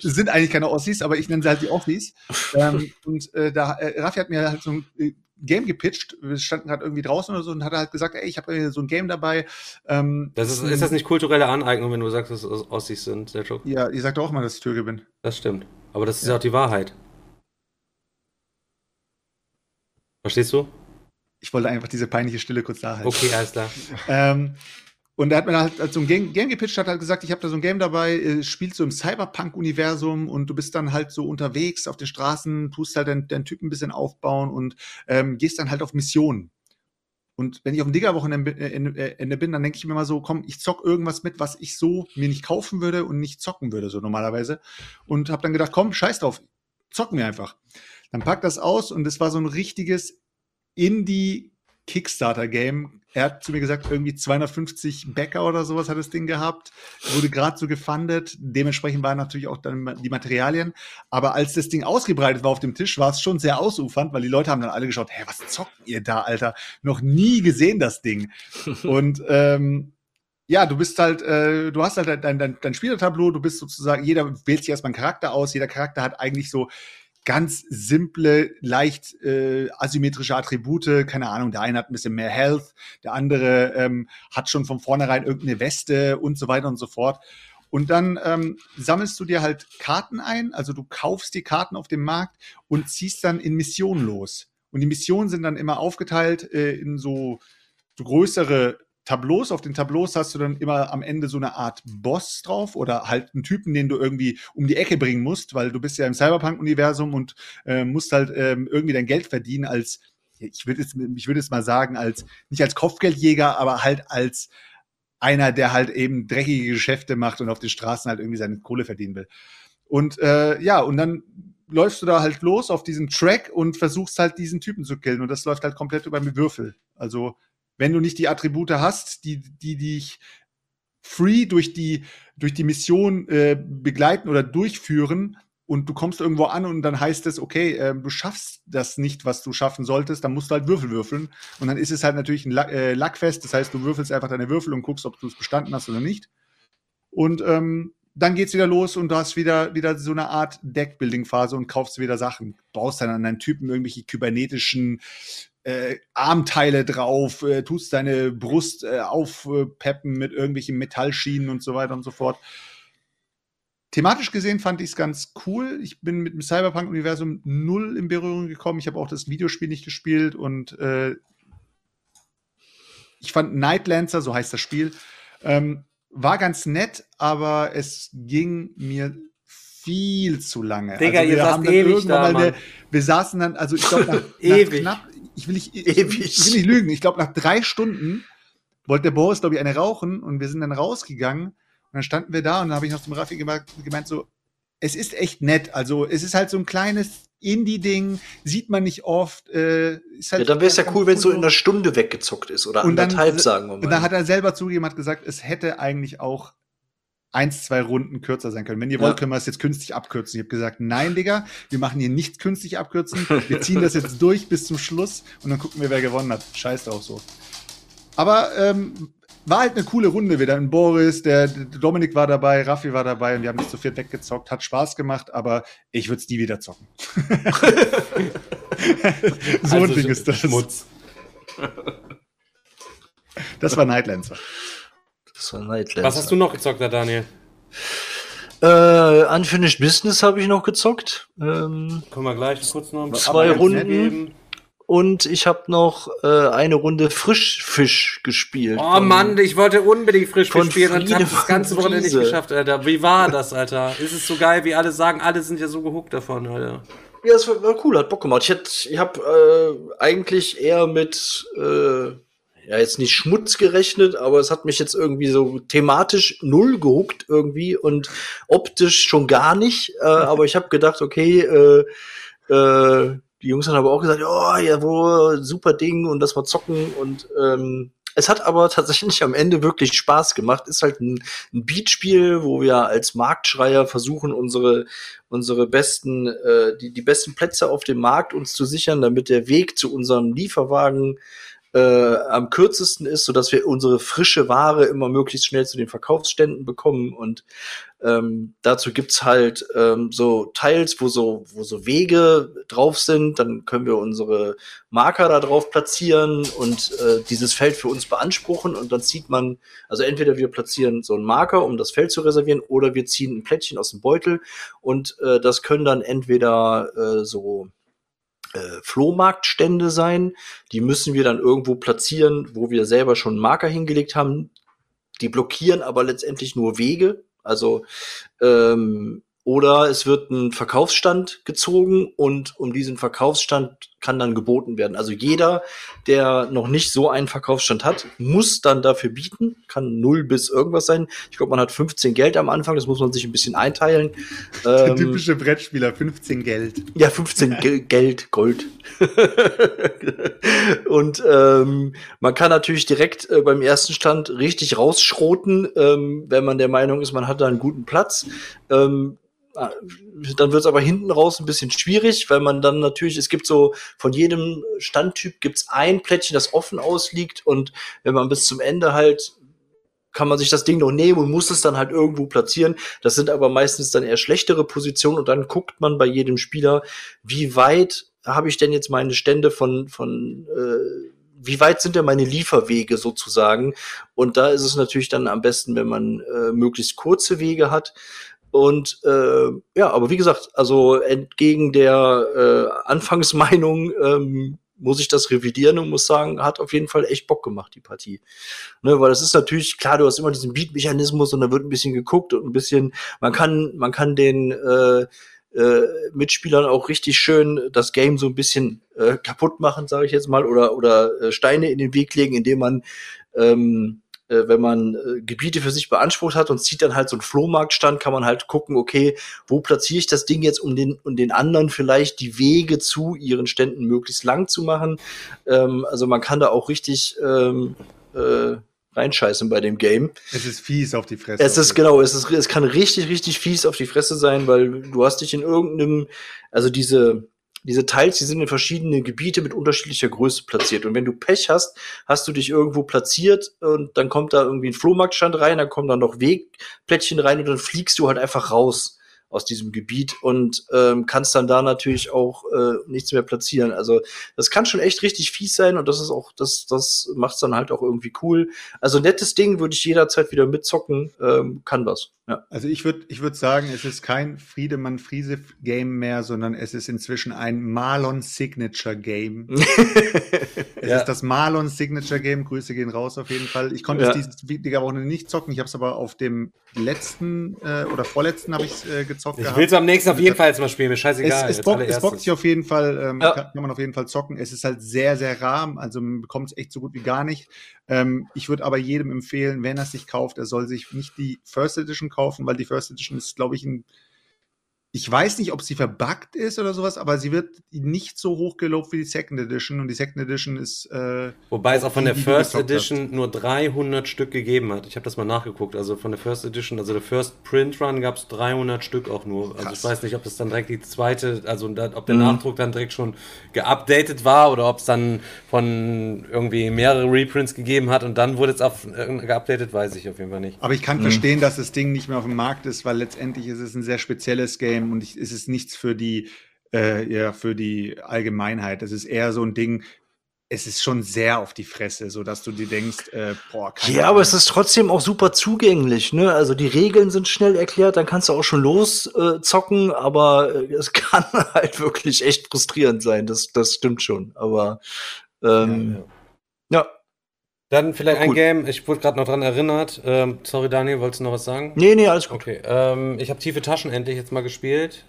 Speaker 7: Sind eigentlich keine Ossis, aber ich nenne sie halt die Ossis. ähm, und äh, da, äh, Raffi hat mir halt so ein äh, Game gepitcht. Wir standen gerade irgendwie draußen oder so und hat halt gesagt, ey, ich habe so ein Game dabei.
Speaker 5: Ähm, das ist, ist das nicht kulturelle Aneignung, wenn du sagst, dass es Ossis sind, der
Speaker 7: Joke? Ja, ihr sagt auch mal, dass ich Türke bin.
Speaker 5: Das stimmt. Aber das ist ja auch die Wahrheit. Verstehst du?
Speaker 7: Ich wollte einfach diese peinliche Stille kurz da halten.
Speaker 5: Okay, alles klar.
Speaker 7: Ähm, und da hat man halt als so ein Game, Game gepitcht, hat halt gesagt, ich habe da so ein Game dabei, äh, spielst so im Cyberpunk-Universum und du bist dann halt so unterwegs auf den Straßen, tust halt deinen dein Typen ein bisschen aufbauen und ähm, gehst dann halt auf Missionen. Und wenn ich auf dem Digger-Wochenende äh, bin, dann denke ich mir mal so, komm, ich zock irgendwas mit, was ich so mir nicht kaufen würde und nicht zocken würde, so normalerweise. Und habe dann gedacht, komm, scheiß drauf, zocken wir einfach. Dann pack das aus und es war so ein richtiges Indie-Kickstarter-Game. Er hat zu mir gesagt, irgendwie 250 Bäcker oder sowas hat das Ding gehabt. Wurde gerade so gefundet. Dementsprechend waren natürlich auch dann die Materialien. Aber als das Ding ausgebreitet war auf dem Tisch, war es schon sehr ausufernd, weil die Leute haben dann alle geschaut, hä, was zockt ihr da, Alter? Noch nie gesehen das Ding. und ähm, ja, du bist halt, äh, du hast halt dein, dein, dein Spielertableau, du bist sozusagen, jeder wählt sich erstmal einen Charakter aus, jeder Charakter hat eigentlich so ganz simple, leicht äh, asymmetrische Attribute. Keine Ahnung, der eine hat ein bisschen mehr Health, der andere ähm, hat schon von vornherein irgendeine Weste und so weiter und so fort. Und dann ähm, sammelst du dir halt Karten ein, also du kaufst die Karten auf dem Markt und ziehst dann in Missionen los. Und die Missionen sind dann immer aufgeteilt äh, in so, so größere Tableaus. Auf den Tableaus hast du dann immer am Ende so eine Art Boss drauf oder halt einen Typen, den du irgendwie um die Ecke bringen musst, weil du bist ja im Cyberpunk-Universum und äh, musst halt ähm, irgendwie dein Geld verdienen als, ich würde es, ich würde es mal sagen, als, nicht als Kopfgeldjäger, aber halt als einer, der halt eben dreckige Geschäfte macht und auf den Straßen halt irgendwie seine Kohle verdienen will. Und äh, ja, und dann läufst du da halt los auf diesen Track und versuchst halt diesen Typen zu killen. Und das läuft halt komplett über Würfel. Also wenn du nicht die Attribute hast, die, die dich free durch die, durch die Mission äh, begleiten oder durchführen und du kommst irgendwo an und dann heißt es, okay, äh, du schaffst das nicht, was du schaffen solltest, dann musst du halt Würfel würfeln. Und dann ist es halt natürlich ein Lack, äh, Lackfest, das heißt, du würfelst einfach deine Würfel und guckst, ob du es bestanden hast oder nicht. Und ähm, dann geht's wieder los und du hast wieder, wieder so eine Art Deckbuilding-Phase und kaufst wieder Sachen. Baust dann an deinen Typen irgendwelche kybernetischen äh, Armteile drauf, äh, tust deine Brust äh, aufpeppen mit irgendwelchen Metallschienen und so weiter und so fort. Thematisch gesehen fand ich es ganz cool. Ich bin mit dem Cyberpunk-Universum null in Berührung gekommen. Ich habe auch das Videospiel nicht gespielt und äh, ich fand Nightlancer, so heißt das Spiel, ähm, war ganz nett, aber es ging mir viel zu lange.
Speaker 5: Digga,
Speaker 7: also
Speaker 5: ihr
Speaker 7: wir haben dann
Speaker 5: ewig
Speaker 7: irgendwann
Speaker 5: da,
Speaker 7: mal, wir,
Speaker 5: Mann.
Speaker 7: wir saßen dann, also ich glaube, nach, nach knapp, ich will nicht, ich, ich will nicht lügen, ich glaube, nach drei Stunden wollte der Boris, glaube ich, eine rauchen und wir sind dann rausgegangen und dann standen wir da und dann habe ich noch zum Raffi gemeint, gemeint, so, es ist echt nett. Also es ist halt so ein kleines Indie-Ding, sieht man nicht oft. Äh, ist halt
Speaker 1: Ja, dann wäre es ja cool, wenn es so in einer Stunde weggezockt ist oder
Speaker 7: dann-
Speaker 1: anderthalb, sagen wir mal.
Speaker 7: Und da hat er selber zugegeben, hat gesagt, es hätte eigentlich auch eins, zwei Runden kürzer sein können. Wenn ihr
Speaker 1: Ja.
Speaker 7: wollt, können wir es jetzt künstlich abkürzen. Ich habe gesagt, nein, Digga, wir machen hier nichts künstlich abkürzen. Wir ziehen das jetzt durch bis zum Schluss und dann gucken wir, wer gewonnen hat. Scheiß drauf so. Aber ähm, war halt eine coole Runde wieder. Ein Boris, der, der Dominik war dabei, Raffi war dabei und wir haben das zu viert weggezockt. Hat Spaß gemacht, aber ich würde es nie wieder zocken. so ein
Speaker 5: Also
Speaker 7: Ding ist das.
Speaker 5: Schmutz.
Speaker 7: Das war Nightlancer.
Speaker 1: Das war Nightlands.
Speaker 5: Was hast du noch gezockt, da, Daniel?
Speaker 1: Äh, Unfinished Business habe ich noch gezockt. Ähm,
Speaker 5: Können wir gleich kurz noch ein
Speaker 1: Zwei Runden.
Speaker 5: geben?
Speaker 1: und ich habe noch äh, eine Runde Frischfisch gespielt.
Speaker 5: Oh
Speaker 1: Von-
Speaker 5: Mann, ich wollte unbedingt frisch
Speaker 1: von
Speaker 5: spielen und habe das ganze Wochenende nicht geschafft, Alter. Wie war das, Alter? Ist es so geil, wie alle sagen? Alle sind ja so gehuckt davon, Alter.
Speaker 1: Ja, es war, war cool, hat Bock gemacht. Ich, hätt- ich habe äh, eigentlich eher mit, äh, ja, jetzt nicht Schmutz gerechnet, aber es hat mich jetzt irgendwie so thematisch null gehuckt irgendwie und optisch schon gar nicht. Äh, aber ich habe gedacht, okay, äh, äh, die Jungs haben aber auch gesagt, oh, jawohl, super Ding und das mal zocken und ähm, es hat aber tatsächlich am Ende wirklich Spaß gemacht. Ist halt ein, ein Beatspiel, wo wir als Marktschreier versuchen, unsere unsere besten, äh, die, die besten Plätze auf dem Markt uns zu sichern, damit der Weg zu unserem Lieferwagen äh, am kürzesten ist, so dass wir unsere frische Ware immer möglichst schnell zu den Verkaufsständen bekommen. Und ähm, dazu gibt's halt ähm, so Teils, wo so, wo so Wege drauf sind. Dann können wir unsere Marker da drauf platzieren und äh, dieses Feld für uns beanspruchen. Und dann zieht man, also entweder wir platzieren so einen Marker, um das Feld zu reservieren, oder wir ziehen ein Plättchen aus dem Beutel. Und äh, das können dann entweder äh, so äh, Flohmarktstände sein. Die müssen wir dann irgendwo platzieren, wo wir selber schon Marker hingelegt haben. Die blockieren aber letztendlich nur Wege. Also ähm, oder es wird ein Verkaufsstand gezogen und um diesen Verkaufsstand kann dann geboten werden. Also jeder, der noch nicht so einen Verkaufsstand hat, muss dann dafür bieten. Kann null bis irgendwas sein. Ich glaube, man hat 15 Geld am Anfang, das muss man sich ein bisschen einteilen.
Speaker 7: Der ähm, typische Brettspieler, 15 Geld.
Speaker 1: Ja, 15 Ge Geld, Gold. und ähm, man kann natürlich direkt äh, beim ersten Stand richtig rausschroten, ähm, wenn man der Meinung ist, man hat da einen guten Platz. Ähm, dann wird es aber hinten raus ein bisschen schwierig, weil man dann natürlich, es gibt so von jedem Standtyp gibt's ein Plättchen, das offen ausliegt und wenn man bis zum Ende halt kann man sich das Ding noch nehmen und muss es dann halt irgendwo platzieren. Das sind aber meistens dann eher schlechtere Positionen und dann guckt man bei jedem Spieler, wie weit habe ich denn jetzt meine Stände von, von äh, wie weit sind denn meine Lieferwege sozusagen? Und da ist es natürlich dann am besten, wenn man äh, möglichst kurze Wege hat. Und äh, ja, aber wie gesagt, also entgegen der äh, Anfangsmeinung ähm, muss ich das revidieren und muss sagen, hat auf jeden Fall echt Bock gemacht, die Partie. Ne, weil das ist natürlich, klar, du hast immer diesen Beat-Mechanismus und da wird ein bisschen geguckt und ein bisschen, man kann, man kann den äh, äh, Mitspielern auch richtig schön das Game so ein bisschen äh, kaputt machen, sage ich jetzt mal, oder, oder äh, Steine in den Weg legen, indem man ähm, äh, wenn man äh, Gebiete für sich beansprucht hat und zieht dann halt so einen Flohmarktstand, kann man halt gucken, okay, wo platziere ich das Ding jetzt, um den, um den anderen vielleicht die Wege zu ihren Ständen möglichst lang zu machen. Ähm, also man kann da auch richtig ähm, äh, reinscheißen bei dem Game.
Speaker 7: Es ist fies auf die Fresse.
Speaker 1: Es ist genau, es ist, es kann richtig, richtig fies auf die Fresse sein, weil du hast dich in irgendeinem, also diese, diese Teils, die sind in verschiedene Gebiete mit unterschiedlicher Größe platziert. Und wenn du Pech hast, hast du dich irgendwo platziert und dann kommt da irgendwie ein Flohmarktstand rein, dann kommen da noch Wegplättchen rein und dann fliegst du halt einfach raus aus diesem Gebiet und ähm, kannst dann da natürlich auch äh, nichts mehr platzieren. Also das kann schon echt richtig fies sein und das ist auch, das, das macht's dann halt auch irgendwie cool. Also nettes Ding würde ich jederzeit wieder mitzocken, ähm, kann was. Ja.
Speaker 7: Also ich würde ich würde sagen, es ist kein Friedemann Friese Game mehr, sondern es ist inzwischen ein Marlon Signature Game. es ja. ist das Marlon Signature Game. Grüße gehen raus auf jeden Fall. Ich konnte ja. es diese Woche nicht zocken. Ich habe es aber auf dem letzten äh, oder vorletzten habe ich äh, gezockt.
Speaker 5: Ich will es am nächsten auf jeden Fall jetzt mal spielen. Mir scheißegal.
Speaker 7: Es, es, bockt, es bockt sich auf jeden Fall. Ähm, ja. kann, kann man auf jeden Fall zocken. Es ist halt sehr sehr rar. Also man bekommt es echt so gut wie gar nicht. Ähm, ich würde aber jedem empfehlen, wenn er es sich kauft, er soll sich nicht die First Edition kaufen, weil die First Edition ist, glaube ich, ein ich weiß nicht, ob sie verbuggt ist oder sowas, aber sie wird nicht so hoch gelobt wie die Second Edition und die Second Edition ist. Äh,
Speaker 5: Wobei es auch von der First Edition hast. nur 300 Stück gegeben hat. Ich habe das mal nachgeguckt. Also von der First Edition, also der First Print Run gab es 300 Stück auch nur. Also Krass. ich weiß nicht, ob das dann direkt die zweite, also ob der mhm. Nachdruck dann direkt schon geupdatet war oder ob es dann von irgendwie mehrere Reprints gegeben hat und dann wurde es auf äh, geupdatet, weiß ich auf jeden Fall nicht.
Speaker 7: Aber ich kann mhm. verstehen, dass das Ding nicht mehr auf dem Markt ist, weil letztendlich ist es ein sehr spezielles Game Game und ich, es ist nichts für die, äh, ja, für die Allgemeinheit. Es ist eher so ein Ding, es ist schon sehr auf die Fresse, so dass du dir denkst, äh, boah,
Speaker 1: keine Ja, Ahnung. aber es ist trotzdem auch super zugänglich, ne? Also die Regeln sind schnell erklärt, dann kannst du auch schon loszocken, äh, aber äh, es kann halt wirklich echt frustrierend sein. Das, das stimmt schon. Aber ähm, ja, ja.
Speaker 5: Dann vielleicht ein Game, ich wurde gerade noch dran erinnert. Ähm, sorry, Daniel, wolltest du noch was sagen?
Speaker 1: Nee, nee, alles
Speaker 5: gut. Okay, ähm, ich habe Tiefe Taschen endlich jetzt mal gespielt.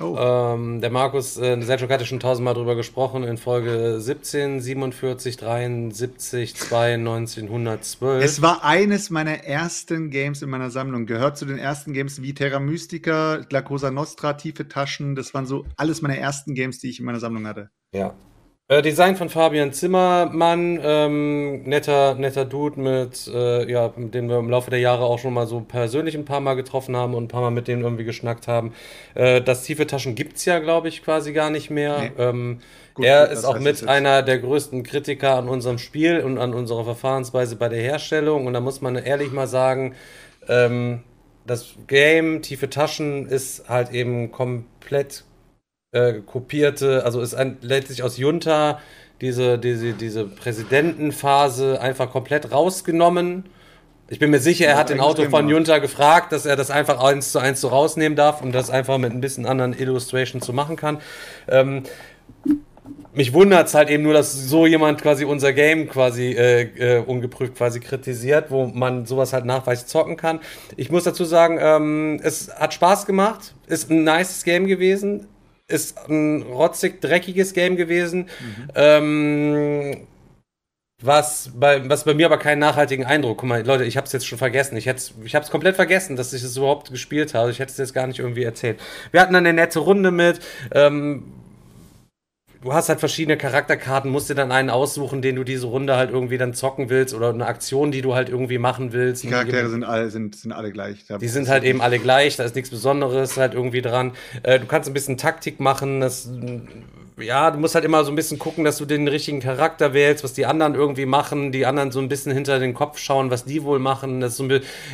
Speaker 5: Oh. Ähm, der Markus, äh, Sergio hatte schon tausendmal drüber gesprochen in Folge 17, 47, 73, 92, 112.
Speaker 7: Es war eines meiner ersten Games in meiner Sammlung. Gehört zu den ersten Games wie Terra Mystica, La Cosa Nostra, Tiefe Taschen. Das waren so alles meine ersten Games, die ich in meiner Sammlung hatte.
Speaker 5: Ja, Äh, Design von Fabian Zimmermann, ähm, netter, netter Dude, mit, äh, ja, mit dem wir im Laufe der Jahre auch schon mal so persönlich ein paar Mal getroffen haben und ein paar Mal mit denen irgendwie geschnackt haben. Äh, das tiefe Taschen gibt's ja, glaube ich, quasi gar nicht mehr.
Speaker 7: Nee.
Speaker 5: Ähm,
Speaker 7: Gut,
Speaker 5: er ist auch mit einer der größten Kritiker an unserem Spiel und an unserer Verfahrensweise bei der Herstellung. Und da muss man ehrlich mal sagen, ähm, das Game Tiefe Taschen ist halt eben komplett äh, kopierte, also ist ein, letztlich aus Junta diese, diese, diese Präsidentenphase einfach komplett rausgenommen. Ich bin mir sicher, er hat den Autor
Speaker 7: Game
Speaker 5: von. Junta gefragt, dass er das einfach eins zu eins so rausnehmen darf und das einfach mit ein bisschen anderen Illustration zu machen kann. Ähm, mich wundert es halt eben nur, dass so jemand quasi unser Game quasi äh, äh, ungeprüft quasi kritisiert, wo man sowas halt nachweislich zocken kann. Ich muss dazu sagen, ähm, es hat Spaß gemacht, ist ein nices Game gewesen, ist ein rotzig dreckiges Game gewesen. Ähm, was bei, was bei mir aber keinen nachhaltigen Eindruck. Guck mal, Leute, ich habe es jetzt schon vergessen. Ich, ich habe es komplett vergessen, dass ich es überhaupt gespielt habe. Ich hätte es jetzt gar nicht irgendwie erzählt. Wir hatten dann eine nette Runde mit. Ähm, du hast halt verschiedene Charakterkarten, musst dir dann einen aussuchen, den du diese Runde halt irgendwie dann zocken willst oder eine Aktion, die du halt irgendwie machen willst.
Speaker 7: Die Charaktere sind alle, sind, sind alle gleich. Da-
Speaker 5: Die sind halt eben alle gleich, da ist nichts Besonderes halt irgendwie dran. Äh, du kannst ein bisschen Taktik machen, das, ja, du musst halt immer so ein bisschen gucken, dass du den richtigen Charakter wählst, was die anderen irgendwie machen, die anderen so ein bisschen hinter den Kopf schauen, was die wohl machen. Das so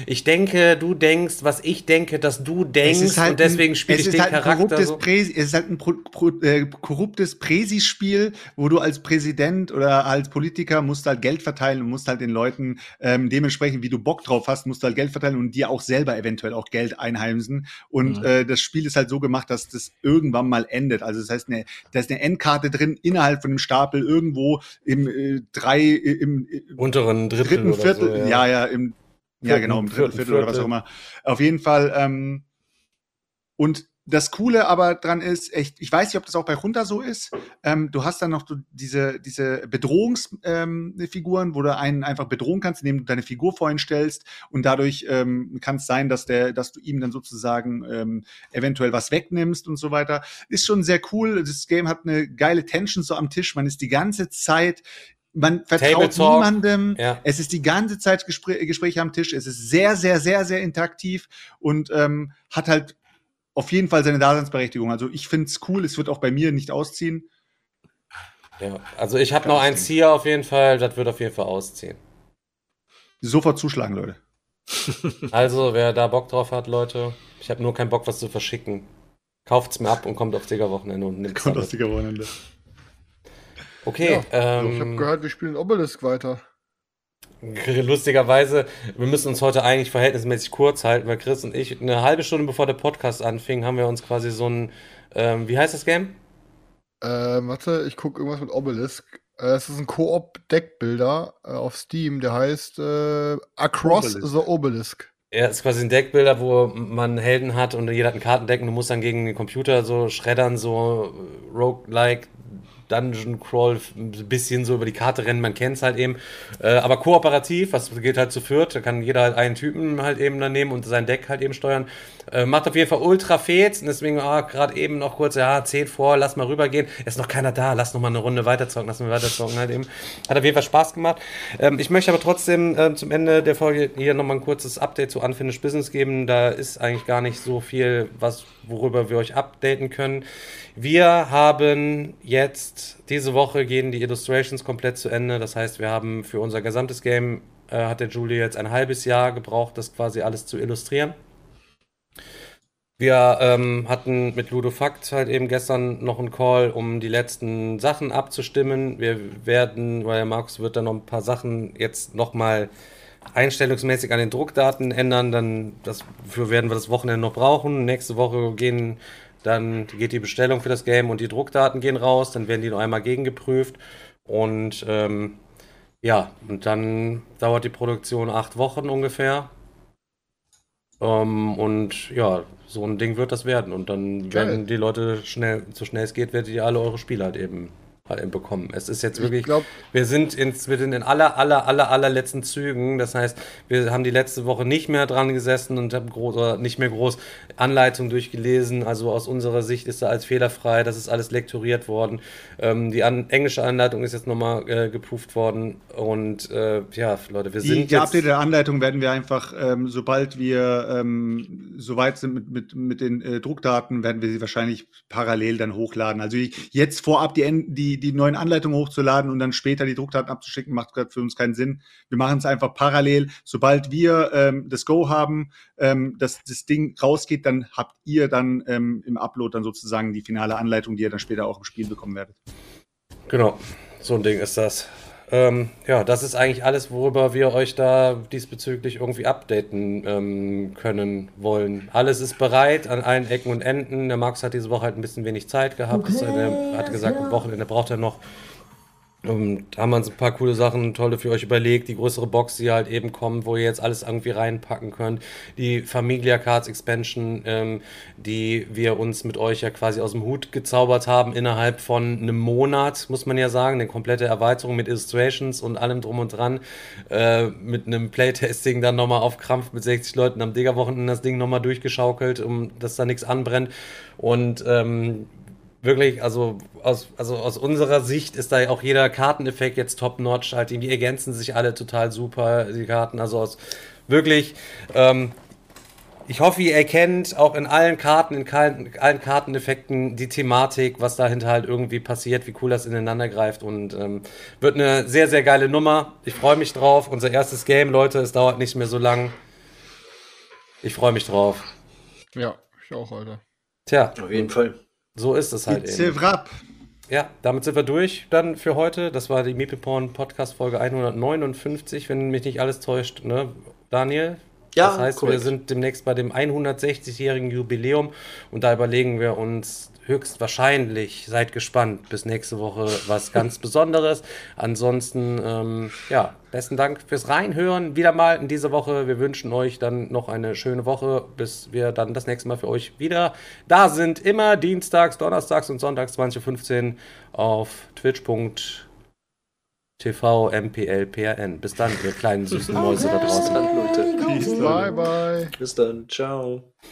Speaker 5: ich denke, du denkst, was ich denke, dass du denkst und deswegen spiele ich
Speaker 7: es
Speaker 5: den
Speaker 7: ist halt ein
Speaker 5: Charakter
Speaker 7: korruptes
Speaker 5: so.
Speaker 7: Es ist halt ein pro, pro, äh, korruptes Präsispiel, wo du als Präsident oder als Politiker musst halt Geld verteilen und musst halt den Leuten ähm, dementsprechend, wie du Bock drauf hast, musst du halt Geld verteilen und dir auch selber eventuell auch Geld einheimsen. Und
Speaker 1: Mhm.
Speaker 7: äh, das Spiel ist halt so gemacht, dass das irgendwann mal endet. Also das heißt, eine, da ist eine Endkarte drin innerhalb von dem Stapel irgendwo im äh, drei im, im
Speaker 5: Unteren Drittel
Speaker 7: dritten Viertel,
Speaker 5: so,
Speaker 7: ja. ja, im, ja, genau, im dritten
Speaker 5: vierten
Speaker 7: Viertel oder was
Speaker 5: Viertel.
Speaker 7: auch immer. Auf jeden Fall, ähm, und das Coole aber dran ist, echt, ich weiß nicht, ob das auch bei Runter so ist. Ähm, du hast dann noch so diese, diese Bedrohungsfiguren, ähm, wo du einen einfach bedrohen kannst, indem du deine Figur vorhin stellst und dadurch ähm, kann es sein, dass der, dass du ihm dann sozusagen ähm, eventuell was wegnimmst und so weiter. Ist schon sehr cool. Das Game hat eine geile Tension so am Tisch. Man ist die ganze Zeit man vertraut niemandem.
Speaker 5: Ja.
Speaker 7: Es ist die ganze Zeit Gespr Gespräche am Tisch. Es ist sehr, sehr, sehr, sehr interaktiv und ähm, hat halt auf jeden Fall seine Daseinsberechtigung. Also ich finde es cool. Es wird auch bei mir nicht ausziehen.
Speaker 5: Ja, also ich habe noch eins hier auf jeden Fall, das wird auf jeden Fall ausziehen.
Speaker 7: Sofort zuschlagen, Leute.
Speaker 5: Also, wer da Bock drauf hat, Leute, ich habe nur keinen Bock, was zu verschicken. Kauft's mir ab und kommt auf Digger-Wochenende und nimmt
Speaker 7: Kommt aus der Wochenende.
Speaker 5: Okay,
Speaker 6: Also, ich habe
Speaker 5: ähm,
Speaker 6: gehört, wir spielen Obelisk weiter.
Speaker 5: Lustigerweise, wir müssen uns heute eigentlich verhältnismäßig kurz halten, weil Chris und ich, eine halbe Stunde bevor der Podcast anfing, haben wir uns quasi so ein, ähm, wie heißt das Game?
Speaker 6: Äh, warte, ich gucke irgendwas mit Obelisk. Äh, es ist ein Koop-Deckbilder äh, auf Steam, der heißt äh, Across
Speaker 7: Obelisk.
Speaker 6: the Obelisk.
Speaker 5: Ja, ist quasi ein Deckbilder, wo man Helden hat und jeder hat ein Kartendeck und du musst dann gegen den Computer so schreddern, so Roguelike, Dungeon Crawl, ein bisschen so über die Karte rennen, man kennt es halt eben. Äh, aber kooperativ, was geht halt zu viert, da kann jeder halt einen Typen halt eben dann nehmen und sein Deck halt eben steuern. Äh, macht auf jeden Fall ultra fett und deswegen, ah, gerade eben noch kurz, ja, 10 vor, lass mal rübergehen. Ist noch keiner da, lass noch mal eine Runde weiterzocken, lass mal weiterzocken halt eben. Hat auf jeden Fall Spaß gemacht. Ähm, ich möchte aber trotzdem ähm, zum Ende der Folge hier nochmal ein kurzes Update zu Unfinished Business geben. Da ist eigentlich gar nicht so viel, was, worüber wir euch updaten können. Wir haben jetzt, diese Woche gehen die Illustrations komplett zu Ende. Das heißt, wir haben für unser gesamtes Game, äh, hat der Julie jetzt ein halbes Jahr gebraucht, das quasi alles zu illustrieren. Wir ähm, hatten mit Ludofakt halt eben gestern noch einen Call, um die letzten Sachen abzustimmen. Wir werden, weil Markus wird dann noch ein paar Sachen jetzt nochmal einstellungsmäßig an den Druckdaten ändern. Dann dafür werden wir das Wochenende noch brauchen. Nächste Woche gehen dann geht die Bestellung für das Game und die Druckdaten gehen raus. Dann werden die noch einmal gegengeprüft und ähm, ja, und dann dauert die Produktion acht Wochen ungefähr. Ähm, und ja, so ein Ding wird das werden. Und dann
Speaker 6: Geil.
Speaker 5: werden die Leute schnell, so schnell es geht, werdet ihr alle eure Spiele halt eben bekommen. Es ist jetzt wirklich,
Speaker 6: glaub-
Speaker 5: wir sind ins, wir sind in aller, aller, aller, allerletzten Zügen. Das heißt, wir haben die letzte Woche nicht mehr dran gesessen und haben groß, oder nicht mehr groß Anleitung durchgelesen. Also aus unserer Sicht ist da alles fehlerfrei. Das ist alles lektoriert worden. Ähm, die an, englische Anleitung ist jetzt nochmal äh, geprüft worden. Und äh, ja, Leute, wir
Speaker 7: Die,
Speaker 5: sind
Speaker 7: die
Speaker 5: jetzt.
Speaker 7: Update der Anleitung werden wir einfach, ähm, sobald wir ähm, soweit sind mit, mit, mit den äh, Druckdaten, werden wir sie wahrscheinlich parallel dann hochladen. Also jetzt vorab die, En- die, neuen Anleitungen hochzuladen und dann später die Druckdaten abzuschicken, macht gerade für uns keinen Sinn. Wir machen es einfach parallel. Sobald wir ähm, das Go haben, ähm, dass das Ding rausgeht, dann habt ihr dann ähm, im Upload dann sozusagen die finale Anleitung, die ihr dann später auch im Spiel bekommen werdet.
Speaker 5: Genau, so ein Ding ist das. Ähm, ja, das ist eigentlich alles, worüber wir euch da diesbezüglich irgendwie updaten ähm, können wollen. Alles ist bereit an allen Ecken und Enden. Der Max hat diese Woche halt ein bisschen wenig Zeit gehabt. er hat gesagt, am Wochenende braucht er noch. Und haben wir uns ein paar coole Sachen, tolle für euch überlegt. Die größere Box, die halt eben kommt, wo ihr jetzt alles irgendwie reinpacken könnt. Die Familia Cards Expansion, ähm, die wir uns mit euch ja quasi aus dem Hut gezaubert haben innerhalb von einem Monat, muss man ja sagen. Eine komplette Erweiterung mit Illustrations und allem drum und dran. Äh, mit einem Playtesting dann nochmal auf Krampf mit 60 Leuten am Digger-Wochenende das Ding nochmal durchgeschaukelt, um dass da nichts anbrennt. Und ähm, wirklich, also aus, also aus unserer Sicht ist da auch jeder Karteneffekt jetzt top-notch. Halt, die ergänzen sich alle total super, die Karten. Also aus wirklich, ähm, ich hoffe, ihr erkennt auch in allen Karten, in allen, allen Karteneffekten die Thematik, was dahinter halt irgendwie passiert, wie cool das ineinander greift und ähm, wird eine sehr, sehr geile Nummer. Ich freue mich drauf. Unser erstes Game, Leute, es dauert nicht mehr so lang. Ich freue mich drauf.
Speaker 6: Ja, ich auch, Alter.
Speaker 5: Tja,
Speaker 1: Auf jeden Fall.
Speaker 5: So ist es halt
Speaker 7: It's
Speaker 5: eben.
Speaker 7: wrap.
Speaker 5: Ja, damit sind wir durch dann für heute. Das war die Meeple Podcast Folge 159, wenn mich nicht alles täuscht, ne, Daniel?
Speaker 1: Ja,
Speaker 5: Das heißt, wir
Speaker 1: korrekt.
Speaker 5: sind demnächst bei dem 160-jährigen Jubiläum und da überlegen wir uns höchstwahrscheinlich, seid gespannt, bis nächste Woche was ganz Besonderes. Ansonsten, ähm, ja, besten Dank fürs Reinhören. Wieder mal in dieser Woche. Wir wünschen euch dann noch eine schöne Woche, bis wir dann das nächste Mal für euch wieder da sind. Immer dienstags, donnerstags und sonntags 20.15 Uhr auf twitch.tv MPLPRN. Bis dann, ihr kleinen süßen Mäuse da draußen.
Speaker 1: Dann, Leute.
Speaker 6: Bye, bye.
Speaker 1: Bis dann. Ciao.